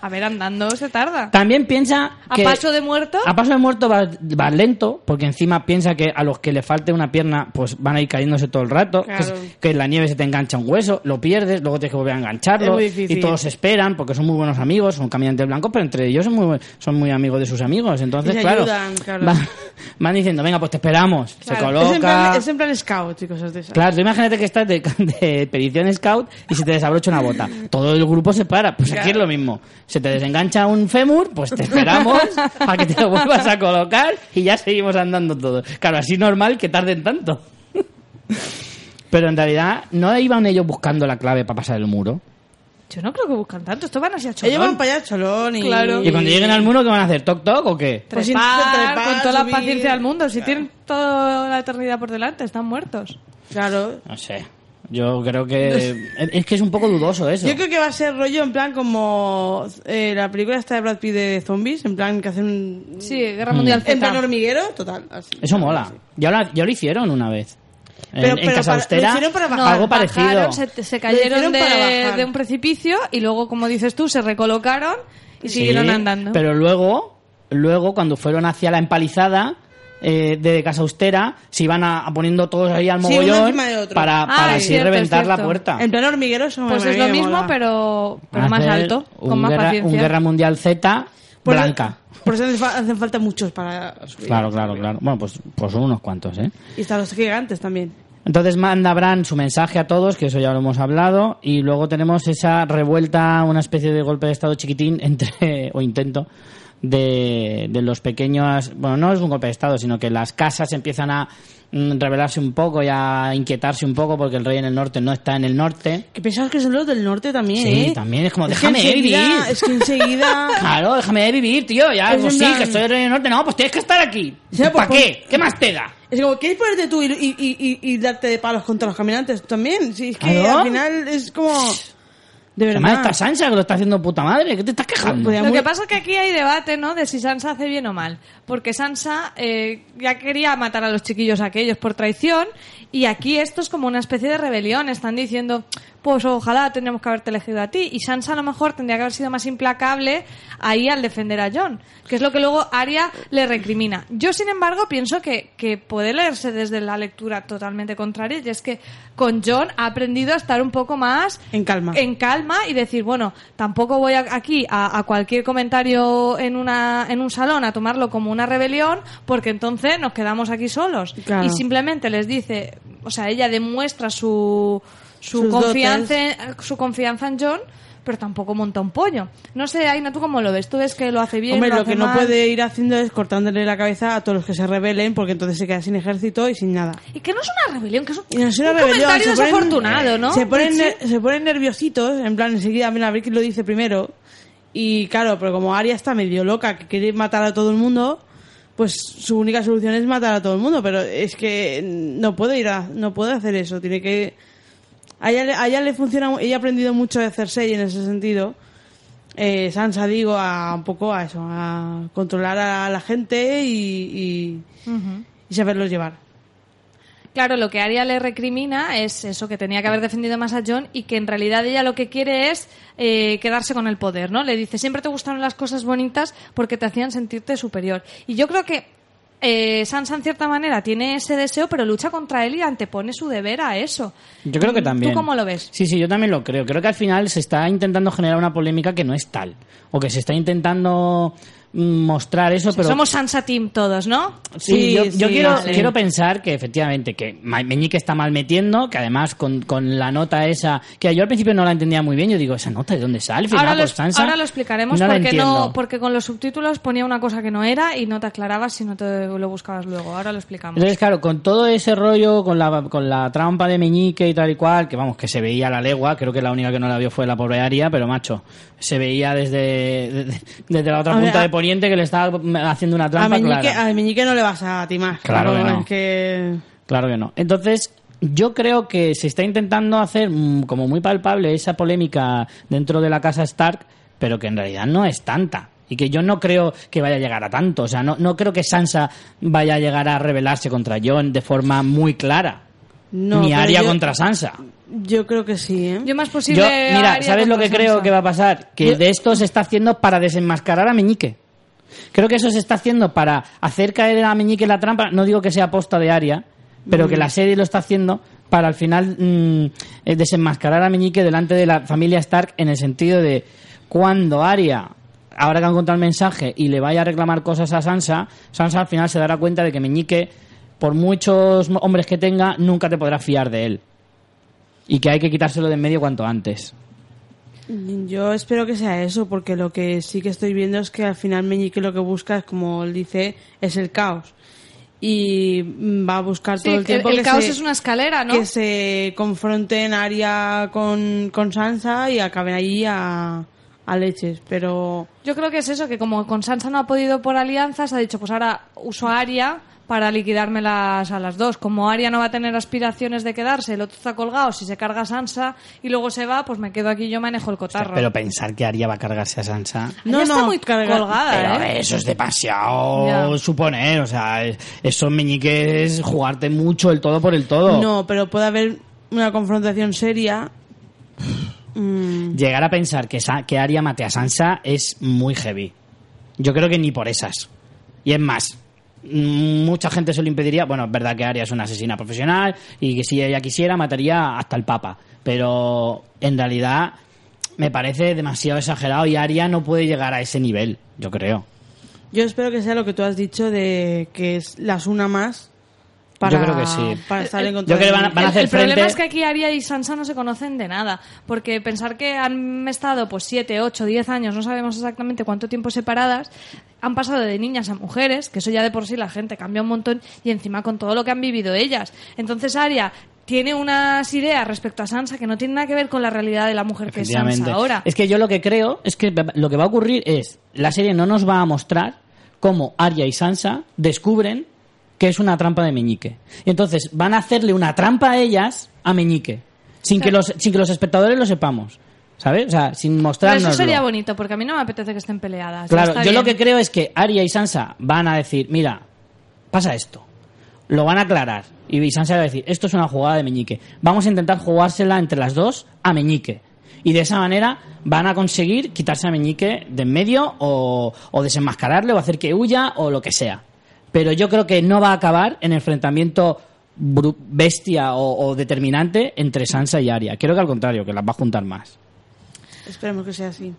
A: A ver, andando se tarda.
B: También piensa
A: A paso de muerto.
B: A paso de muerto va, va lento, porque encima piensa que a los que le falte una pierna, pues van a ir cayéndose todo el rato. Que,
C: Claro.
B: es- que en la nieve se te engancha un hueso, lo pierdes, luego tienes que volver a engancharlo.
C: Es muy difícil.
B: y todos esperan, porque son muy buenos amigos, son caminantes blancos, pero entre ellos son muy, son muy amigos de sus amigos. Entonces,
C: Y se
B: claro,
C: ayudan, claro.
B: Van, van diciendo, venga, pues te esperamos. Se coloca.
C: Es en, plan, es en plan scout y cosas de esas.
B: Claro, tú imagínate que estás de, de perición scout y se te desabrocha una bota. Todo el grupo se para. Pues aquí es lo mismo. Se te desengancha un fémur, pues te esperamos a que te lo vuelvas a colocar y ya seguimos andando todos. Claro, así normal que tarden tanto. Pero en realidad no iban ellos buscando la clave para pasar el muro.
A: Yo no creo que buscan tanto. Esto van así a
C: Ellos van
A: cholón.
C: para allá, cholón. Y...
A: Claro.
B: Y cuando lleguen al muro, ¿qué van a hacer? ¿Toc toc o qué?
C: Pues
A: Trepar,
C: trepar,
A: con toda la paciencia del mundo. Si tienen toda la eternidad por delante, están muertos.
C: Claro.
B: No sé. Yo creo que. Es que es un poco dudoso eso.
C: Yo creo que va a ser rollo en plan como eh, la película esta de Brad Pitt de zombies, en plan que hacen...
A: Sí, Guerra Mundial Z.
C: En plan hormiguero, total. así.
B: Eso mola. Ya lo, ya lo hicieron una vez. En,
C: Pero-
B: en
C: pero
B: Casa
C: para-
B: Austera,
C: lo para
A: No,
C: bajar.
B: algo
A: bajaron,
B: parecido.
A: se, se
C: Lo
A: cayeron de,
C: para bajar.
A: de un precipicio y luego, como dices tú, se recolocaron y
B: Sí,
A: siguieron andando.
B: Pero luego, luego cuando fueron hacia la empalizada eh, de Casa Austera, se iban a, a poniendo todos ahí al mogollón para,
A: Ah,
B: para así
A: cierto,
B: reventar la puerta.
C: En plan hormiguero, eso
A: pues
C: me-
A: es lo mismo,
C: mola.
A: pero, pero más alto, con más
B: guerra,
A: paciencia.
B: Un Guerra Mundial Z blanca.
C: Por eso hacen falta muchos para subir.
B: Claro, claro, claro. Bueno, pues, pues son unos cuantos, ¿eh?
C: Y están los gigantes también.
B: Entonces manda Bran su mensaje a todos, que eso ya lo hemos hablado, y luego tenemos esa revuelta, una especie de golpe de estado chiquitín entre, o intento, de, de los pequeños, bueno, no es un golpe de estado, sino que las casas empiezan a mm, rebelarse un poco y a inquietarse un poco porque el rey en el norte no está en el norte.
C: Que pensabas que son los del norte también,
B: Sí,
C: ¿eh?
B: también es como,
C: que
B: déjame vivir.
C: Es que enseguida...
B: Claro, déjame vivir, tío, ya,
C: Es
B: pues
C: en
B: sí,
C: plan-
B: que estoy en el rey del norte, no, pues tienes que estar aquí.
C: Pues
B: ¿Para qué? ¿Qué más te da?
C: Es como, ¿quieres ponerte tú y, y, y, y- y darte de palos contra los caminantes también? Sí, es que
B: Claro.
C: al final es como... De verdad.
B: Además está Sansa que lo está haciendo puta madre, ¿qué te estás quejando?
C: Podía
A: Lo que pasa es que aquí hay debate, ¿no? De si Sansa hace bien o mal. Porque Sansa eh, ya quería matar a los chiquillos aquellos por traición y aquí esto es como una especie de rebelión. Están diciendo, pues ojalá tendríamos que haberte elegido a ti. Y Sansa a lo mejor tendría que haber sido más implacable ahí al defender a John. Que es lo que luego Arya le recrimina. Yo, sin embargo, pienso que, que puede leerse desde la lectura totalmente contraria. Y es que con John ha aprendido a estar un poco más
C: En calma.
A: en calma y decir, bueno, tampoco voy aquí a, a cualquier comentario en, una, en un salón a tomarlo como una rebelión, porque entonces nos quedamos aquí solos.
C: Claro.
A: Y simplemente les dice, o sea, ella demuestra su, su,
C: Sus
A: confianza, su confianza en John, pero tampoco monta un pollo. No sé, Aina, ¿tú cómo lo ves? ¿Tú ves que lo hace bien?
C: Hombre,
A: lo,
C: que no puede ir haciendo es cortándole la cabeza a todos los que se rebelen, porque entonces se queda sin ejército y sin nada.
A: Y que no es una rebelión, que es un,
C: no es una
A: un
C: rebelión,
A: comentario
C: se ponen-
A: desafortunado, ¿no?
C: Se ponen, se nerviositos, en plan, enseguida, mira, a ver quién lo dice primero. Y claro, pero como Arya está medio loca, que quiere matar a todo el mundo, pues su única solución es matar a todo el mundo. Pero es que no puede ir a, no puede hacer eso, tiene que... A ella, le- a ella le funciona, ella ha aprendido mucho de Cersei en ese sentido. Eh, Sansa, digo, a un poco a eso, a controlar a la gente y, y, y saberlos llevar.
A: Claro, lo que Arya le recrimina es eso, que tenía que haber defendido más a John y que en realidad ella lo que quiere es eh, quedarse con el poder, ¿no? Le dice, siempre te gustaron las cosas bonitas porque te hacían sentirte superior. Y yo creo que eh, Sansa en cierta manera tiene ese deseo, pero lucha contra él y antepone su deber a eso.
B: Yo creo que también.
A: ¿Tú cómo lo ves?
B: Sí, sí, yo también lo creo. Creo que al final se está intentando generar una polémica que no es tal. O que se está intentando mostrar eso, pero...
A: Somos Sansa Team todos, ¿no?
B: Sí,
C: Sí,
B: yo,
C: sí,
B: quiero,
C: vale.
B: quiero pensar que efectivamente que Meñique está mal metiendo, que además con, con la nota esa, que yo al principio no la entendía muy bien, yo digo, ¿esa nota de dónde sale?
A: Ahora
B: Firmada
A: lo,
B: por Sansa.
A: ahora lo explicaremos
B: No
A: porque,
B: entiendo.
A: no, porque con los subtítulos ponía una cosa que no era y no te aclarabas si no te lo buscabas luego. Ahora lo explicamos.
B: Entonces, claro, con todo ese rollo, con la, con la trampa de Meñique y tal y cual, que vamos, que se veía a la legua, creo que la única que no la vio fue la pobre Aria, pero macho, se veía desde, desde, desde la otra punta de Poniente que le estaba haciendo una
C: A
B: trampa
C: Meñique,
B: clara.
C: a Meñique no le vas a timar.
B: Claro que no.
C: es que...
B: Claro que no. Entonces, yo creo que se está intentando hacer mm, como muy palpable esa polémica dentro de la casa Stark, pero que en realidad no es tanta. Y que yo no creo que vaya a llegar a tanto. O sea, no, no creo que Sansa vaya a llegar a rebelarse contra Jon de forma muy clara.
C: No,
B: Ni
C: yo-
B: contra Sansa.
C: Yo creo que sí, ¿eh?
A: Yo más posible.
B: Yo, mira, ¿sabes lo que creo
A: Sansa.
B: que va a pasar? Que
C: Yo-
B: de esto se está haciendo para desenmascarar a Meñique. Creo que eso se está haciendo para hacer caer a Meñique en la trampa. No digo que sea aposta de Aria, pero que la serie lo está haciendo para al final mm, eh, desenmascarar a Meñique delante de la familia Stark en el sentido de cuando Aria, ahora que ha encontrado el mensaje y le vaya a reclamar cosas a Sansa, Sansa al final se dará cuenta de que Meñique, por muchos hombres que tenga, nunca te podrás fiar de él. Y que hay que quitárselo de en medio cuanto antes.
C: Yo espero que sea eso, porque lo que sí que estoy viendo es que al final Meñique lo que busca, es, como él dice, es el caos. Y va a buscar
A: Sí,
C: todo el tiempo
A: el
C: que
A: caos
C: se-
A: es una escalera, ¿no?
C: que se confronten Arya con, con Sansa y acaben allí a, a leches. Pero
A: Yo creo que es eso, que como con Sansa no ha podido por alianzas, ha dicho, pues ahora uso a Arya para liquidármelas a las dos. Como Arya no va a tener aspiraciones de quedarse, el otro está colgado, si se carga a Sansa y luego se va, pues me quedo aquí y yo manejo el cotarro.
B: Pero pensar que Arya va a cargarse a Sansa.
A: Arya está muy colgada,
B: Pero
A: ¿eh?
B: eso es demasiado
A: Ya.
B: suponer, o sea, es- eso meñique es jugarte mucho el todo por el todo.
C: no, pero puede haber una confrontación seria. Mm,
B: Llegar a pensar que, Sa- que Arya mate a Sansa es muy heavy. Yo creo que ni por esas. Y es más, mucha gente se lo impediría. Bueno, es verdad que Arya es una asesina profesional y que si ella quisiera mataría hasta el Papa. Pero en realidad me parece demasiado exagerado y Arya no puede llegar a ese nivel, yo creo.
C: Yo espero que sea lo que tú has dicho de que es las una más para,
B: Yo creo que sí.
C: para estar en contra
B: Yo creo que van a- van a
C: Meñique.
B: hacer
A: el problema
B: frente-
A: es que aquí Arya y Sansa no se conocen de nada, porque pensar que han estado pues 7, 8, 10 años, no sabemos exactamente cuánto tiempo separadas, han pasado de niñas a mujeres, que eso ya de por sí la gente cambia un montón, y encima con todo lo que han vivido ellas. Entonces Arya tiene unas ideas respecto a Sansa que no tienen nada que ver con la realidad de la mujer que es. Sansa ahora.
B: Es que yo lo que creo es que lo que va a ocurrir es, la serie no nos va a mostrar cómo Arya y Sansa descubren que es una trampa de Meñique. Y entonces van a hacerle una trampa a ellas a Meñique, sin, que, los, sin que los espectadores lo sepamos. ¿Sabes? O sea, sin
A: Pero
B: mostrarnos.
A: eso sería bonito, porque a mí no me apetece que estén peleadas.
B: Claro, yo lo que creo es que Arya y Sansa van a decir, mira, pasa esto. Lo van a aclarar. Y Sansa va a decir, esto es una jugada de Meñique. Vamos a intentar jugársela entre las dos a Meñique. Y de esa manera van a conseguir quitarse a Meñique de en medio o, o desenmascararle o hacer que huya o lo que sea. Pero yo creo que no va a acabar en enfrentamiento bestia o, o determinante entre Sansa y Arya. Creo que al contrario, que las va a juntar más.
C: Esperemos que sea así.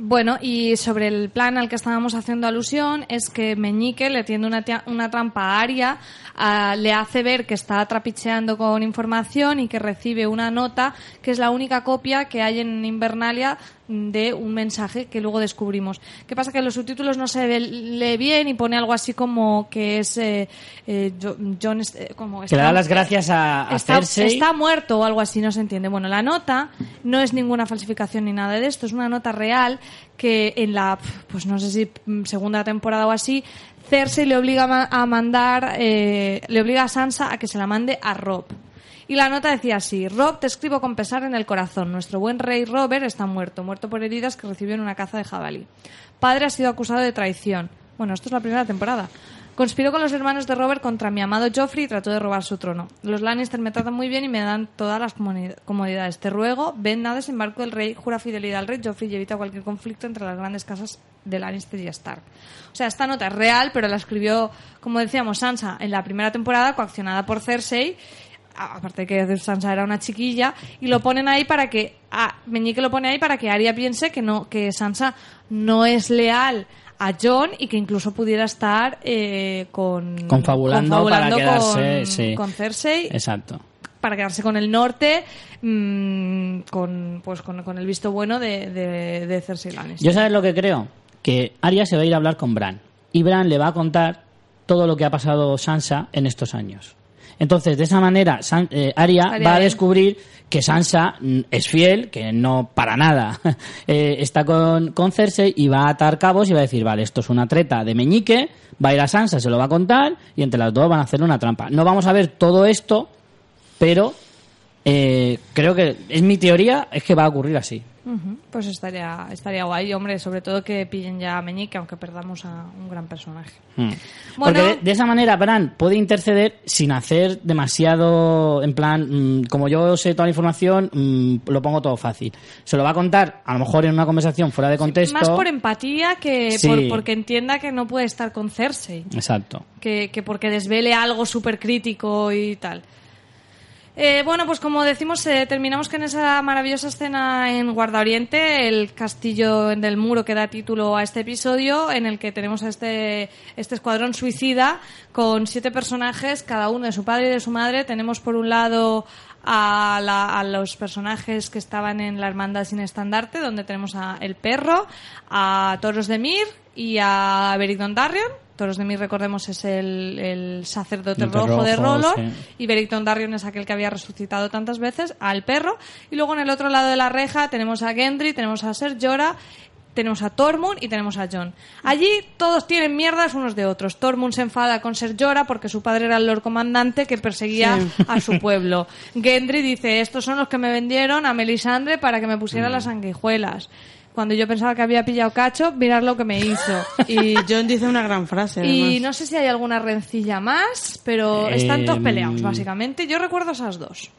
A: Bueno, y sobre el plan al que estábamos haciendo alusión, es que Meñique le tiende una, tia- una trampa a Aria, a- le hace ver que está trapicheando con información y que recibe una nota que es la única copia que hay en Invernalia de un mensaje que luego descubrimos. ¿Qué pasa? Que en los subtítulos no se lee bien y pone algo así como que es eh, eh, Jo- John... eh, como
B: Que le da las gracias a, a
A: está,
B: Cersei.
A: está muerto o algo así, no se entiende. Bueno, la nota no es ninguna falsificación ni nada de esto, es una nota real que en la, pues no sé si mm, segunda temporada o así, Cersei le obliga a ma- a mandar, eh, le obliga a Sansa a que se la mande a Rob. Y la nota decía así, Rob, te escribo con pesar en el corazón. Nuestro buen rey Robert está muerto, muerto por heridas que recibió en una caza de jabalí. Padre ha sido acusado de traición. Bueno, esto es la primera temporada. Conspiró con los hermanos de Robert contra mi amado Joffrey y trató de robar su trono. Los Lannister me tratan muy bien y me dan todas las comodidades. Te ruego, ven a desembarco del rey, jura fidelidad al rey Joffrey y evita cualquier conflicto entre las grandes casas de Lannister y Stark. O sea, esta nota es real, pero la escribió, como decíamos, Sansa en la primera temporada, coaccionada por Cersei. Aparte que Sansa era una chiquilla, y lo ponen ahí para que. Ah, Meñique lo pone ahí para que Arya piense que no, que Sansa no es leal a John y que incluso pudiera estar eh, con
B: Confabulando para quedarse,
A: con,
B: sí.
A: con Cersei
B: Exacto.
A: para quedarse con el norte mm, con pues con, con el visto bueno de, de, de Cersei Lannister.
B: Yo sabes lo que creo, que Arya se va a ir a hablar con Bran y Bran le va a contar todo lo que ha pasado Sansa en estos años. Entonces, de esa manera, San- eh,
A: Estaría
B: va a descubrir que Sansa es fiel, que no para nada eh, está con, con Cersei y va a atar cabos y va a decir, vale, esto es una treta de Meñique, va a ir a Sansa, se lo va a contar y entre las dos van a hacer una trampa. No vamos a ver todo esto, pero eh, creo que es mi teoría, es que va a ocurrir así.
A: Pues estaría, estaría guay, hombre, sobre todo que pillen ya a Meñique, aunque perdamos a un gran personaje.
B: Mm.
A: Bueno.
B: Porque de, de esa manera Bran puede interceder sin hacer demasiado, en plan, mm, como yo sé toda la información, mm, lo pongo todo fácil. Se lo va a contar, a lo mejor en una conversación fuera de contexto.
A: Más por empatía que
B: Sí.
A: por, porque entienda que no puede estar con Cersei.
B: Exacto.
A: que, que porque desvele algo súper crítico y tal. Eh, bueno, pues como decimos, eh, terminamos con esa maravillosa escena en Guarda Oriente, el castillo del muro que da título a este episodio, en el que tenemos a este, este escuadrón suicida con siete personajes, cada uno de su padre y de su madre. Tenemos por un lado a, la- a los personajes que estaban en la Hermandad sin estandarte, donde tenemos a El Perro, a Toros de Mir y a Beric Dondarrion. Toros de Mir, recordemos, es el, el sacerdote
B: Dote
A: rojo, de Rolor.
B: sí.
A: Y Beric Dondarrion es aquel que había resucitado tantas veces, al perro. Y luego en el otro lado de la reja tenemos a Gendry, tenemos a Ser Jorah, tenemos a Tormund y tenemos a Jon. Allí todos tienen mierdas unos de otros. Tormund se enfada con Ser Jorah porque su padre era el Lord Comandante que perseguía
C: Sí.
A: a su pueblo. Gendry dice, estos son los que me vendieron a Melisandre para que me pusiera las sanguijuelas. Cuando yo pensaba que había pillado cacho, mirad lo que me hizo.
C: Y John dice una gran frase.
A: Y
C: además.
A: no sé si hay alguna rencilla más, pero están todos peleados, básicamente. Yo recuerdo esas dos.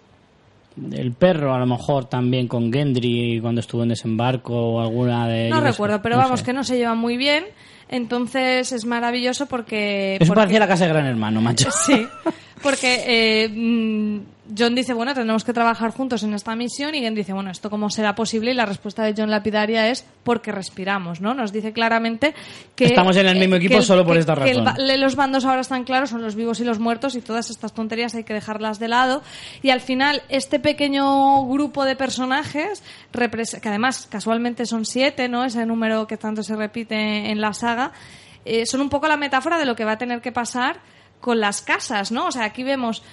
B: El perro, a lo mejor también con Gendry cuando estuvo en desembarco o alguna de.
A: No
B: sé,
A: recuerdo, pero
B: no
A: vamos,
B: sé.
A: que no se llevan muy bien. Entonces es maravilloso porque...
B: Eso
A: porque-
B: parecía la casa de Gran Hermano, macho.
A: Sí, porque eh, mm, John dice, bueno, tenemos que trabajar juntos en esta misión y Gen dice, bueno, ¿esto cómo será posible? Y la respuesta de John Lapidaria es porque respiramos, ¿no? Nos dice claramente que...
B: Estamos en el mismo
A: eh,
B: equipo
A: que
B: solo por esta
A: que
B: razón.
A: ba- los bandos ahora están claros, son los vivos y los muertos y todas estas tonterías hay que dejarlas de lado. Y al final, este pequeño grupo de personajes, que además casualmente son siete, ¿no? Ese número que tanto se repite en la saga, eh, son un poco la metáfora de lo que va a tener que pasar con las casas, ¿no? O sea, aquí vemos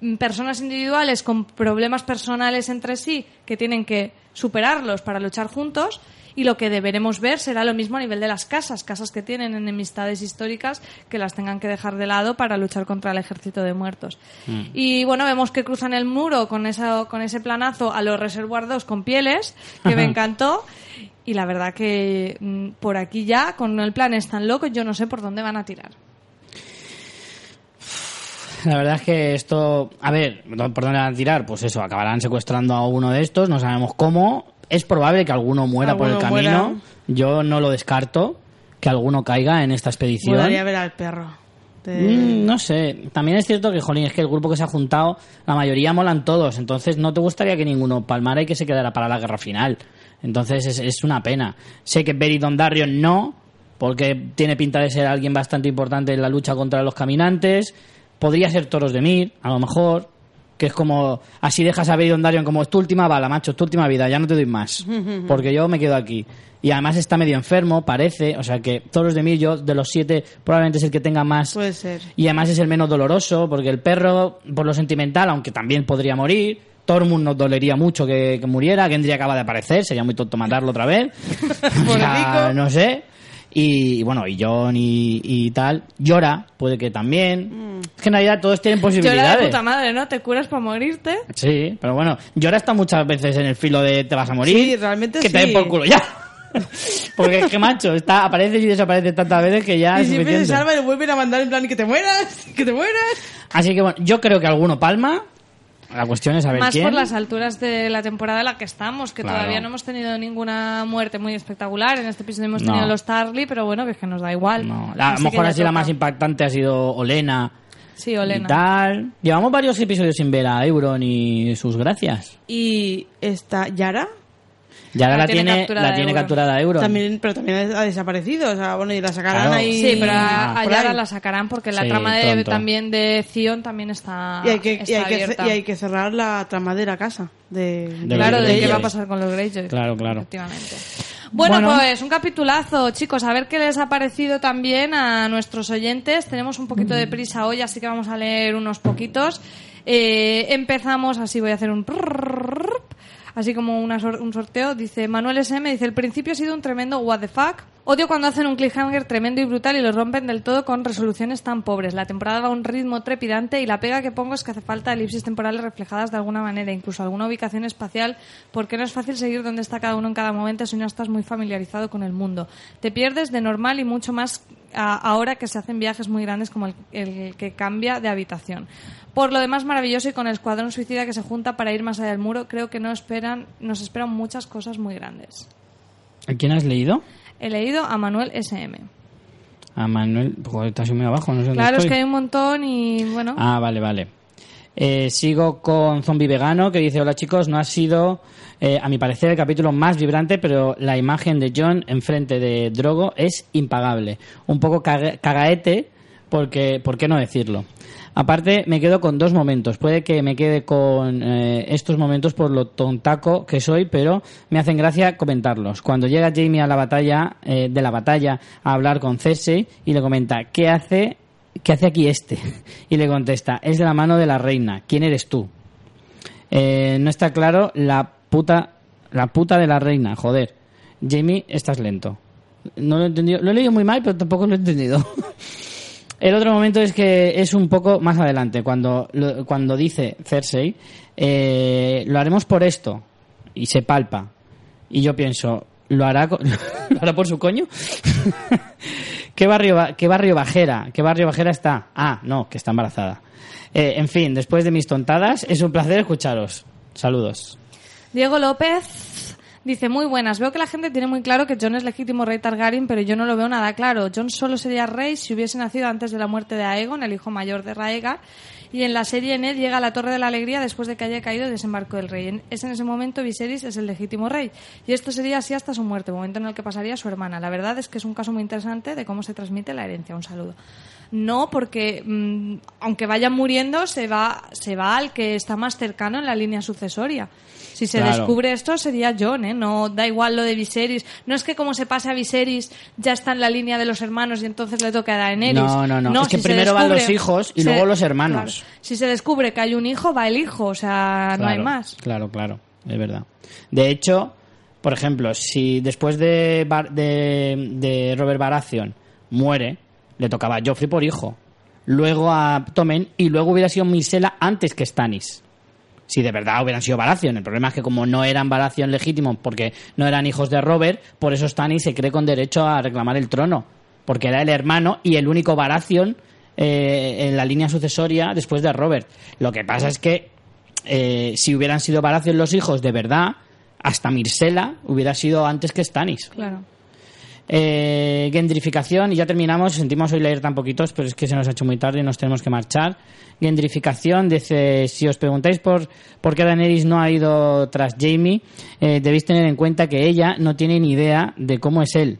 A: mm, personas individuales con problemas personales entre sí que tienen que superarlos para luchar juntos y lo que deberemos ver será lo mismo a nivel de las casas, casas que tienen enemistades históricas que las tengan que dejar de lado para luchar contra el ejército de muertos. Y bueno, vemos que cruzan el muro con, esa, con ese planazo a los Reservoir 2 con pieles, que me encantó. Y la verdad que mm, por aquí ya, con el plan es tan loco, yo no sé por dónde van a tirar.
B: La verdad es que esto, a ver, ¿por dónde van a tirar? Pues eso, acabarán secuestrando a uno de estos, no sabemos cómo. Es probable que alguno muera por el camino.
C: muera.
B: Yo no lo descarto, que alguno caiga en esta expedición.
C: Molaría ver al perro. De-
B: Mm, no sé, también es cierto que, jolín, es que el grupo que se ha juntado, la mayoría molan todos, entonces no te gustaría que ninguno palmara y que se quedara para la guerra final. Entonces es, es una pena. Sé que Beri Dondarrion no, porque tiene pinta de ser alguien bastante importante en la lucha contra los caminantes. Podría ser Toros de Mir, a lo mejor, que es como, así dejas a Beri Dondarrion como es tu última bala, macho, es tu última vida, ya no te doy más, porque yo me quedo aquí. Y además está medio enfermo, parece, o sea que Toros de Mir, yo de los siete, probablemente es el que tenga más
C: Puede ser.
B: y además es el menos doloroso, porque el perro, por lo sentimental, aunque también podría morir. Tormund nos dolería mucho que, que muriera. Gendry acaba de aparecer, sería muy tonto matarlo otra vez. O sea, no sé. Y, y bueno, y John y, y tal. Llora, puede que también. Es que en realidad todos tienen
A: Llora de
B: posibilidades.
A: puta madre, ¿no? Te curas para morirte.
B: Sí, pero bueno, Llora está muchas veces en el filo de te vas a morir.
C: Sí, realmente
B: Que te den por culo ya. Porque es que macho, está, aparece y desaparece tantas veces que ya
C: y
B: es
C: siempre se salva y vuelven a mandar en plan que te mueras, que te mueras.
B: Así que bueno, yo creo que alguno palma. La cuestión es saber
A: Más
B: quién.
A: por las alturas de la temporada en la que estamos, que
B: Claro.
A: todavía no hemos tenido ninguna muerte muy espectacular. En este episodio hemos
B: No.
A: tenido los Tarly, pero bueno, que es que nos da igual.
B: No, la- a lo mejor así la más impactante ha sido Olena.
A: Sí,
B: Y
A: Olena.
B: tal. Llevamos varios episodios sin ver a Euron y sus gracias.
C: Y está Yara,
B: Y ahora
A: La
B: la,
A: tiene capturada
B: la tiene
A: Euron.
B: capturada Euron.
C: también, pero también ha desaparecido. O sea, bueno, y la sacarán
B: Claro.
C: ahí.
A: Sí, pero a, Yara la sacarán porque la
B: Sí,
A: trama de, también de Zion también está,
C: Y hay, que, y, hay que,
A: abierta.
C: y hay que cerrar la trama de la casa. De,
B: De
A: Claro, de qué va a pasar con los Greyjoy.
B: Claro, claro.
A: Efectivamente. Bueno,
B: Bueno.
A: pues un capitulazo, chicos. A ver qué les ha parecido también a nuestros oyentes. Tenemos un poquito de prisa hoy, así que vamos a leer unos poquitos. Eh, empezamos, así voy a hacer un... Así como una sor- un sorteo, dice Manuel SM, dice, el principio ha sido un tremendo what the fuck. Odio cuando hacen un cliffhanger tremendo y brutal y lo rompen del todo con resoluciones tan pobres. La temporada va a un ritmo trepidante y la pega que pongo es que hace falta elipsis temporales reflejadas de alguna manera, incluso alguna ubicación espacial, porque no es fácil seguir dónde está cada uno en cada momento si no estás muy familiarizado con el mundo. Te pierdes de normal y mucho más ahora que se hacen viajes muy grandes como el que cambia de habitación. Por lo demás, maravilloso y con el escuadrón suicida que se junta para ir más allá del muro, creo que no esperan, nos esperan muchas cosas muy grandes.
B: ¿A quién has leído?
A: He leído a Manuel SM.
B: A Manuel. Joder, estás muy abajo, no sé dónde
A: Claro, es
B: estoy.
A: que hay un montón y bueno.
B: Ah, vale, vale. Eh, sigo con Zombie Vegano que dice, hola chicos, no ha sido, eh, a mi parecer, el capítulo más vibrante, pero la imagen de John enfrente de Drogo es impagable. Un poco caga- cagaete, porque, ¿por qué no decirlo? Aparte, me quedo con dos momentos. Puede que me quede con eh, estos momentos por lo tontaco que soy, pero me hacen gracia comentarlos. Cuando llega Jamie a la batalla, eh, de la batalla, a hablar con Cersei y le comenta, ¿qué hace, qué hace aquí este? Y le contesta, es de la mano de la reina. ¿Quién eres tú? Eh, no está claro la puta, la puta de la reina, joder. Jamie, estás lento. No lo he entendido. Lo he leído muy mal, pero tampoco lo he entendido. El otro momento es que es un poco más adelante, cuando, cuando dice Cersei, eh, lo haremos por esto, y se palpa. Y yo pienso, ¿lo hará, ¿lo hará por su coño? ¿Qué barrio, ba- ¿Qué barrio bajera? ¿Qué barrio bajera está? Ah, no, que está embarazada. Eh, en fin, después de mis tontadas, es un placer escucharos. Saludos.
A: Diego López dice, muy buenas, veo que la gente tiene muy claro que John es legítimo rey Targaryen, pero yo no lo veo nada claro. John solo sería rey si hubiese nacido antes de la muerte de Aegon, el hijo mayor de Raegar, y en la serie Ned llega a la Torre de la Alegría después de que haya caído el desembarco del rey. Es en ese momento Viserys es el legítimo rey, y esto sería así hasta su muerte, momento en el que pasaría su hermana. La verdad es que es un caso muy interesante de cómo se transmite la herencia. Un saludo. No, porque mm, aunque vayan muriendo, se va, se va al que está más cercano en la línea sucesoria. Si se
B: Claro.
A: descubre esto, sería John, ¿eh? No da igual lo de Viserys. No es que como se pase a Viserys, ya está en la línea de los hermanos y entonces le toca a Daenerys.
B: No, no, no. Es que
A: si
B: primero van los hijos y
A: se-
B: luego los hermanos.
A: claro. Si se descubre que hay un hijo, va el hijo. O sea, no hay más.
B: Claro, claro, es verdad. De hecho, por ejemplo, si después de, Bar- de, de Robert Baratheon muere, le tocaba a Joffrey por hijo, luego a Tommen y luego hubiera sido Myrcella antes que Stannis. Si de verdad hubieran sido Baratheon. El problema es que como no eran Baratheon legítimos porque no eran hijos de Robert, por eso Stannis se cree con derecho a reclamar el trono. Porque era el hermano y el único Baratheon eh, en la línea sucesoria después de Robert. Lo que pasa es que eh, si hubieran sido Baratheon los hijos de verdad, hasta Myrcella hubiera sido antes que Stannis.
A: Claro.
B: Eh, gendrificación, y ya terminamos. Sentimos hoy leer tan poquitos, pero es que se nos ha hecho muy tarde y nos tenemos que marchar. Gendrificación, dice: Si os preguntáis por, por qué Daenerys no ha ido tras Jamie, eh, debéis tener en cuenta que ella no tiene ni idea de cómo es él.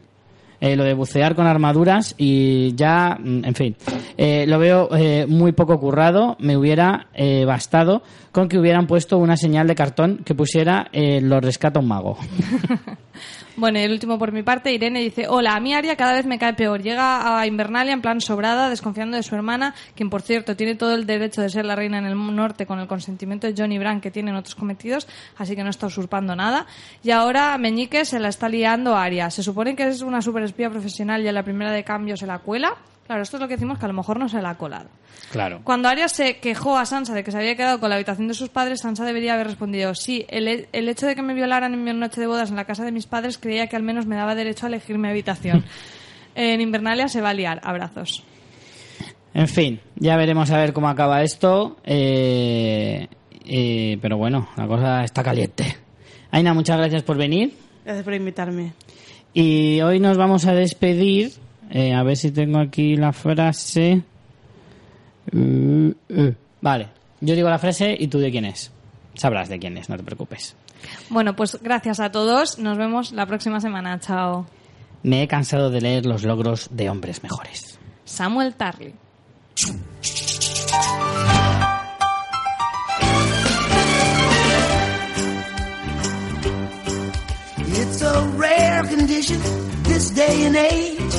B: Eh, lo de bucear con armaduras y ya, mm, en fin, eh, lo veo eh, muy poco currado. Me hubiera bastado con que hubieran puesto una señal de cartón que pusiera lo rescata un mago.
A: Bueno, y el último por mi parte, Irene dice, hola, a mi Aria cada vez me cae peor. Llega a Invernalia en plan sobrada, desconfiando de su hermana, quien por cierto tiene todo el derecho de ser la reina en el norte con el consentimiento de Johnny Bran que tienen otros cometidos, así que no está usurpando nada. Y ahora Meñique se la está liando a Aria. Se supone que es una superespía profesional y a la primera de cambio se la cuela. Claro, esto es lo que decimos que a lo mejor no se la ha colado.
B: Claro.
A: Cuando Arya se quejó a Sansa de que se había quedado con la habitación de sus padres, Sansa debería haber respondido, sí, el, el hecho de que me violaran en mi noche de bodas en la casa de mis padres creía que al menos me daba derecho a elegir mi habitación. en Invernalia se va a liar. Abrazos.
B: En fin, ya veremos a ver cómo acaba esto. eh, eh, pero bueno, la cosa está caliente. Aina, muchas gracias por venir.
C: Gracias por invitarme.
B: Y hoy nos vamos a despedir. Eh, a ver si tengo aquí la frase. Uh, uh. Vale, yo digo la frase y tú de quién es. Sabrás de quién es, no te preocupes.
A: Bueno, pues gracias a todos. Nos vemos la próxima semana. Chao.
B: Me he cansado de leer los logros de hombres mejores.
A: Samuel Tarly.
D: It's a rare condition this day and age